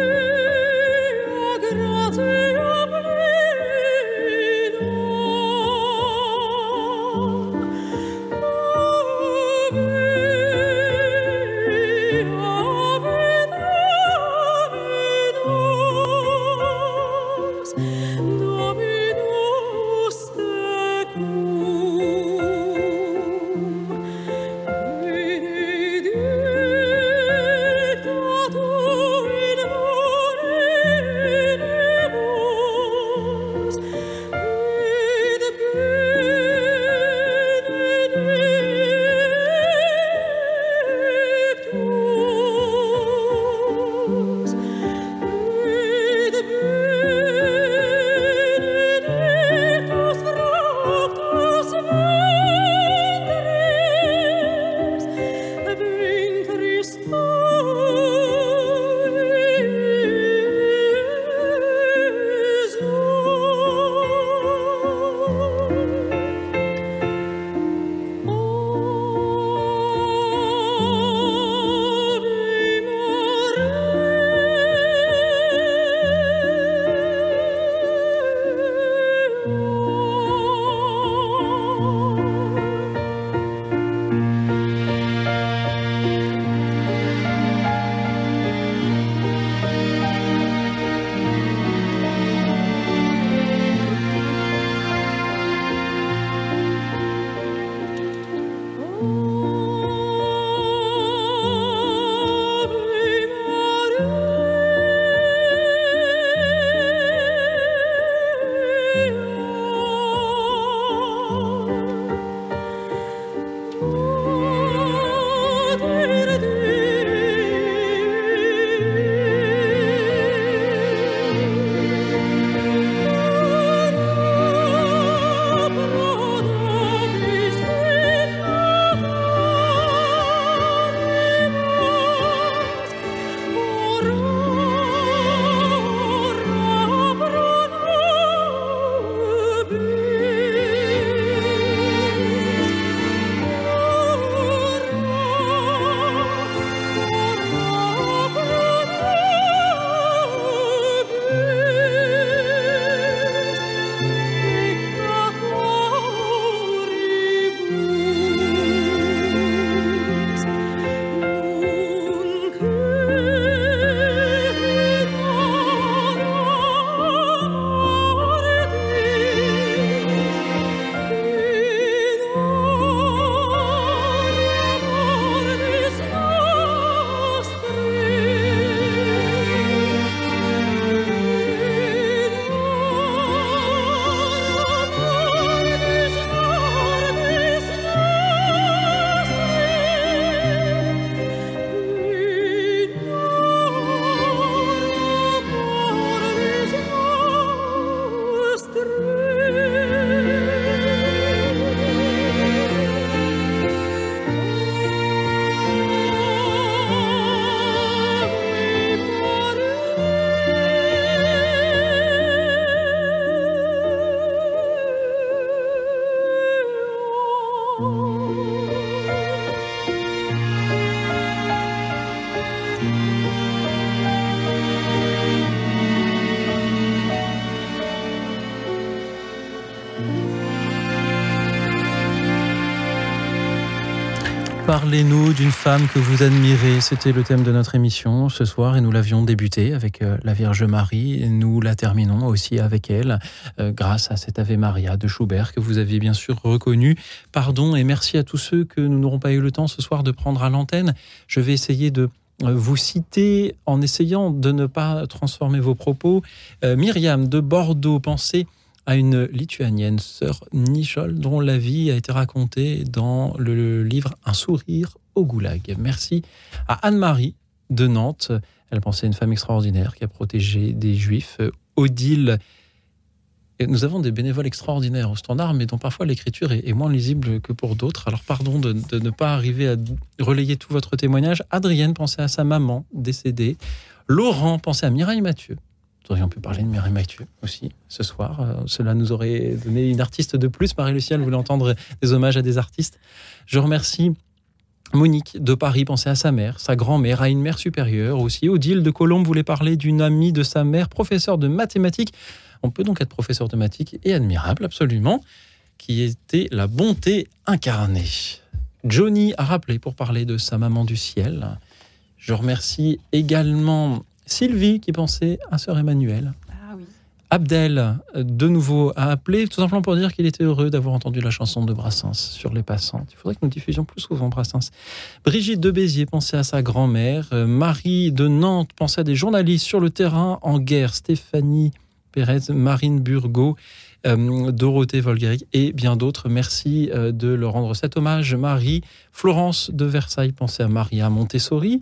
Parlez-nous d'une femme que vous admirez. C'était le thème de notre émission ce soir et nous l'avions débuté avec euh, la Vierge Marie. Nous la terminons aussi avec elle euh, grâce à cet Ave Maria de Schubert que vous aviez bien sûr reconnu. Pardon et merci à tous ceux que nous n'aurons pas eu le temps ce soir de prendre à l'antenne. Je vais essayer de euh, vous citer en essayant de ne pas transformer vos propos. Myriam de Bordeaux, pensez à une lituanienne, sœur Nichol, dont la vie a été racontée dans le livre Un sourire au goulag. Merci à Anne-Marie de Nantes. Elle pensait à une femme extraordinaire qui a protégé des juifs. Odile. Et nous avons des bénévoles extraordinaires au standard, mais dont parfois l'écriture est, moins lisible que pour d'autres. Alors pardon de, de, ne pas arriver à relayer tout votre témoignage. Adrienne pensait à sa maman décédée. Laurent pensait à Mireille Mathieu. Aurions pu parler de Mireille Mathieu aussi ce soir. Euh, cela nous aurait donné une artiste de plus. Marie-Lucienne voulait entendre des hommages à des artistes. Je remercie Monique de Paris pensait à sa mère, sa grand-mère, à une mère supérieure aussi. Odile de Colombe voulait parler d'une amie de sa mère, professeur de mathématiques. On peut donc être professeur de mathématiques et admirable, absolument, qui était la bonté incarnée. Johnny a rappelé pour parler de sa maman du ciel. Je remercie également Sylvie qui pensait à Sœur Emmanuel. Ah Abdel, de nouveau, a appelé tout simplement pour dire qu'il était heureux d'avoir entendu la chanson de Brassens sur les passantes. Il faudrait que nous diffusions plus souvent Brassens. Brigitte de Béziers pensait à sa grand-mère. Euh, Marie de Nantes pensait à des journalistes sur le terrain en guerre. Stéphanie Pérez, Marine Burgot. Euh, Dorothée Volgaric et bien d'autres. Merci euh, de leur rendre cet hommage. Marie, Florence de Versailles pensait à Maria Montessori.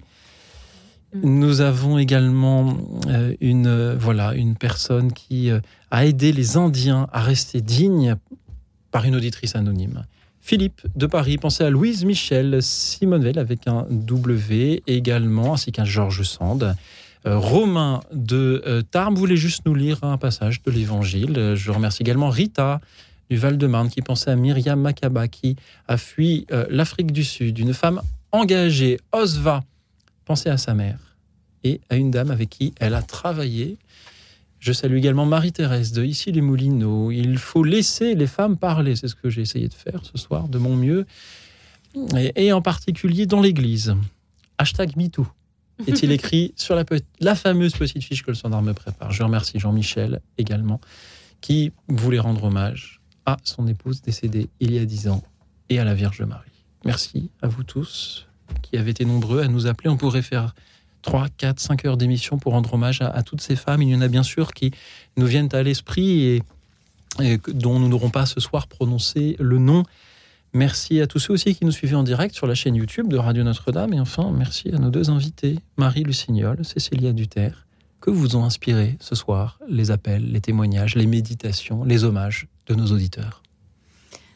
Nous avons également euh, une, euh, voilà, une personne qui euh, a aidé les Indiens à rester dignes par une auditrice anonyme. Philippe de Paris pensez à Louise Michel, Simone Veil avec un W également, ainsi qu'un Georges Sand. Romain de Tarbes voulait juste nous lire un passage de l'Évangile. Je remercie également Rita du Val-de-Marne qui pensait à Myriam Makaba qui a fui l'Afrique du Sud. Une femme engagée, Osva, pensez à sa mère et à une dame avec qui elle a travaillé. Je salue également Marie-Thérèse de Ici les Moulineaux. Il faut laisser les femmes parler, c'est ce que j'ai essayé de faire ce soir de mon mieux, et, en particulier dans l'Église. Hashtag MeToo [LAUGHS] est-il écrit sur la, la fameuse petite fiche que le standard me prépare. Je remercie Jean-Michel également, qui voulait rendre hommage à son épouse décédée il y a dix ans et à la Vierge Marie. Merci à vous tous qui avez été nombreux à nous appeler. On pourrait faire 3, 4, 5 heures d'émission pour rendre hommage à, toutes ces femmes. Il y en a bien sûr qui nous viennent à l'esprit et, dont nous n'aurons pas ce soir prononcé le nom. Merci à tous ceux aussi qui nous suivaient en direct sur la chaîne YouTube de Radio Notre-Dame. Et enfin, merci à nos deux invités, Marie Lucignol, Cécilia Duterre. Que vous ont inspiré ce soir les appels, les témoignages, les méditations, les hommages de nos auditeurs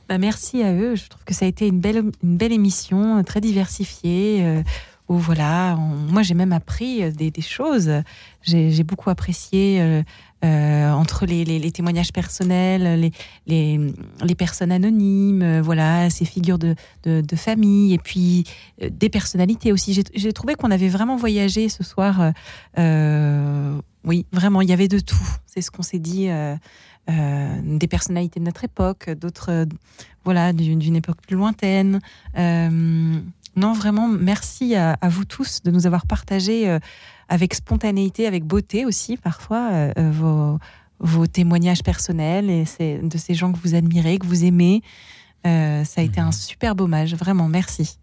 bah Merci à eux. Je trouve que ça a été une belle, une belle émission, très diversifiée. Euh, voilà, moi j'ai même appris euh, des, choses. J'ai beaucoup apprécié euh, euh, entre les, témoignages personnels, les, personnes anonymes, voilà, ces figures de, famille et puis des personnalités aussi. J'ai trouvé qu'on avait vraiment voyagé ce soir. oui, vraiment, il y avait de tout. C'est ce qu'on s'est dit. des personnalités de notre époque, d'autres, voilà, d'une époque plus lointaine. Non, vraiment, merci à, vous tous de nous avoir partagé euh, avec spontanéité, avec beauté aussi parfois euh, euh, vos, témoignages personnels et de ces gens que vous admirez, que vous aimez. ça a été un mhm. super hommage, vraiment, merci.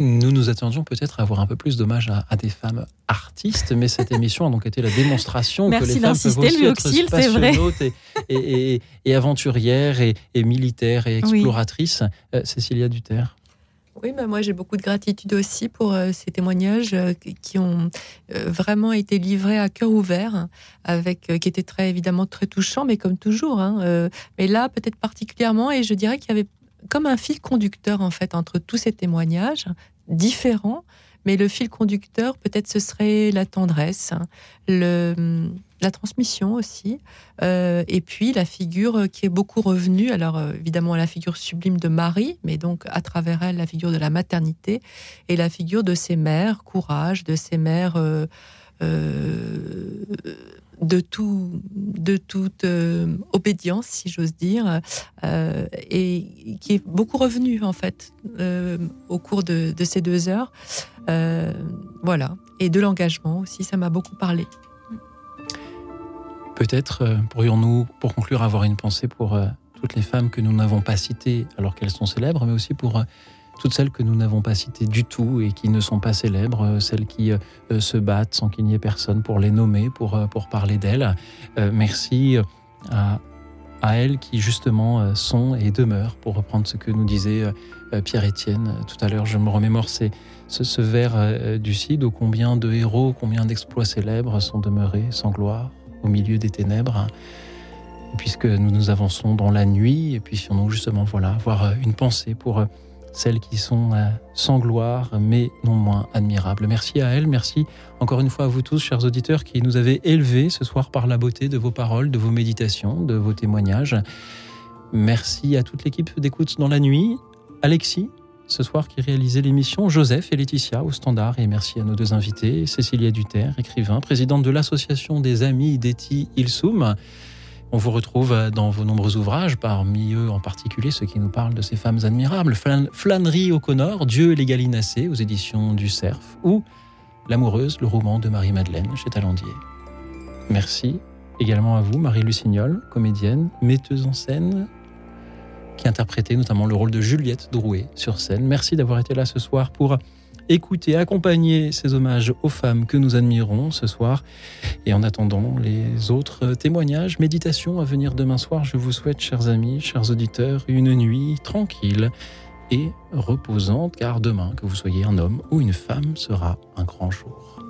Nous nous attendions peut-être à avoir un peu plus d'hommages à, des femmes artistes, mais cette [LAUGHS] émission a donc été la démonstration que les femmes peuvent aussi être passionnantes et, et, aventurières et, militaires et exploratrices. Cécilia Duterre. Oui, mais moi j'ai beaucoup de gratitude aussi pour euh, ces témoignages euh, qui ont euh, vraiment été livrés à cœur ouvert, avec qui étaient très évidemment très touchants, mais comme toujours. Hein, mais là, peut-être particulièrement, et je dirais qu'il y avait comme un fil conducteur en fait entre tous ces témoignages différents, mais le fil conducteur, peut-être ce serait la tendresse, le la transmission aussi, euh, et puis la figure qui est beaucoup revenue, alors euh, évidemment la figure sublime de Marie, mais donc à travers elle la figure de la maternité et la figure de ses mères, courage, de ses mères, euh, de tout, de toute obédience, si j'ose dire, et qui est beaucoup revenu en fait au cours de, de, ces deux heures. voilà, et de l'engagement aussi, ça m'a beaucoup parlé. Peut-être euh, pourrions-nous, pour conclure, avoir une pensée pour euh, toutes les femmes que nous n'avons pas citées alors qu'elles sont célèbres, mais aussi pour euh, toutes celles que nous n'avons pas citées du tout et qui ne sont pas célèbres, celles qui se battent sans qu'il n'y ait personne pour les nommer, pour, pour parler d'elles. merci à, elles qui justement sont et demeurent, pour reprendre ce que nous disait Pierre-Étienne tout à l'heure. Je me remémore ce, ce vers du Cid, ô combien de héros, combien d'exploits célèbres sont demeurés sans gloire au milieu des ténèbres, puisque nous nous avançons dans la nuit, et puis nous justement voilà, avoir euh, une pensée pour euh, celles qui sont euh, sans gloire, mais non moins admirables. Merci à elles, merci encore une fois à vous tous, chers auditeurs, qui nous avez élevés ce soir par la beauté de vos paroles, de vos méditations, de vos témoignages. Merci à toute l'équipe d'écoute dans la nuit. Alexis, ce soir qui réalisait l'émission, Joseph et Laetitia au standard. Et merci à nos deux invités, Cécilia Duterre, écrivain, présidente de l'association des amis d'Eti Ilsoum. On vous retrouve dans vos nombreux ouvrages, parmi eux en particulier ceux qui nous parlent de ces femmes admirables. Flânerie O'Connor, Dieu et les Gallinacés aux éditions du Cerf, ou L'amoureuse, le roman de Marie-Madeleine chez Talandier. Merci également à vous, Marie Lucignol, comédienne, metteuse en scène, qui interprétait notamment le rôle de Juliette Drouet sur scène. Merci d'avoir été là ce soir pour écouter, accompagner ces hommages aux femmes que nous admirons ce soir. Et en attendant les autres témoignages, méditations à venir demain soir, je vous souhaite, chers amis, chers auditeurs, une nuit tranquille et reposante, car demain, que vous soyez un homme ou une femme, sera un grand jour.